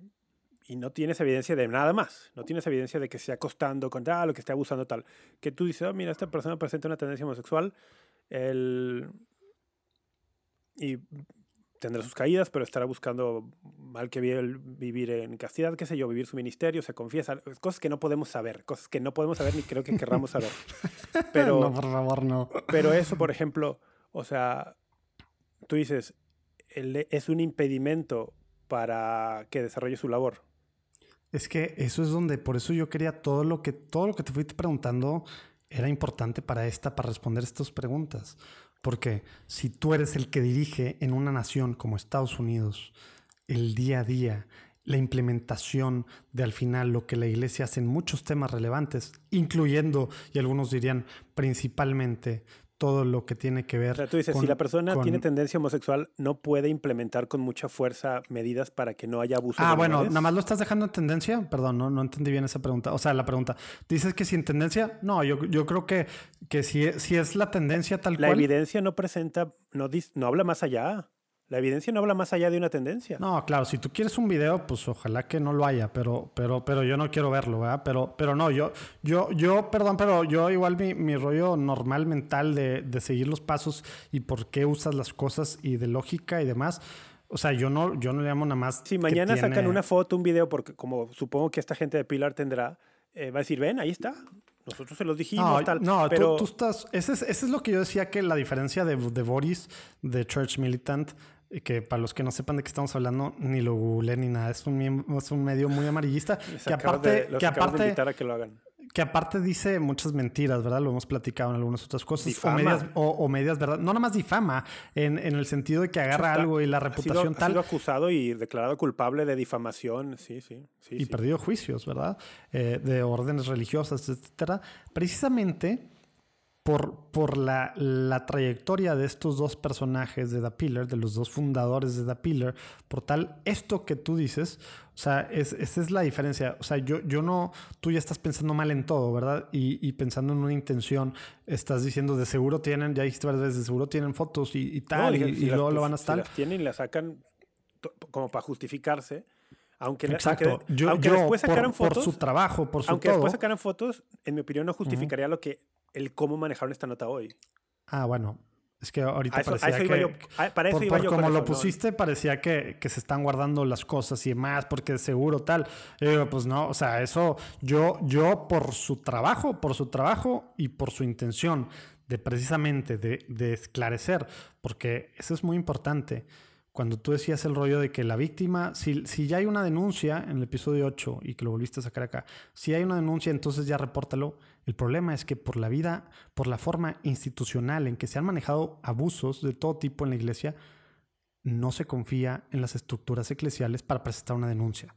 y no tienes evidencia de nada más. No tienes evidencia de que esté acostando con tal o que esté abusando tal. Que tú dices, oh, mira, esta persona presenta una tendencia homosexual el... y tendrá sus caídas, pero estará buscando mal que vivir en castidad, qué sé yo, vivir su ministerio, se confiesa, cosas que no podemos saber, cosas que no podemos saber ni creo que querramos saber. Pero, no, por favor, no. Pero eso, por ejemplo, o sea, tú dices, es un impedimento para que desarrolle su labor. Es que eso es donde, por eso yo quería todo lo que, todo lo que te fuiste preguntando era importante para esta, para responder estas preguntas. Porque si tú eres el que dirige en una nación como Estados Unidos el día a día, la implementación de al final lo que la iglesia hace en muchos temas relevantes, incluyendo, y algunos dirían principalmente, todo lo que tiene que ver. O sea, tú dices, si la persona tiene tendencia homosexual, no puede implementar con mucha fuerza medidas para que no haya abuso. Ah, bueno, nada más lo estás dejando en tendencia. Perdón, no, no entendí bien esa pregunta. O sea, la pregunta. Dices que sin tendencia. No, yo, yo creo que, que si, si es la tendencia tal la cual. La evidencia no presenta, no, no habla más allá. La evidencia no habla más allá de una tendencia. No, claro, si tú quieres un video, pues ojalá que no lo haya, pero, pero, pero yo no quiero verlo, ¿verdad? Pero, pero no, yo, yo, yo, perdón, pero yo igual mi, mi rollo normal mental de, de seguir los pasos y por qué usas las cosas y de lógica y demás. O sea, yo no, yo no le llamo nada más. Si mañana sacan una foto, un video, porque como supongo que esta gente de Pilar tendrá, eh, va a decir, ven, ahí está. Nosotros se los dijimos, no, tal. No, pero... tú, estás. Ese es, ese es, lo que yo decía que la diferencia de, de Boris, de Church Militant, que para los que no sepan de qué estamos hablando, ni lo googleé ni nada. Es un, es un medio muy amarillista. que aparte, que aparte, que lo hagan. Que aparte dice muchas mentiras, ¿verdad? Lo hemos platicado en algunas otras cosas. O medias, o, medias, ¿verdad? No nada más difama, en, en, el sentido de que agarra algo y la reputación tal. Ha sido acusado y declarado culpable de difamación, sí, sí. sí y perdido juicios, ¿verdad? Eh, de órdenes religiosas, etcétera. Precisamente por, por la, la, trayectoria de estos dos personajes de The Pillar, de los dos fundadores de The Pillar, por tal, esto que tú dices, o sea, es, esa es la diferencia. O sea, yo, yo no, tú ya estás pensando mal en todo, ¿verdad? Y, y pensando en una intención, estás diciendo de seguro tienen, ya dijiste varias veces, de seguro tienen fotos y, tal, y, luego lo van a estar. Si las tienen y las sacan como para justificarse Aunque, Exacto. aunque, yo, aunque yo, después por, sacaran por fotos, su trabajo, por su aunque todo. después sacaran fotos, en mi opinión no justificaría lo que el cómo manejaron esta nota hoy. Ah, bueno. Es que ahorita eso- parecía que... yo- a- para eso por, iba por yo como lo eso, ¿no? pusiste, parecía que, que se están guardando las cosas y demás, porque seguro tal. Yo digo, pues no, o sea, eso yo, yo por su trabajo, por su trabajo y por su intención de precisamente de, de esclarecer, porque eso es muy importante. Cuando tú decías el rollo de que la víctima, si, si ya hay una denuncia en el episodio 8 y que lo volviste a sacar acá, si hay una denuncia, entonces ya repórtalo. El problema es que por la vida, por la forma institucional en que se han manejado abusos de todo tipo en la iglesia, no se confía en las estructuras eclesiales para presentar una denuncia.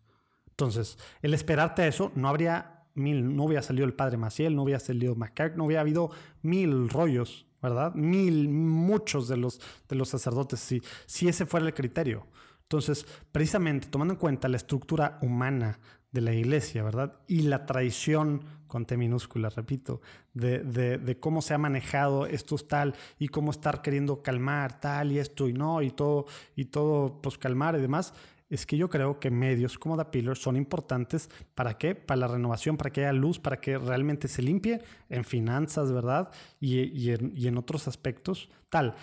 Entonces, el esperarte a eso, no habría mil, no hubiera salido el padre Maciel, no hubiera salido McCartney, no hubiera habido mil rollos, ¿verdad? Mil, muchos de los, de los sacerdotes, si, si ese fuera el criterio. Entonces, precisamente tomando en cuenta la estructura humana de la iglesia, ¿verdad? Y la tradición, con T minúscula, repito, de, de, cómo se ha manejado estos tal y cómo estar queriendo calmar tal y esto y no y todo, y todo, pues calmar y demás, es que yo creo que medios como The Pillar son importantes para qué? Para la renovación, para que haya luz, para que realmente se limpie en finanzas, ¿verdad? Y, y, en, y en otros aspectos, tal.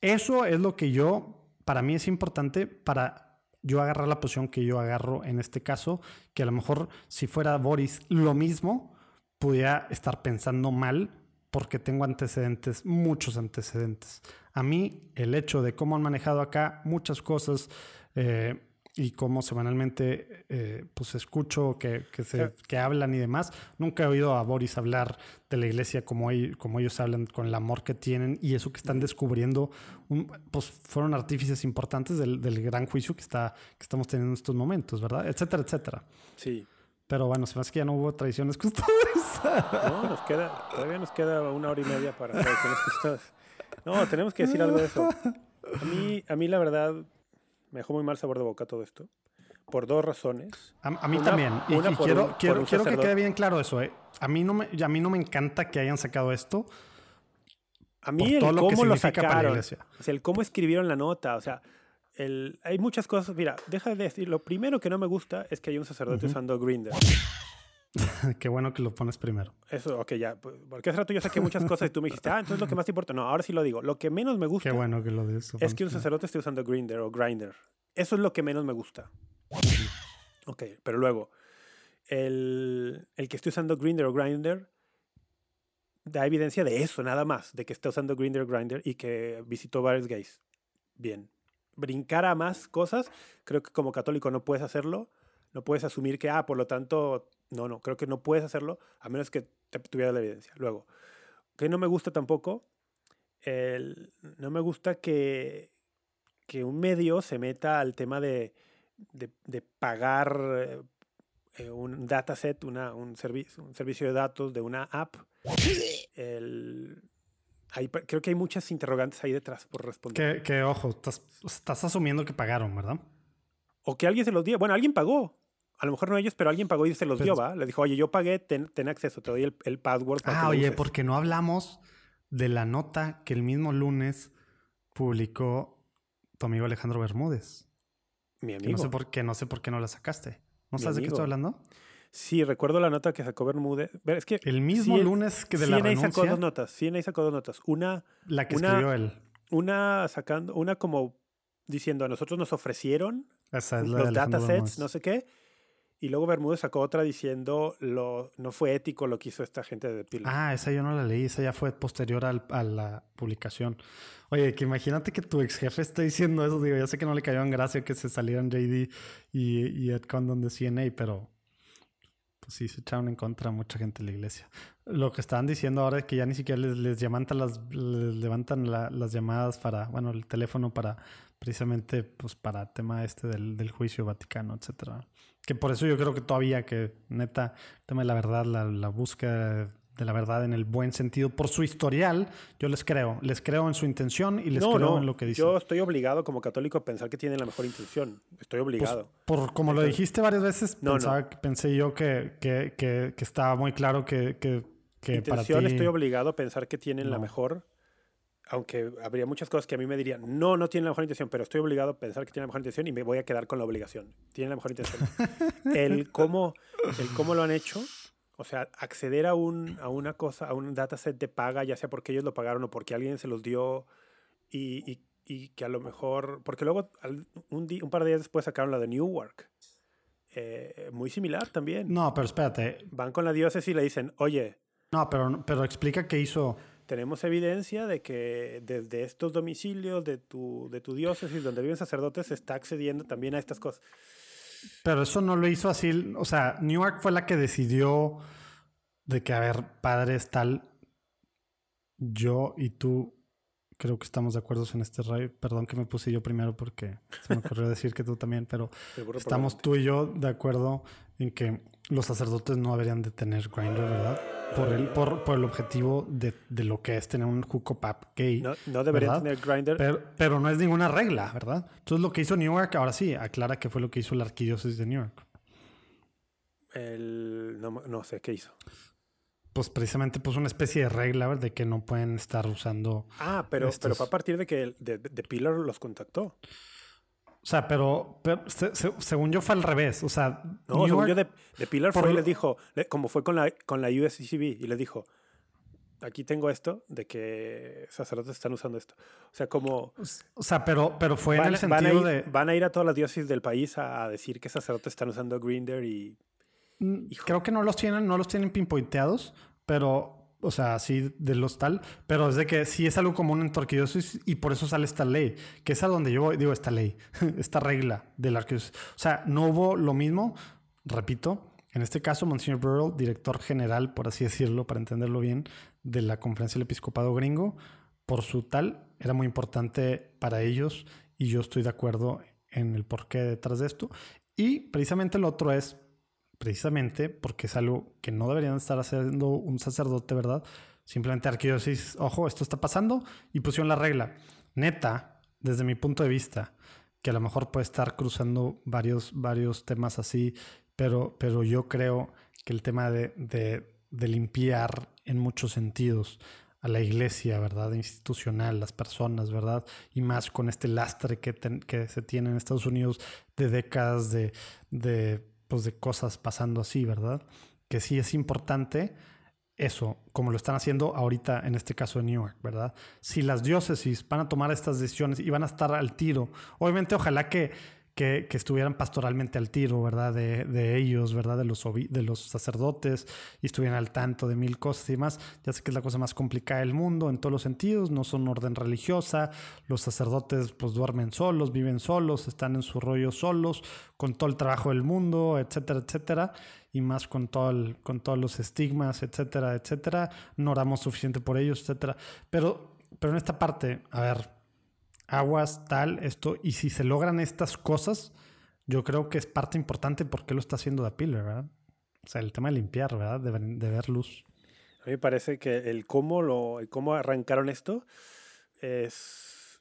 Eso es lo que yo, para mí es importante para yo agarrar la posición que yo agarro en este caso, que a lo mejor si fuera Boris lo mismo, pudiera estar pensando mal porque tengo antecedentes, muchos antecedentes. A mí el hecho de cómo han manejado acá muchas cosas eh, y cómo semanalmente eh, pues escucho que, que, se, que, hablan y demás, nunca he oído a Boris hablar de la iglesia como, ellos, como ellos hablan, con el amor que tienen y eso que están descubriendo, un, pues fueron artífices importantes del, del, gran juicio que, está, que estamos teniendo en estos momentos, ¿verdad? Etcétera, etcétera. Sí. Pero bueno, se me hace que ya no hubo tradiciones custodias. No, nos queda, todavía nos queda una hora y media para tradiciones custodias. No, tenemos que decir algo de eso. A mí, a mí la verdad, me dejó muy mal sabor de boca todo esto. Por dos razones. A, a mí una, también. Y, y quiero, un, quiero, quiero que quede bien claro eso. ¿eh? A, mí no me, a mí no me encanta que hayan sacado esto. A mí el cómo lo sacaron. O sea, el cómo escribieron la nota. O sea, el, hay muchas cosas. Mira, deja de decir. Lo primero que no me gusta es que hay un sacerdote uh -huh. usando Grinder. Qué bueno que lo pones primero. Eso, ok, ya. Porque hace rato yo saqué muchas cosas y tú me dijiste, ah, entonces lo que más te importa. No, ahora sí lo digo. Lo que menos me gusta. Qué bueno que lo dices. Es que un sacerdote esté usando Grinder o Grinder. Eso es lo que menos me gusta. Ok, pero luego, el, el que esté usando Grinder o Grinder da evidencia de eso, nada más, de que está usando Grinder o Grinder y que visitó varios gays. Bien. Brincar a más cosas, creo que como católico no puedes hacerlo. No puedes asumir que, ah, por lo tanto, no, no, creo que no puedes hacerlo a menos que te tuviera la evidencia. Luego, que no me gusta tampoco, el, no me gusta que, que un medio se meta al tema de, de, de pagar eh, un dataset, una, un, servicio, un servicio de datos de una app. El, hay, creo que hay muchas interrogantes ahí detrás por responder. Que, que ojo, estás, estás asumiendo que pagaron, ¿verdad? O que alguien se los dio. Bueno, alguien pagó. A lo mejor no ellos, pero alguien pagó y se los dio, ¿va? Le dijo, oye, yo pagué, ten, ten acceso, te doy el, el password. Para ah, oye, uses. porque no hablamos de la nota que el mismo lunes publicó tu amigo Alejandro Bermúdez. Mi amigo. Que no sé por qué, no sé por qué no la sacaste. ¿No Mi sabes amigo. de qué estoy hablando? Sí, recuerdo la nota que sacó Bermúdez. Es que el mismo lunes que de la CNA renuncia. sacó dos notas. CNA sacó dos notas. Una. La que una, escribió él. Una sacando, una como diciendo a nosotros nos ofrecieron Esa es la los datasets, no sé qué. Y luego Bermúdez sacó otra diciendo lo, no fue ético lo que hizo esta gente de Pilo. Ah, esa yo no la leí, esa ya fue posterior al, a la publicación. Oye, que imagínate que tu ex jefe esté diciendo eso. Digo, ya sé que no le cayó en gracia que se salieran JD y, y Ed Condon de CNA, pero pues sí se echaron en contra a mucha gente de la iglesia. Lo que estaban diciendo ahora es que ya ni siquiera les, les levantan, las, levantan la, las llamadas para, bueno, el teléfono para precisamente pues para tema este del, del juicio vaticano, etcétera. Que por eso yo creo que todavía que neta, el tema de la verdad, la, la búsqueda de la verdad en el buen sentido, por su historial, yo les creo, les creo en su intención y les no, creo no, en lo que dicen. Yo estoy obligado como católico a pensar que tienen la mejor intención. Estoy obligado. Pues, por como lo dijiste varias veces, No, pensaba, pensé yo que, que, que, que estaba muy claro que, que, que para intención ti... estoy obligado a pensar que tienen la mejor aunque habría muchas cosas que a mí me dirían, no, no tiene la mejor intención, pero estoy obligado a pensar que tiene la mejor intención y me voy a quedar con la obligación. Tiene la mejor intención. el, cómo, el cómo lo han hecho, o sea, acceder a, un, a una cosa, a un dataset de paga, ya sea porque ellos lo pagaron o porque alguien se los dio y, y, y que a lo mejor, porque luego un, un, par de días después sacaron la de Newark. Eh, muy similar también. No, pero espérate. Van con la diócesis y le dicen, oye. No, pero, pero explica qué hizo tenemos evidencia de que desde estos domicilios de tu, de tu diócesis donde viven sacerdotes se está accediendo también a estas cosas. Pero eso no lo hizo así, o sea, Newark fue la que decidió de que, a ver, padres tal, yo y tú creo que estamos de acuerdo en este rayo. Perdón que me puse yo primero porque se me ocurrió decir que tú también, pero estamos tú y yo de acuerdo en que los sacerdotes no deberían de tener grinder, ¿verdad? por el, por, por el objetivo de, de, lo que es tener un hookup gay. No, no debería tener grinder. Pero, pero, no es ninguna regla, ¿verdad? Entonces lo que hizo Newark, ahora sí, aclara que fue lo que hizo la arquidiócesis de. El, no, no sé qué hizo. Pues precisamente puso una especie de regla de que no pueden estar usando. Ah, pero, pero fue a partir de que de, de Pillar los contactó. O sea, pero, pero se, se, según yo fue al revés. O sea, no, New según yo de, de Pilar fue y le dijo, le, como fue con la, con la USCCB, y le dijo, aquí tengo esto de que sacerdotes están usando esto. O sea, como... O sea, pero, pero fue van, en el sentido van ir, de... Van a ir a todas las diócesis del país a, a decir que sacerdotes están usando Grinder y... Mm, Hijo. Creo que no los tienen, no los tienen pinpointeados, pero o sea, así de los tal, pero es de que sí es algo común en tu arquidiócesis y por eso sale esta ley, que es a donde yo digo esta ley, esta regla de la arquidiócesis. O sea, no hubo lo mismo, repito, en este caso, Monsignor Burrell, director general, por así decirlo, para entenderlo bien, de la Conferencia del Episcopado Gringo, por su tal, era muy importante para ellos y yo estoy de acuerdo en el porqué detrás de esto. Y precisamente lo otro es precisamente porque es algo que no deberían estar haciendo un sacerdote, ¿verdad? Simplemente arquidiócesis, ojo, esto está pasando y pusieron la regla. Neta, desde mi punto de vista, que a lo mejor puede estar cruzando varios, varios temas así, pero, pero yo creo que el tema de, de, limpiar en muchos sentidos a la iglesia, ¿verdad? Institucional, las personas, ¿verdad? Y más con este lastre que, que se tiene en Estados Unidos de décadas de, de de cosas pasando así, ¿verdad? Que sí es importante eso, como lo están haciendo ahorita en este caso de Newark, ¿verdad? Si las diócesis van a tomar estas decisiones y van a estar al tiro, obviamente ojalá que que, estuvieran pastoralmente al tiro, ¿verdad? De, de ellos, ¿verdad? De los, de los sacerdotes y estuvieran al tanto de mil cosas y más. Ya sé que es la cosa más complicada del mundo en todos los sentidos, no son orden religiosa, los sacerdotes pues duermen solos, viven solos, están en su rollo solos, con todo el trabajo del mundo, etcétera, etcétera, y más con, todo el, con todos los estigmas, etcétera, etcétera. No oramos suficiente por ellos, etcétera. Pero, pero en esta parte, a ver, aguas, tal, esto. Y si se logran estas cosas, yo creo que es parte importante porque lo está haciendo Da Pillar, ¿verdad? O sea, el tema de limpiar, ¿verdad? De, de ver luz. A mí me parece que el cómo, lo, el cómo arrancaron esto es.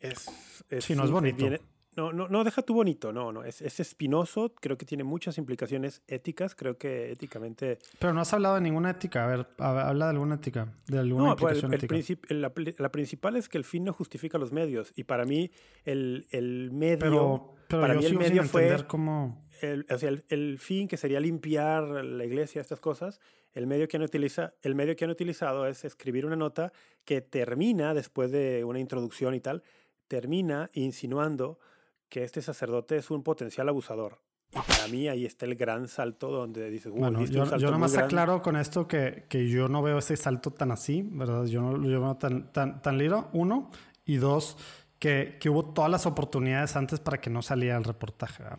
es, es sí, no es bonito. Viene, no, no, no, deja tu bonito, no, no, es, es espinoso, creo que tiene muchas implicaciones éticas, creo que éticamente... Pero no has hablado de ninguna ética, a ver, habla de alguna ética, de alguna no, implicación pues el, el ética. La, la, principal es que el fin no justifica los medios, y para mí el, el medio... Pero, pero para yo mí el medio fue... cómo... El, o sea, el, el, fin que sería limpiar la iglesia, estas cosas, el medio, que han utiliza, el medio que han utilizado es escribir una nota que termina, después de una introducción y tal, termina insinuando que este sacerdote es un potencial abusador. Y para mí ahí está el gran salto donde dices, bueno, yo, yo nomás aclaro con esto que, que, yo no veo ese salto tan así, ¿verdad? Yo no lo veo tan, tan, tan uno, y dos, que, que, hubo todas las oportunidades antes para que no saliera el reportaje. ¿verdad?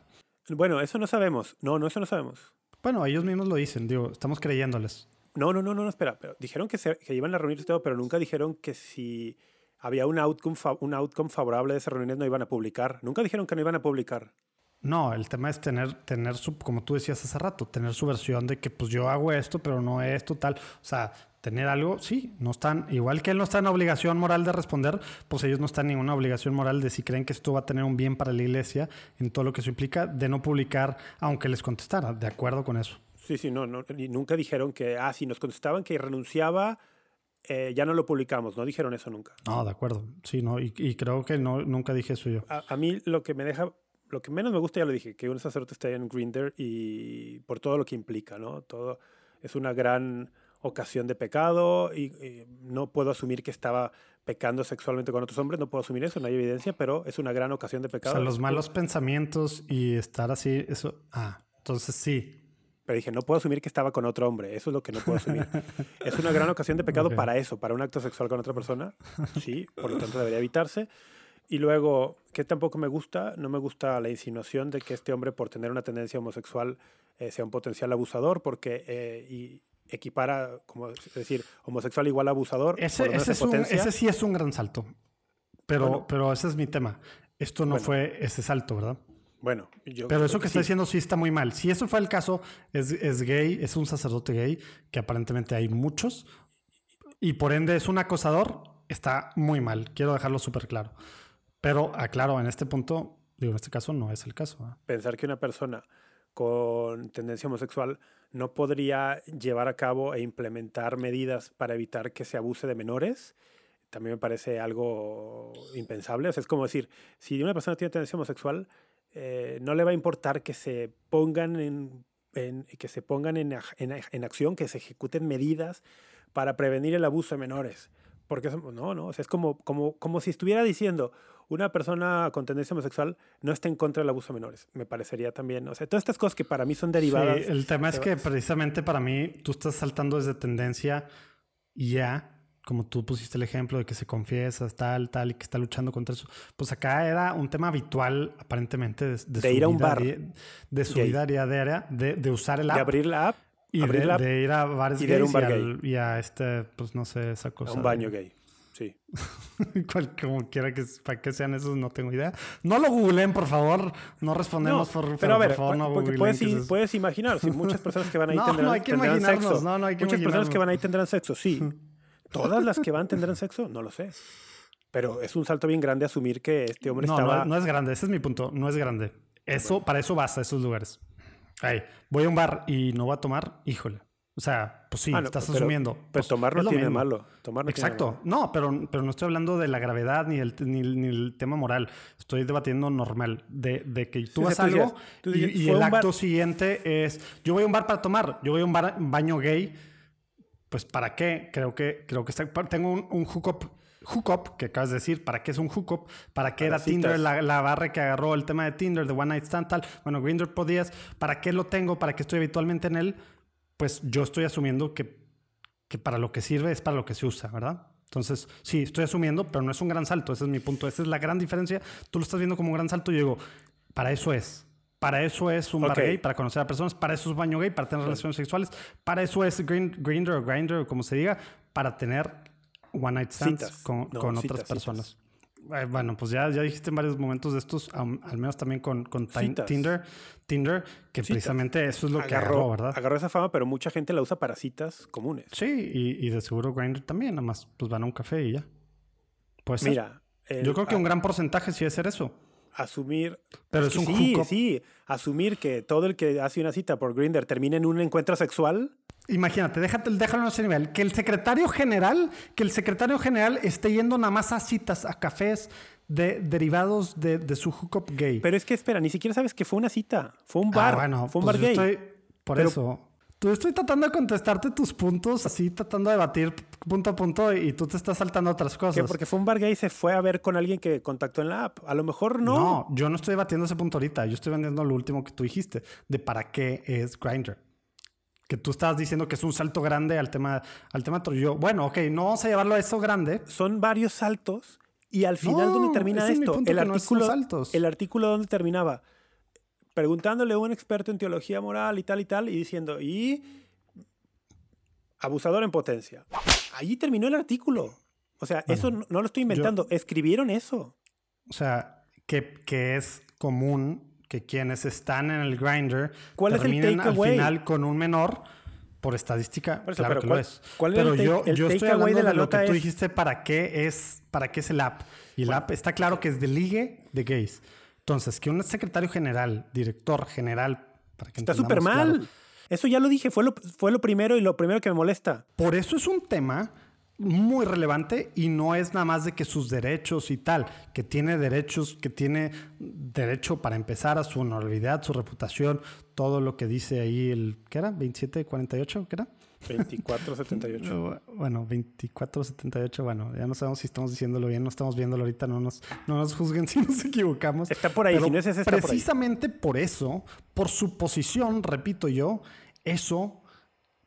Bueno, eso no sabemos. No, no, eso no sabemos. Bueno, ellos mismos lo dicen, digo, estamos creyéndoles. No, no, no, no, espera. Pero dijeron que, se, que iban a reunirse todo, pero nunca dijeron que si había un outcome, un outcome favorable de esas reuniones, no iban a publicar. Nunca dijeron que no iban a publicar. No, el tema es tener, tener su, como tú decías hace rato, tener su versión de que pues yo hago esto, pero no esto, tal. O sea, tener algo, sí, no están, igual que él no está en obligación moral de responder, pues ellos no están en ninguna obligación moral de si creen que esto va a tener un bien para la iglesia en todo lo que eso implica, de no publicar, aunque les contestara, de acuerdo con eso. Sí, sí, no, no y nunca dijeron que, ah, si nos contestaban que renunciaba eh, ya no lo publicamos. No dijeron eso nunca. No, de acuerdo. Sí, no. Y, y creo que no, nunca dije eso yo. A, a mí lo que me deja, lo que menos me gusta, ya lo dije, que un sacerdote esté en Grinder y por todo lo que implica, ¿no? Todo es una gran ocasión de pecado y, y no puedo asumir que estaba pecando sexualmente con otros hombres, no puedo asumir eso, no hay evidencia, pero es una gran ocasión de O pecado. sea, los malos pensamientos y estar así, eso. Ah, entonces sí. Pero dije, no puedo asumir que estaba con otro hombre. Eso es lo que no puedo asumir. es una gran ocasión de pecado Ok. para eso, para un acto sexual con otra persona. Sí, por lo tanto debería evitarse. Y luego, que tampoco me gusta, no me gusta la insinuación de que este hombre, por tener una tendencia homosexual, eh, sea un potencial abusador, porque eh, y equipara, como es decir, homosexual igual a abusador. Ese, ese, es un- ese sí es un gran salto. Pero, Bueno. pero ese es mi tema. Esto no Bueno. fue ese salto, ¿verdad? Bueno, yo Pero eso que está sí. diciendo sí está muy mal. Si eso fue el caso, es, es gay, es un sacerdote gay, que aparentemente hay muchos, y por ende es un acosador, está muy mal. Quiero dejarlo súper claro. Pero aclaro, en este punto, digo, en este caso no es el caso. ¿verdad? pensar que una persona con tendencia homosexual no podría llevar a cabo e implementar medidas para evitar que se abuse de menores, también me parece algo impensable. O sea, es como decir, si una persona tiene tendencia homosexual, eh, no le va a importar que se pongan en, en- que se pongan en, en en acción, que se ejecuten medidas para prevenir el abuso de menores. Porque eso- no, no, o sea, es como, como, como si estuviera diciendo una persona con tendencia homosexual no está en contra del abuso de menores. Me parecería también, o sea, todas estas cosas que para mí son derivadas. Sí, el tema es que precisamente para mí tú estás saltando desde tendencia ya, como tú pusiste el ejemplo de que se confiesa, tal, tal, y que está luchando contra eso. Pues acá era un tema habitual, aparentemente, de, de De su ir a un bar di- de su gay. vida diaria, de, de usar el de app. abrir la app y abrir de, la app de ir a bares y de a un gays y, bar al- y a este, pues no sé, esa a cosa. un baño de- gay. Sí. Cual- como quiera que para qué sean esos, no tengo idea. No lo googleen, por favor. No respondemos No, por, pero pero a ver, por favor, no porque puedes, es puedes imaginar, si muchas personas que van ahí No, tendrán, no hay que tendrán sexo. no, no hay que muchas personas que van ahí tendrán sexo, sí. Todas las que van tendrán sexo, no lo sé. Pero es un salto bien grande asumir que este hombre No, estaba... no, no es grande, ese es mi punto, no es grande. Eso, para eso vas a esos lugares. Ay, voy a un bar y no voy a tomar, híjole. O sea, pues sí, Ah, no, estás pero- asumiendo. Pero Pues, tomar no tiene mismo. malo. Tomar no tiene Exacto. malo. No, pero, pero no estoy hablando de la gravedad ni el, ni, el- ni el tema moral. Estoy debatiendo normal. De, de que tú o vas a algo y, el acto siguiente es: yo voy a un bar para tomar, yo voy a un bar, un baño gay. Pues, ¿para qué? Creo que, creo que está- tengo un, un hookup. Hookup, que acabas de decir, ¿para qué es un hookup? ¿Para qué Para era Tinder la, la barra que agarró el tema de Tinder, de One Night Stand, tal? Bueno, Grindr podías. ¿Para qué lo tengo? ¿Para qué estoy habitualmente en él? Pues yo estoy asumiendo que que para lo que sirve es para lo que se usa, ¿verdad? Entonces, sí, estoy asumiendo, pero no es un gran salto, ese es mi punto, esa es la gran diferencia. Tú lo estás viendo como un gran salto y yo digo, para eso es. Para eso es un bar gay, para conocer a personas, para eso es baño gay, para tener relaciones sexuales, para eso es Grind- Grindr o Grindr o como se diga, para tener one night stands Citas. con, No, con citas, otras personas. Eh, Bueno, pues ya, ya dijiste en varios momentos de estos, al menos también con. Tinder, Tinder, que Citas. precisamente eso es lo que agarró, ¿verdad? agarró esa fama, pero mucha gente la usa para citas comunes. Sí, y, y de seguro Grindr también, nada más pues van a un café y ya. Puede ser. Mira, el- Yo creo que un gran porcentaje sí es ser eso. Asumir... Pero es un sí, sí, asumir que todo el que hace una cita por Grindr termina en un encuentro sexual... Imagínate, déjate, déjalo en ese nivel. Que el secretario general, que el secretario general esté yendo nada más a citas, a cafés de, derivados de, de su hookup gay. Pero es que espera, ni siquiera sabes que fue una cita. Fue un Ah, bar. bueno, fue un pues bar gay. estoy- por Pero- eso. Tú estoy tratando de contestarte tus puntos, así tratando de debatir punto a punto y tú te estás saltando otras cosas. porque fue un bar gay se fue a ver con alguien que contactó en la app. A lo mejor no. No, yo no estoy debatiendo ese punto ahorita. Yo estoy vendiendo lo último que tú dijiste, de para qué es Grindr. Que tú estabas diciendo que es un salto grande al tema, al tema. Yo, bueno, ok, no vamos a llevarlo a eso grande. Son varios saltos y al final, No, ¿dónde termina es esto? el, que no artículo, saltos. el artículo donde terminaba preguntándole a un experto en teología moral y tal y tal y diciendo, y abusador en potencia. Allí terminó el artículo. O sea, eso no, no lo estoy inventando. Escribieron eso. O sea, que, que es común que quienes están en el Grindr ¿Cuál es el terminen al final con un menor. Por estadística, Por eso, claro pero que ¿cuál- lo es. cuál pero el yo, el yo estoy hablando de lo que tú dijiste para qué es, para qué es el app. Y el app está claro que es de ligue de gays. Entonces, que un secretario general, director general, para que Está súper mal. claro, Eso ya lo dije, fue lo, fue lo primero y lo primero que me molesta. Por eso es un tema muy relevante y no es nada más de que sus derechos y tal, que tiene derechos, que tiene derecho para empezar a su honorabilidad, su reputación, todo lo que dice ahí el, ¿qué era? 2748, ¿qué era? 2478. Bueno, 2478, bueno, ya no sabemos si estamos diciéndolo bien, no estamos viéndolo ahorita, no nos, no nos juzguen si nos equivocamos. Está por ahí, si no es ese, está Precisamente por, por eso, por su posición, repito yo, eso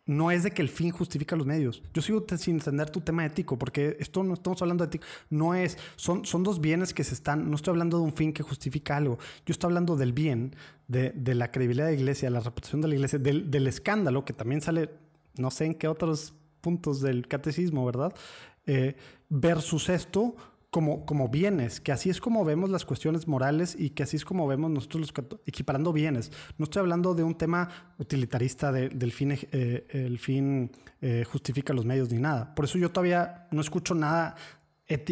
no es de que el fin justifica los medios. Yo sigo sin entender tu tema ético, porque esto no estamos hablando de ético. No es, son, son dos bienes que se están, no estoy hablando de un fin que justifica algo. Yo estoy hablando del bien, de, de la credibilidad de la iglesia, la reputación de la iglesia, del, del, escándalo, que también sale, no sé en qué otros puntos del catecismo, ¿verdad? Eh, versus esto como, como bienes, que así es como vemos las cuestiones morales y que así es como vemos nosotros los equiparando bienes. No estoy hablando de un tema utilitarista del fin, eh, el fin eh, justifica los medios ni nada. Por eso yo todavía no escucho nada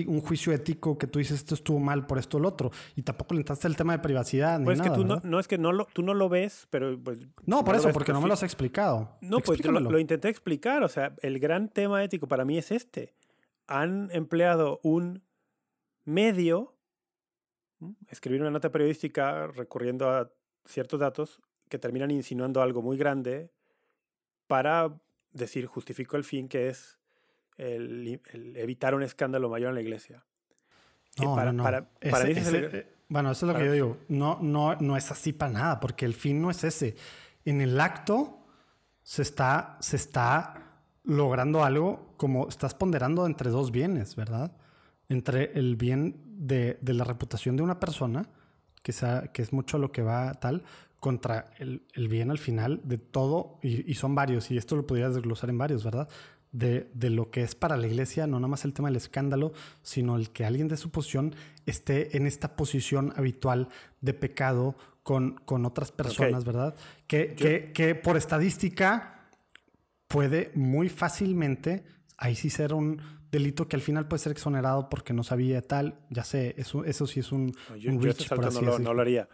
un juicio ético que tú dices esto estuvo mal por esto o lo otro. Y tampoco le entraste el tema de privacidad. Pues es que tú no, no, es que no lo, tú no lo ves, pero pues. No, por eso, porque no me lo has explicado. No, pues lo, lo, intenté explicar. O sea, el gran tema ético para mí es este. Han empleado un medio, escribir una nota periodística recurriendo a ciertos datos que terminan insinuando algo muy grande para decir justifico el fin que es el, evitar un escándalo mayor en la iglesia. No, no, no. Eh, bueno, eso es lo que yo digo. No, no, no es así para nada, porque el fin no es ese. En el acto se está, se está logrando algo como estás ponderando entre dos bienes, ¿verdad? entre el bien de, la reputación de una persona, que, sea, que es mucho lo que va tal, contra el, bien al final de todo, y, son varios, y esto lo podrías desglosar en varios, ¿verdad? De, lo que es para la iglesia, no nada más el tema del escándalo, sino el que alguien de su posición esté en esta posición habitual de pecado con, con otras personas, ¿verdad? Que, que, que por estadística puede muy fácilmente, ahí sí ser un delito que al final puede ser exonerado porque no sabía tal. Ya sé, eso, eso sí es un, yo, un yo no, lo, haría.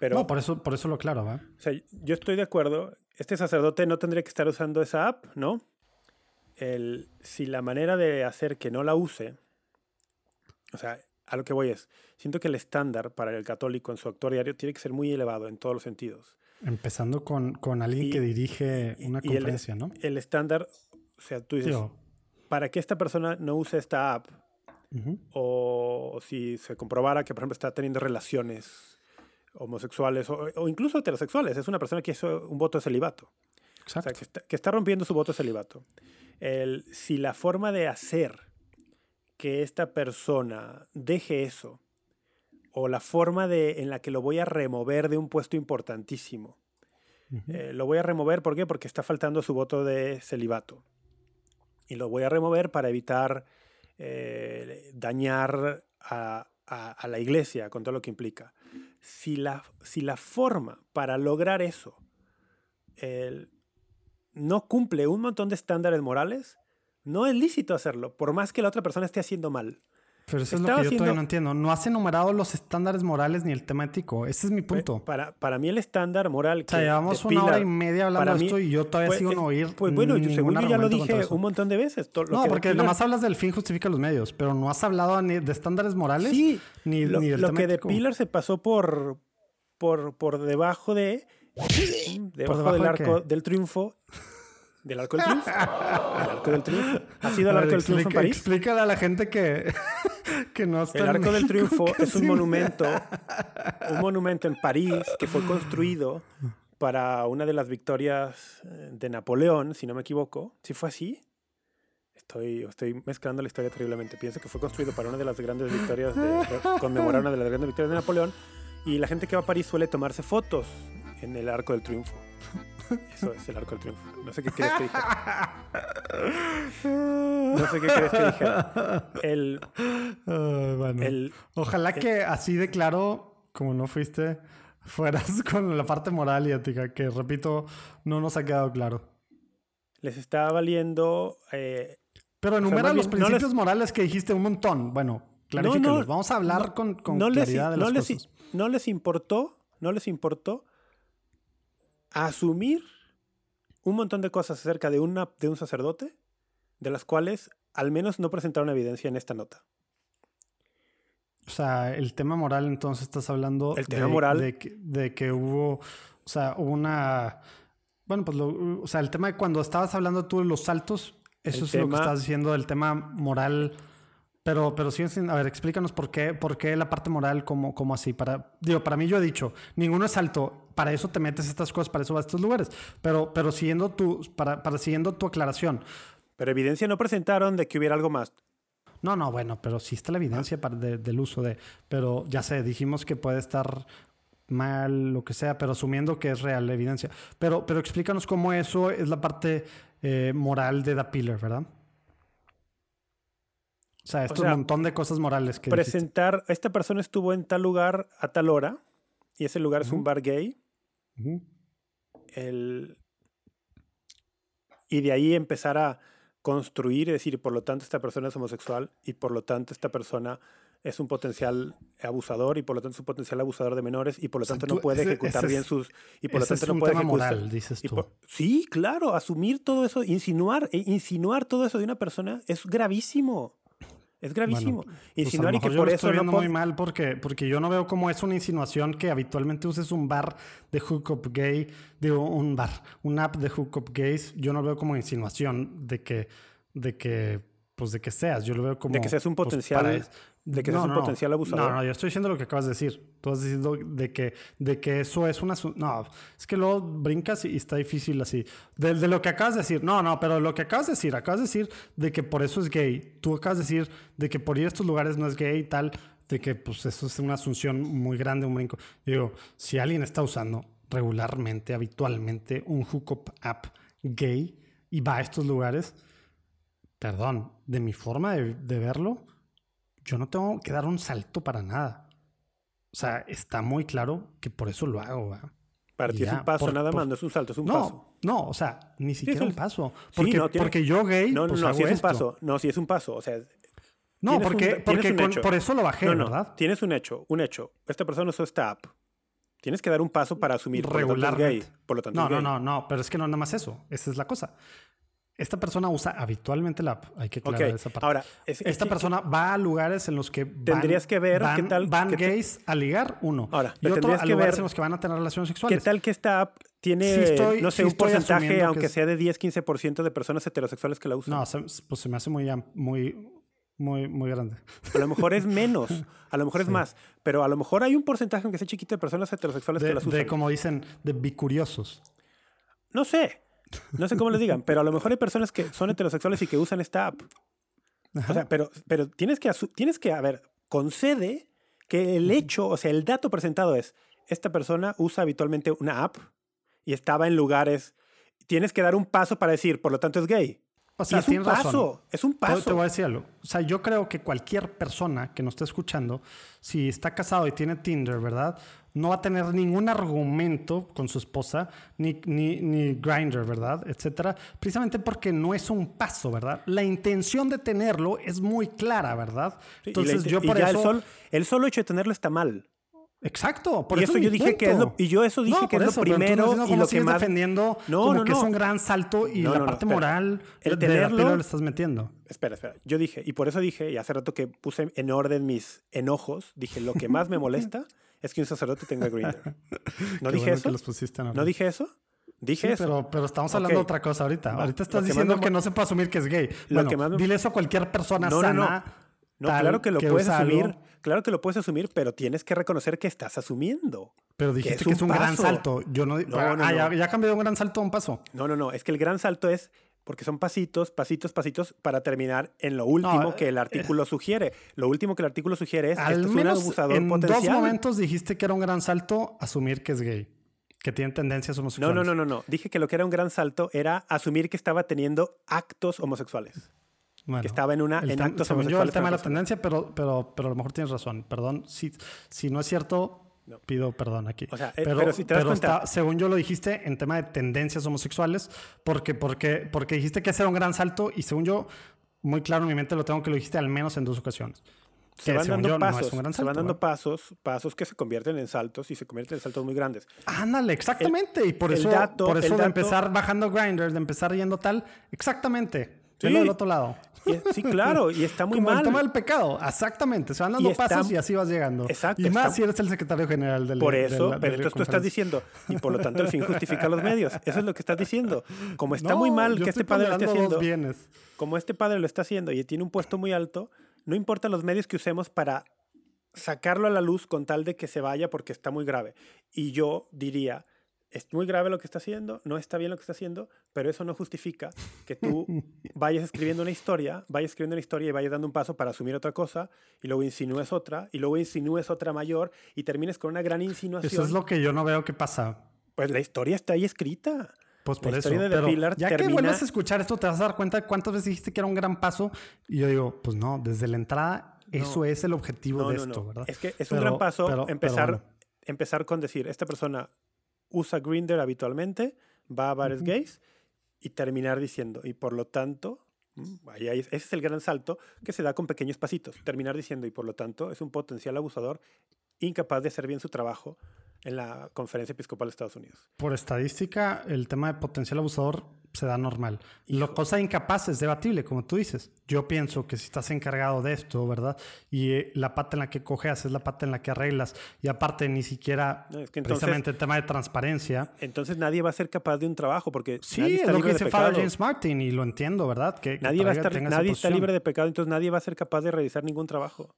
Pero, no, por eso, por eso lo claro, ¿va? O sea, yo estoy de acuerdo. Este sacerdote no tendría que estar usando esa app, ¿no? El, si la manera de hacer que no la use, o sea, a lo que voy es, siento que el estándar para el católico en su actuar diario tiene que ser muy elevado en todos los sentidos. Empezando con, con alguien que dirige una conferencia, ¿no? El estándar, o sea, tú dices, para que esta persona no use esta app, o si se comprobara que, por ejemplo, está teniendo relaciones homosexuales o, incluso heterosexuales, es una persona que hizo un voto de celibato. Exacto. O sea, que está, rompiendo su voto de celibato. El, si la forma de hacer que esta persona deje eso, o la forma de, en la que lo voy a remover de un puesto importantísimo, eh, lo voy a remover, ¿por qué? Porque está faltando su voto de celibato y lo voy a remover para evitar eh, dañar a, la iglesia con todo lo que implica. Si la, si la forma para lograr eso no cumple un montón de estándares morales, no es lícito hacerlo, por más que la otra persona esté haciendo mal. Pero eso es lo que yo todavía no entiendo. No has enumerado los estándares morales ni el temático. Ese es mi punto. Para, para mí el estándar moral... Que o sea, llevamos una hora y media hablando de esto y yo todavía sigo no oír Pues bueno, yo, según yo ya lo dije un montón de veces. no, porque nada más hablas del fin justifica los medios, pero no has hablado ni de estándares morales sí, ni, lo, ni del Lo que de Pilar se pasó por, por, por debajo de... Debajo, del arco del triunfo ¿Del Arco del Triunfo? ¿El Arco del Triunfo? ¿Ha sido el Arco del Triunfo en París? Explícale a la gente que, que no está El Arco del Triunfo es un monumento, un monumento en París que fue construido para una de las victorias eh, de Napoleón, si no me equivoco. ¿Sí fue así? Estoy, estoy mezclando la historia terriblemente. Pienso que fue construido para una de las grandes victorias, de, conmemorar una de las grandes victorias de Napoleón. Y la gente que va a París suele tomarse fotos en el Arco del Triunfo. Eso es el arco del triunfo. No sé qué crees que dijera. No sé qué crees que dijera. El, bueno. Ojalá que así de claro, como no fuiste, fueras con la parte moral y ética, que repito, no nos ha quedado claro. Les está valiendo. Eh, Pero enumera los principios morales que dijiste un montón. Bueno, clarifícalos. Vamos a hablar con, con claridad de las cosas. no les importó, no les importó asumir un montón de cosas acerca de, una, de un sacerdote, de las cuales al menos no presentaron evidencia en esta nota. O sea, el tema moral, entonces estás hablando El tema de, moral. de que, de que hubo, o sea, una, bueno, pues, lo- o sea, el tema de cuando estabas hablando tú de los saltos, eso El es lo que estás diciendo del tema moral, pero, pero sí, sin- a ver, explícanos por qué, por qué la parte moral, como, como así, para, digo, para mí yo he dicho, ninguno es salto, para eso te metes estas cosas, para eso vas a estos lugares, pero, pero siguiendo tu, para, para siguiendo tu aclaración, Pero evidencia no presentaron de que hubiera algo más. No, no, bueno, pero sí está la evidencia para- de- del uso de. Pero ya sé, dijimos que puede estar mal, lo que sea, pero asumiendo que es real la evidencia. Pero, pero explícanos cómo eso es la parte eh, moral de The Pillar, ¿verdad? O sea, esto sea, es un montón de cosas morales que dijiste. Presentar, esta persona estuvo en tal lugar a tal hora y ese lugar es un bar gay. El- y de ahí empezar a construir y decir, por lo tanto, esta persona es homosexual y por lo tanto, esta persona es un potencial abusador y por lo tanto es un potencial abusador de menores y por lo O sea, tanto tú- no puede ese- ejecutar ese bien es- sus... Y por lo tanto es no puede tema ejecutar... moral, dices tú. por- sí, claro, asumir todo eso, insinuar, e insinuar todo eso de una persona es gravísimo. Es gravísimo. Pues lo insinuar y que por eso estoy no viendo muy mal porque, porque yo no veo cómo es una insinuación que habitualmente uses un bar de hookup gay, digo, un bar, un app de hookup gays, yo no veo como insinuación de que, de que, pues de que seas, yo lo veo como... De que seas un pues, potencial- para- de que seas un potencial abusador. No, no, yo estoy diciendo lo que acabas de decir. Tú has diciendo de que, de que eso es una... No, es que luego brincas y está difícil así. De, de lo que acabas de decir, no, no, pero lo que acabas de decir, acabas de decir de que por eso es gay. Tú acabas de decir de que por ir a estos lugares no es gay y tal, de que pues eso es una asunción muy grande, un brinco. Digo, si alguien está usando regularmente, habitualmente, un hookup app gay y va a estos lugares, perdón, de mi forma de, de verlo, yo no tengo que dar un salto para nada. O sea, está muy claro que por eso lo hago. ¿va? Para ti es un paso, por- nada por- más, no es un salto, es un No, paso. no, o sea, ni siquiera es un paso. Sí, Porque, no, tiene- porque yo gay, No, no, pues no, hago sí es un esto. paso. No, sí es un paso. O sea, No, tienes un- porque, porque un con- por eso lo bajé, no, no, ¿verdad? tienes un hecho, un hecho. Esta persona usó esta app. Tienes que dar un paso para asumir, por lo tanto es gay. Por lo tanto No, es no, gay. no, no, pero es que no nada más eso. Esa es la cosa. Esta persona usa habitualmente la app. Hay que aclarar esa parte. ahora, es- es Esta que- persona va a lugares en los que van, Tendrías que ver van, qué tal- van qué te- gays a ligar, uno. Ahora, y otro a que lugares ver en los que van a tener relaciones ¿Qué sexuales. tal que esta app tiene, Sí estoy- no sé, sí un porcentaje, aunque es- sea de 10-15% de personas heterosexuales que la usan? No, se, pues se me hace muy, muy, muy, muy grande. A lo mejor es menos, a lo mejor es más, pero a lo mejor hay un porcentaje, aunque sea chiquito, de personas heterosexuales De, que las de, usan. como dicen, de bicuriosos. No sé, no sé cómo les digan, pero a lo mejor hay personas que son heterosexuales y que usan esta app. O sea, pero, pero tienes que, tienes que, a ver, concede que el hecho, o sea, el dato presentado es, esta persona usa habitualmente una app y estaba en lugares, tienes que dar un paso para decir, por lo tanto es gay. O sea, y es un tienes razón. paso, es un Te- paso. Te, voy a decir algo. O sea, yo creo que cualquier persona que nos esté escuchando, si está casado y tiene Tinder, ¿verdad? No va a tener ningún argumento con su esposa, ni, ni, ni Grindr, ¿verdad? Etcétera. Precisamente porque no es un paso, ¿verdad? La intención de tenerlo es muy clara, ¿verdad? La Entonces yo por eso... el, sol- el solo hecho de tenerlo está mal. Exacto, por Y eso, eso es yo dije que es lo- y yo eso dije No, que es lo eso, pero tú primero y lo que más- defendiendo No, como no, que es un gran salto y la parte moral El de la tenerlo- píldora le estás metiendo. Espera, espera. Yo dije, y por eso dije, y hace rato que puse en orden mis enojos, dije, lo que más me molesta es que un sacerdote tenga Grindr. ¿No dije bueno eso? los pusiste. ¿No dije eso? Dije Sí, eso. pero, pero estamos hablando de otra cosa ahorita. No, ahorita estás que diciendo me que no se puede asumir que es gay. Lo Bueno, que más me- dile eso a cualquier persona No, no, no. sana. No, tal, claro que lo puedes asumir. algo, Claro que lo puedes asumir, pero tienes que reconocer que estás asumiendo. pero dijiste es que, es un gran salto. Yo no, No, ah, no, Ya, no. ya cambió de un gran salto a un paso. No, no, no. Es que el gran salto es porque son pasitos, pasitos, pasitos para terminar en lo último No, que el artículo sugiere. Lo último que el artículo sugiere es Al esto es un menos abusador en potencial. dos momentos dijiste que era un gran salto asumir que es gay. Que tiene tendencias No, homosexuales. no, no, no, no. Dije que lo que era un gran salto era asumir que estaba teniendo actos homosexuales. Bueno, que estaba en una- el en actos según yo, el homosexuales tema de la tendencia, pero, pero, pero a lo mejor tienes razón. Perdón, si, si no es cierto, No. pido perdón aquí. O sea, eh, pero si te das cuenta- está- según yo lo dijiste, en tema de tendencias homosexuales, porque, porque, porque dijiste que ese era un gran salto y según yo, muy claro en mi mente lo tengo que lo dijiste al menos en dos ocasiones. Se van dando yo no pasos, un gran se van salto, dando ¿verdad? pasos, pasos que se convierten en saltos y se convierten en saltos muy grandes. Ándale, exactamente. y por el eso, dato- por el eso de dato- empezar bajando grinders, de empezar yendo tal, exactamente. Sí. del otro lado. sí, claro, y está muy Como mal. el tema del pecado, exactamente. Se van dando pasos y así vas llegando. Exacto. Y más si eres el secretario general del Por eso, pero entonces tú estás diciendo, y por lo tanto el fin justifica los medios. Eso es lo que estás diciendo. Como está muy mal que este padre lo esté haciendo. Bienes. Como este padre lo está haciendo y tiene un puesto muy alto, no importa los medios que usemos para sacarlo a la luz con tal de que se vaya porque está muy grave. Y yo diría, es muy grave lo que está haciendo, no está bien lo que está haciendo, pero eso no justifica que tú vayas escribiendo una historia, vayas escribiendo una historia y vayas dando un paso para asumir otra cosa, y luego insinúes otra, y luego insinúes otra mayor, y termines con una gran insinuación. Eso es lo que yo no veo que pasa. Pues la historia está ahí escrita. Pues por eso. Pero ya que vuelvas a escuchar esto, te vas a dar cuenta de cuántas veces dijiste que era un gran paso. Y yo digo, pues no, desde la entrada, eso es el objetivo de esto, ¿verdad? Es que es un gran paso empezar, empezar con decir, esta persona usa Grinder habitualmente, va a bares gays y terminar diciendo, y por lo tanto, mm, ese es el gran salto que se da con pequeños pasitos. Terminar diciendo, y por lo tanto, es un potencial abusador incapaz de hacer bien su trabajo en la Conferencia Episcopal de Estados Unidos. Por estadística, el tema de potencial abusador se da normal. La cosa incapaz es debatible, como tú dices. Yo pienso que si estás encargado de esto, ¿verdad? Y eh, la pata en la que cojeas es la pata en la que arreglas. Y aparte, ni siquiera precisamente el tema de transparencia. Entonces nadie va a ser capaz de un trabajo porque. Sí, es lo que dice Father James Martin y lo entiendo, ¿verdad? Que, nadie va a estar, nadie está libre de pecado, entonces nadie va a ser capaz de realizar ningún trabajo.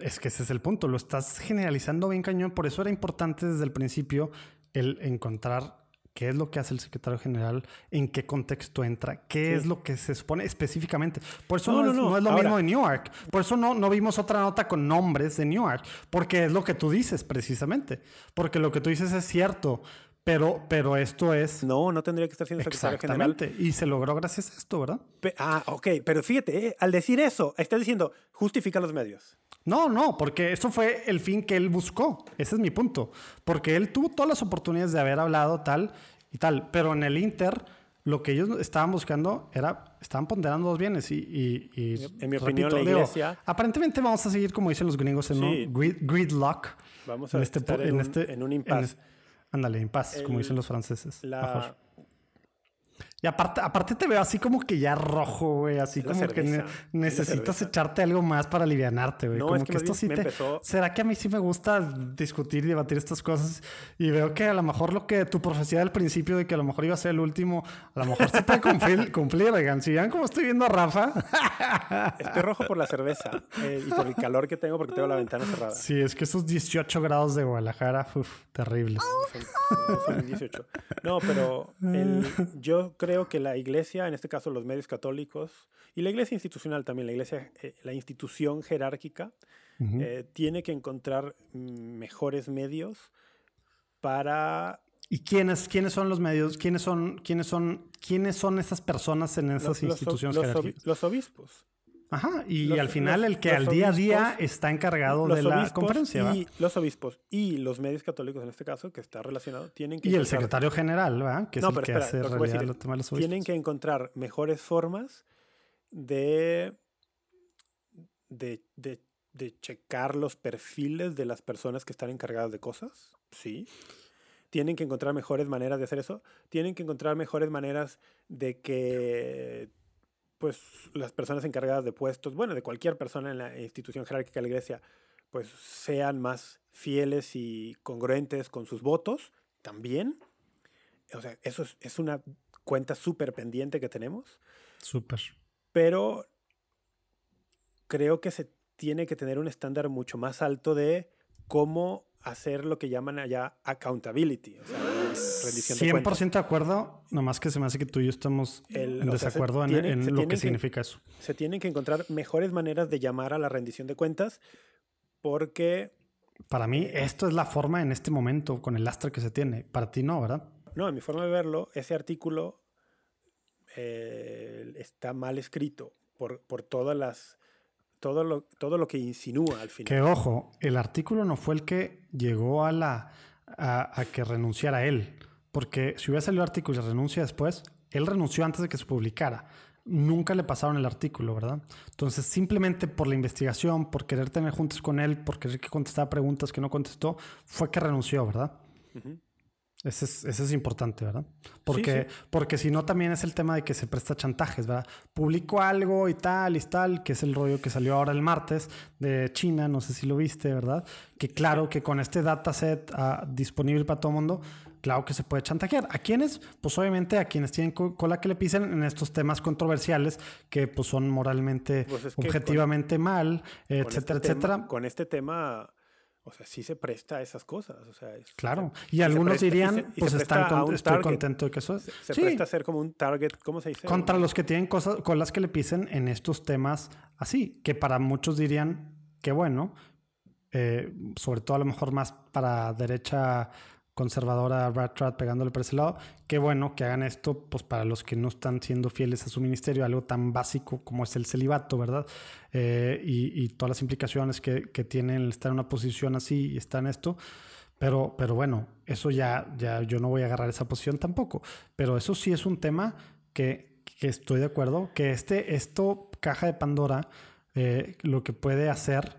Es que ese es el punto, lo estás generalizando bien cañón, por eso era importante desde el principio el encontrar qué es lo que hace el secretario general, en qué contexto entra, qué es lo que se supone específicamente. Por eso no, es, lo mismo de Newark, por eso no, no vimos otra nota con nombres de Newark, porque es lo que tú dices precisamente, porque lo que tú dices es cierto. Pero, pero esto es. No, no tendría que estar siendo secretario general. Y se logró gracias a esto, ¿verdad? ah, ok. Pero fíjate, eh, al decir eso, estás diciendo justifica los medios. No, no, porque eso fue el fin que él buscó. Ese es mi punto. Porque él tuvo todas las oportunidades de haber hablado tal y tal. Pero en el Inter, lo que ellos estaban buscando era, estaban ponderando dos bienes. Y, en mi opinión, la iglesia. aparentemente vamos a seguir, como dicen los gringos, en un gridlock. Vamos a este estar en, este, en, un, impasse. ándale, impasse, como dicen los franceses. La, y aparte, aparte te veo así como que ya rojo, güey. Así como que necesitas echarte algo más para alivianarte, güey. como que, esto sí te. ¿Será que a mí sí me gusta discutir y debatir estas cosas? Y veo que a lo mejor lo que tu profecía del principio de que a lo mejor iba a ser el último, a lo mejor sí puede cumplir, cumplir, oigan. Si vean cómo estoy viendo a Rafa. Estoy rojo por la cerveza eh, y por el calor que tengo porque tengo la ventana cerrada. Sí, es que esos 18 grados de Guadalajara, uff, terribles. Son, 18. No, pero yo creo creo que la iglesia, en este caso los medios católicos, y la iglesia institucional también, la iglesia, eh, la institución jerárquica, eh, tiene que encontrar mejores medios para... ¿Y quiénes, quiénes son los medios? ¿Quiénes son, quiénes son, quiénes son esas personas en esas instituciones jerárquicas? los obispos. Ajá, y al final el que al día a día está encargado de la conferencia. Y los obispos y los medios católicos en este caso, que está relacionado, tienen que... Y el secretario general, ¿verdad? Que es el que hace realidad los temas de los Tienen que encontrar mejores formas de, de, de, de checar los perfiles de las personas que están encargadas de cosas, sí. Tienen que encontrar mejores maneras de hacer eso. Tienen que encontrar mejores maneras de que pues las personas encargadas de puestos, bueno, de cualquier persona en la institución jerárquica de la iglesia, pues sean más fieles y congruentes con sus votos también. O sea, eso es, una cuenta súper pendiente que tenemos. Súper. Pero creo que se tiene que tener un estándar mucho más alto de cómo hacer lo que llaman allá accountability, o sea, rendición 100% de, acuerdo, nomás que se me hace que tú y yo estamos en desacuerdo en, lo que, significa eso. Se tienen que encontrar mejores maneras de llamar a la rendición de cuentas porque... Para mí esto es la forma en este momento con el lastre que se tiene. Para ti no, ¿verdad? No, en mi forma de verlo, ese artículo eh, está mal escrito por, por todas las todo lo, todo lo que insinúa al final. Que ojo, el artículo no fue el que llegó a, la, a, que renunciara él. Porque si hubiera salido el artículo y renuncia después, él renunció antes de que se publicara. Nunca le pasaron el artículo, ¿verdad? Entonces, simplemente por la investigación, por querer tener juntas con él, por querer que contestara preguntas que no contestó, fue que renunció, ¿verdad? Ese es, ese es importante, ¿verdad? Porque, porque si no, también es el tema de que se presta chantajes, ¿verdad? Publico algo y tal y tal, que es el rollo que salió ahora el martes de China, no sé si lo viste, ¿verdad? Que claro que con este dataset uh, disponible para todo el mundo, claro que se puede chantajear. ¿A quiénes? Pues obviamente a quienes tienen cola que le pisen en estos temas controversiales que pues son moralmente, pues es objetivamente con, mal, etcétera, este etcétera. Tema, con este tema o sea, sí se presta a esas cosas. O sea, es, claro. Y algunos presta, dirían, y se, y pues están con, estoy target. contento de que eso Se, se sí. presta a ser como un target, ¿cómo se dice? Contra los que tienen cosas, colas que le pisen en estos temas así, que para muchos dirían que bueno, eh, sobre todo a lo mejor más para derecha conservadora Ratrat pegándole por ese lado. Qué bueno que hagan esto, pues para los que no están siendo fieles a su ministerio, algo tan básico como es el celibato, ¿verdad? Eh, y, y, todas las implicaciones que, que tiene el estar en una posición así y estar en esto. Pero, pero bueno, eso ya, ya yo no voy a agarrar esa posición tampoco. Pero eso sí es un tema que, que estoy de acuerdo, que este, esto, caja de Pandora, eh, lo que puede hacer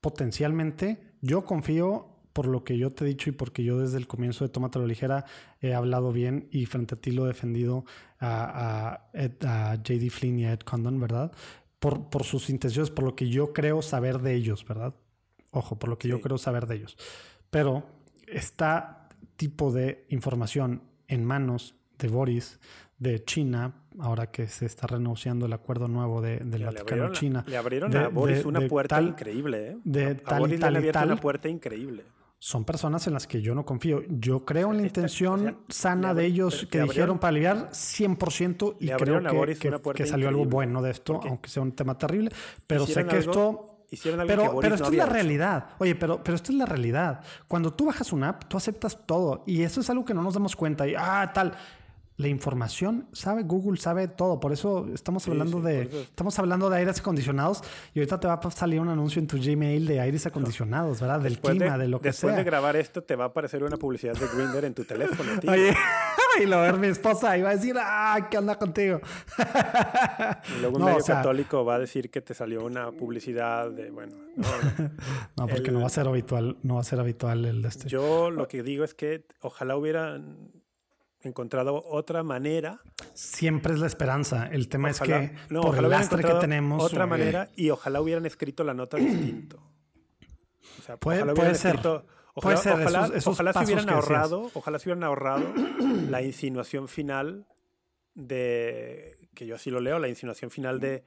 potencialmente, yo confío por lo que yo te he dicho y porque yo desde el comienzo de Tómatelo Ligera he hablado bien y frente a ti lo he defendido a, a, Ed, a JD Flynn y a Ed Condon, ¿verdad? Por, por, sus intenciones, por lo que yo creo saber de ellos, ¿verdad? Ojo, por lo que sí. yo creo saber de ellos. Pero este tipo de información en manos de Boris, de China, ahora que se está renegociando el acuerdo nuevo de, del Vaticano China. Le abrieron de, a Boris de, una puerta tal, increíble, ¿eh? De a, tal, a Boris tal, le tal. una puerta increíble son personas en las que yo no confío. Yo creo en la intención sana de ellos que dijeron para aliviar 100% y creo que, que, que salió algo bueno de esto, okay. aunque sea un tema terrible. Pero sé que algo, esto... Pero, pero esto no es la realidad. Oye, pero, pero esto es la realidad. Cuando tú bajas una app, tú aceptas todo. Y eso es algo que no nos damos cuenta. Y, ah, tal la información sabe Google sabe todo. Por eso estamos hablando sí, sí, de estamos hablando de aires acondicionados y ahorita te va a salir un anuncio en tu Gmail de aires acondicionados verdad del después clima de, de, lo que después sea. de grabar esto te va a aparecer una publicidad de Grindr en tu teléfono tío. oye y lo ver mi esposa y va a decir ah qué onda contigo y luego un no, medio o sea, católico va a decir que te salió una publicidad de bueno no, no porque el, no va a ser habitual no va a ser habitual el de este. Yo lo que digo es que ojalá hubiera encontrado otra manera. Siempre es la esperanza. El tema ojalá, es que no, por el lastre que tenemos. Otra manera y ojalá hubieran escrito la nota distinto. O sea, puede, puede ser. Escrito, puede ojalá, ser. Ojalá, esos, esos ojalá se hubieran ahorrado, decías. ojalá se hubieran ahorrado la insinuación final de que yo así lo leo, la insinuación final de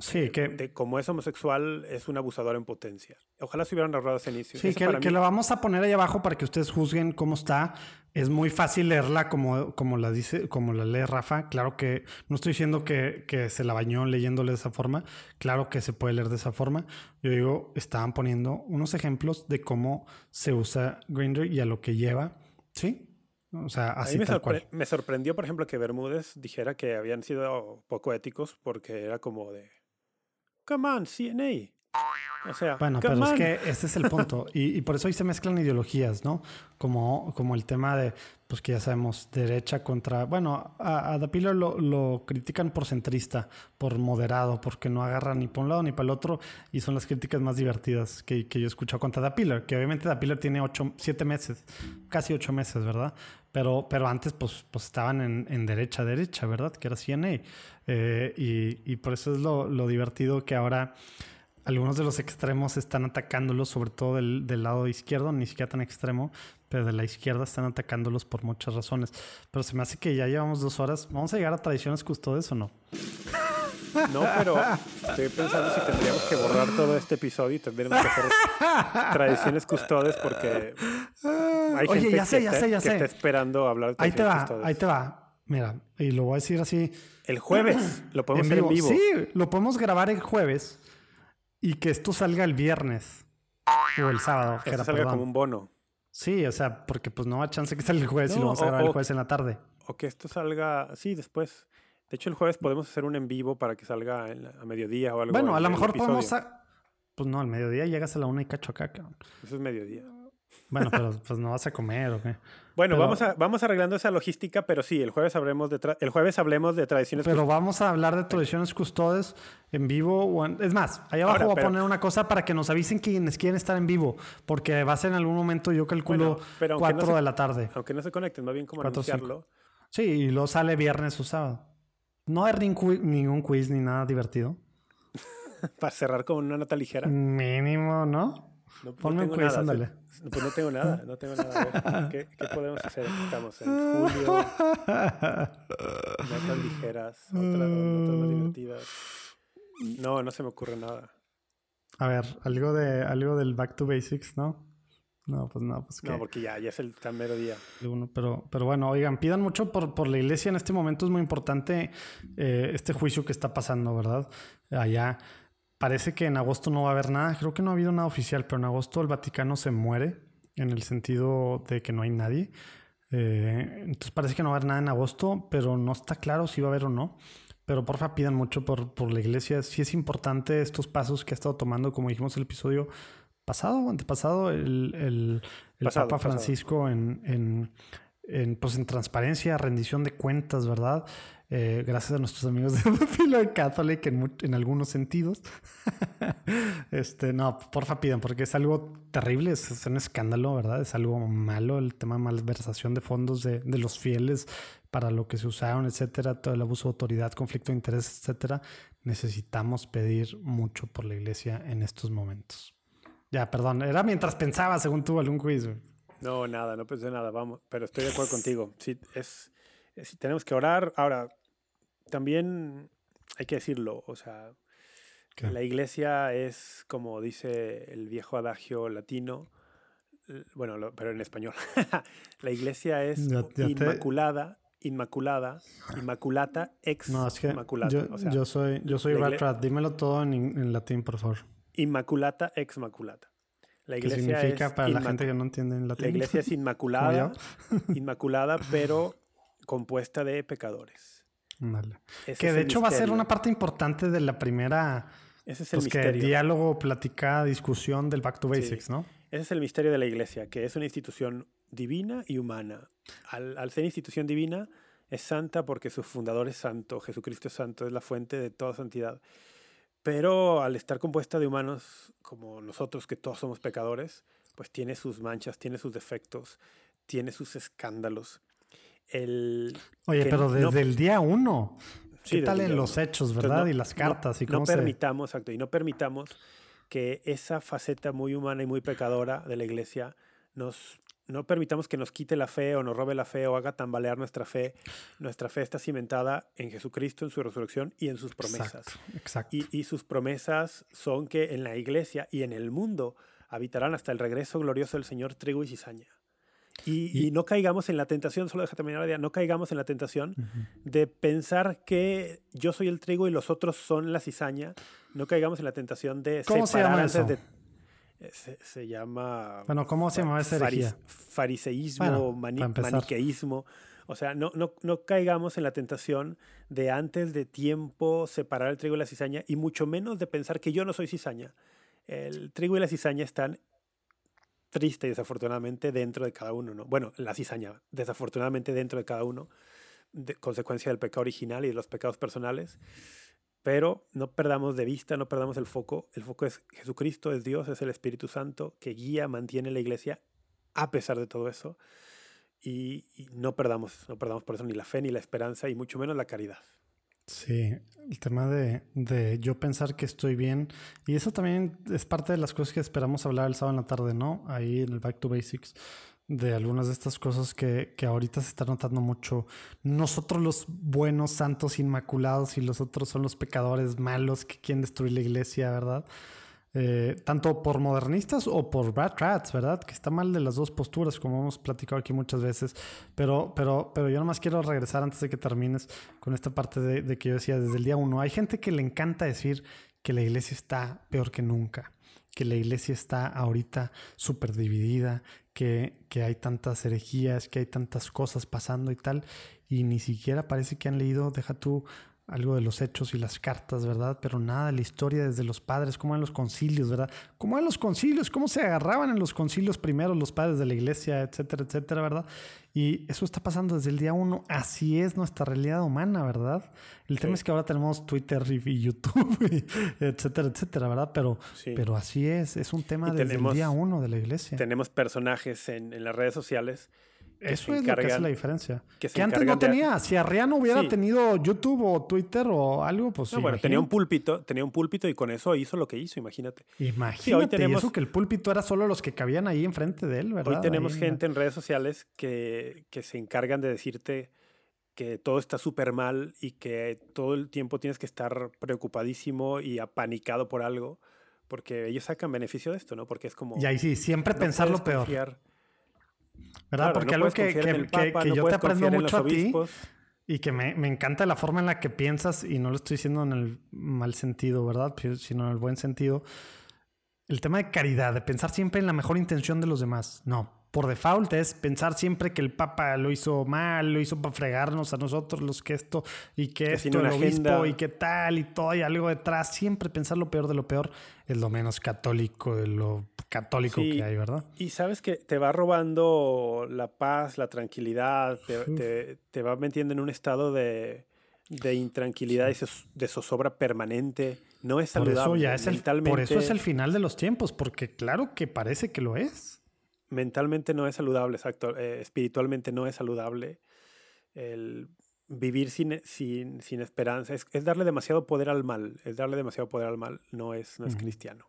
Sí, que... De como es homosexual, es un abusador en potencia. Ojalá se hubieran ahorrado ese inicio. Sí, Eso que, para que mí- lo vamos a poner ahí abajo para que ustedes juzguen cómo está. Es muy fácil leerla como, como la dice, como la lee Rafa. Claro que no estoy diciendo que, que se la bañó leyéndole de esa forma. Claro que se puede leer de esa forma. Yo digo, estaban poniendo unos ejemplos de cómo se usa Grindr y a lo que lleva. ¿Sí? O sea, A así mí me, tal sorpre- cual. me sorprendió, por ejemplo, que Bermúdez dijera que habían sido poco éticos porque era como de. Come on, CNA. O sea, Bueno, pero es on. que ese es el punto. Y, y por eso ahí se mezclan ideologías, ¿no? Como, como el tema de, pues que ya sabemos, derecha contra. Bueno, a, a The Pillar lo, lo critican por centrista, por moderado, porque no agarra ni para un lado ni para el otro. Y son las críticas más divertidas que, que yo he escuchado contra Pillar, que obviamente Pillar tiene ocho, siete meses, casi ocho meses, ¿verdad? Pero, pero antes, pues, pues estaban en, en derecha, derecha, ¿verdad? Que era CNA. Eh, y, y por eso es lo, lo divertido que ahora algunos de los extremos están atacándolos, sobre todo del, del, lado izquierdo, ni siquiera tan extremo, pero de la izquierda están atacándolos por muchas razones. Pero se me hace que ya llevamos dos horas. ¿Vamos a llegar a tradiciones custodes o no? No, pero estoy pensando si tendríamos que borrar todo este episodio y tendríamos que hacer tradiciones custodes porque hay Oye, gente ya sé, que, ya está, sé, ya que sé. está esperando hablar de Ahí te va, custodes. ahí te va. Mira, y lo voy a decir así. El jueves lo podemos en hacer vivo. en vivo. Sí, lo podemos grabar el jueves y que esto salga el viernes o el sábado. Que salga perdón. como un bono. Sí, o sea, porque pues no va chance que salga el jueves y No, lo vamos a o- grabar el jueves en la tarde. O que esto salga, sí, después. De hecho, el jueves podemos hacer un en vivo para que salga a mediodía o algo. Bueno, a lo mejor podemos... a- Pues no, al mediodía llegas a la una y cacho acá, cabrón. Eso es mediodía. Bueno, pero pues no vas a comer o qué. Bueno, Pero- vamos, a, vamos arreglando esa logística, pero sí, el jueves hablemos de, el jueves hablemos de tradiciones. Pero vamos a hablar de tradiciones custodes en vivo. o en- Es más, allá abajo Ahora, voy a poner una cosa para que nos avisen quienes quieren estar en vivo. Porque va a ser en algún momento, yo calculo, Bueno, pero aunque no 4 se- de la tarde. Aunque no se conecten, más bien como Cuatro cinco. anunciarlo. Sí, y luego sale viernes o sábado. No hay ningún quiz, ni nada divertido. Para cerrar con una nota ligera. Mínimo, ¿no? No, no Ponme un tengo quiz, nada. Pues no tengo nada, no tengo nada. A ver, ¿qué, qué podemos hacer? Estamos en julio. Notas ligeras, otras, notas más divertidas. No, no se me ocurre nada. A ver, algo de algo del Back to Basics, ¿no? No, pues no, pues que No, porque ya, ya es el tan mero día. pero, pero bueno, oigan, pidan mucho por, por la iglesia en este momento. Es muy importante eh, este juicio que está pasando, ¿verdad? Allá parece que en agosto no va a haber nada. Creo que no ha habido nada oficial, pero en agosto el Vaticano se muere en el sentido de que no hay nadie. Eh, entonces parece que no va a haber nada en agosto, pero no está claro si va a haber o no. Pero porfa, pidan mucho por, por la iglesia. Sí es importante estos pasos que ha estado tomando, como dijimos en el episodio pasado o antepasado, el, el, el Pasado, Papa pasado. Francisco en, en, en, pues en transparencia, rendición de cuentas, ¿verdad? Eh, gracias a nuestros amigos de Philo Catholic en, en algunos sentidos. este, no, porfa pidan, porque es algo terrible, es, es un escándalo, ¿verdad? Es algo malo el tema de malversación de fondos de, de los fieles para lo que se usaron, etcétera, todo el abuso de autoridad, conflicto de interés, etcétera. Necesitamos pedir mucho por la iglesia en estos momentos. Ya, perdón, era mientras pensaba, según tú, algún quiz. güey. No, nada, no pensé nada, vamos, pero estoy de acuerdo contigo. Sí, es, es- tenemos que orar. Ahora, también hay que decirlo, o sea, ¿Qué? la iglesia es, como dice el viejo adagio latino, bueno, lo- pero en español, la iglesia es Ya- ya te- inmaculada, inmaculada, inmaculata, ex No, es que maculata. yo, o sea, yo soy, yo soy la Rat igle- Rat. Dímelo todo en, en latín, por favor. Inmaculata, ex maculata. La ¿Qué iglesia significa es para la gente que no entiende en latín? La iglesia es inmaculada, inmaculada, pero compuesta de pecadores. Ese Que de hecho va a ser una parte importante de la primera Ese es el pues, que diálogo, platicada, discusión del Back to Sí. Basics, ¿no? Ese es el misterio de la iglesia, que es una institución divina y humana. Al, al ser institución divina, es santa porque su fundador es santo, Jesucristo es santo, es la fuente de toda santidad. Pero al estar compuesta de humanos como nosotros, que todos somos pecadores, pues tiene sus manchas, tiene sus defectos, tiene sus escándalos. El, Oye, pero no- desde el día uno. Sí, ¿Qué tal en los uno. hechos, verdad? no- y las no- cartas y no cómo se... permitamos, exacto, y no permitamos que esa faceta muy humana y muy pecadora de la iglesia nos no permitamos que nos quite la fe o nos robe la fe o haga tambalear nuestra fe. Nuestra fe está cimentada en Jesucristo, en su resurrección y en sus promesas. Exacto, exacto. Y, y sus promesas son que en la iglesia y en el mundo habitarán hasta el regreso glorioso del Señor trigo y cizaña. Y, Y- y no caigamos en la tentación, solo deja terminar la idea, no caigamos en la tentación de pensar que yo soy el trigo y los otros son la cizaña. No caigamos en la tentación de ¿Cómo se separar antes de... Se, se llama... Bueno, ¿cómo se llama esa herejía? Fariseísmo, Bueno, mani- maniqueísmo. O sea, no, no, no caigamos en la tentación de antes de tiempo separar el trigo y la cizaña y mucho menos de pensar que yo no soy cizaña. El trigo y la cizaña están triste y desafortunadamente dentro de cada uno, ¿no? Bueno, la cizaña, desafortunadamente dentro de cada uno, de consecuencia del pecado original y de los pecados personales. Pero no perdamos de vista, no perdamos el foco. El foco es Jesucristo, es Dios, es el Espíritu Santo que guía, mantiene la iglesia a pesar de todo eso. Y, y no perdamos, no perdamos por eso ni la fe, ni la esperanza, y mucho menos la caridad. Sí, el tema de, de yo pensar que estoy bien. Y eso también es parte de las cosas que esperamos hablar el sábado en la tarde, ¿no? Ahí en el Back to Basics, de algunas de estas cosas que, que ahorita se está notando mucho. Nosotros los buenos, santos, inmaculados y los otros son los pecadores malos que quieren destruir la iglesia, ¿verdad? Eh, tanto por modernistas o por bad rats, ¿verdad? Que está mal de las dos posturas, como hemos platicado aquí muchas veces. Pero, pero, pero yo nomás quiero regresar antes de que termines con esta parte de, de que yo decía desde el día uno. Hay gente que le encanta decir que la iglesia está peor que nunca, que la iglesia está ahorita súper dividida, que, hay tantas herejías, que hay tantas cosas pasando y tal, y ni siquiera parece que han leído, deja tú algo de los hechos y las cartas, ¿verdad? Pero nada de la historia desde los padres, cómo eran los concilios, ¿verdad? ¿Cómo eran los concilios? ¿Cómo se agarraban en los concilios primero los padres de la iglesia, etcétera, etcétera, ¿verdad? Y eso está pasando desde el día uno. Así es nuestra realidad humana, ¿verdad? El tema es que ahora tenemos Twitter y YouTube, etcétera, etcétera, ¿verdad? Pero, pero así es, es un tema desde el día uno de la iglesia. Tenemos personajes en, en las redes sociales eso es lo que hace la diferencia. Que, antes no tenía. Si Arriano hubiera tenido YouTube o Twitter o algo, pues no, bueno, tenía un púlpito, tenía un púlpito y con eso hizo lo que hizo, imagínate. Imagínate, hoy tenemos, eso que el púlpito era solo los que cabían ahí enfrente de él, ¿verdad? Hoy tenemos gente en redes sociales que, que se encargan de decirte que todo está súper mal y que todo el tiempo tienes que estar preocupadísimo y apanicado por algo, porque ellos sacan beneficio de esto, ¿no? Porque es como... Y ahí sí, siempre pensar lo peor. ¿Verdad? Porque algo que, yo te aprendo mucho a ti y que me, encanta la forma en la que piensas, y no lo estoy diciendo en el mal sentido, ¿verdad? Sino en el buen sentido. El tema de caridad, de pensar siempre en la mejor intención de los demás. No, por default es pensar siempre que el Papa lo hizo mal, lo hizo para fregarnos a nosotros los que esto y que, esto, el obispo y que tal y todo hay algo detrás. Siempre pensar lo peor de lo peor es lo menos católico de lo católico que hay, ¿verdad? Y sabes que te va robando la paz, la tranquilidad, te, va metiendo en un estado de, intranquilidad y de zozobra permanente. No es saludable. Por eso, ya es el, por eso es el final de los tiempos, porque claro que parece que lo es mentalmente no es saludable, exacto, eh, espiritualmente no es saludable. El vivir sin, sin, sin esperanza es, darle demasiado poder al mal, es darle demasiado poder al mal, no es, no es cristiano.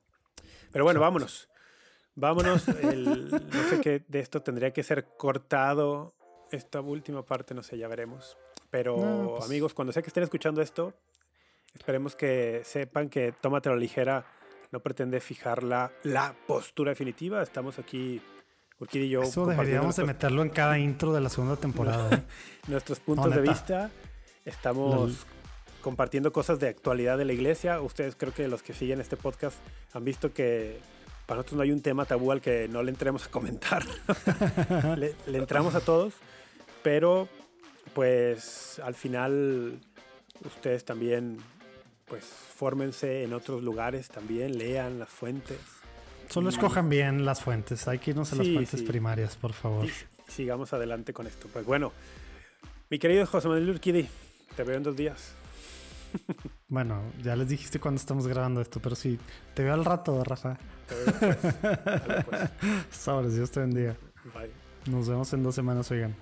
Pero bueno, vámonos. Vámonos. no sé qué de esto tendría que ser cortado. Esta última parte, no sé, ya veremos. Pero pues amigos, cuando sé que estén escuchando esto, esperemos que sepan que Tómatelo ligera no pretende fijar la, la postura definitiva. Estamos aquí y yo. Eso deberíamos de meterlo en cada intro de la segunda temporada. ¿eh? nuestros puntos de vista. Estamos compartiendo cosas de actualidad de la iglesia. Ustedes creo que los que siguen este podcast han visto que para nosotros no hay un tema tabú al que no le entremos a comentar. le, entramos a todos, pero pues al final ustedes también pues fórmense en otros lugares también, lean las fuentes Solo escojan bien las fuentes. Hay que irnos a las fuentes primarias, por favor. sigamos adelante con esto. Pues bueno, mi querido José Manuel Urquidi, te veo en dos días. Bueno, ya les dijiste cuando estamos grabando esto, pero sí, te veo al rato, Rafa. Te veo pues. Sabes, Dios te bendiga. Bye. Nos vemos en dos semanas, oigan.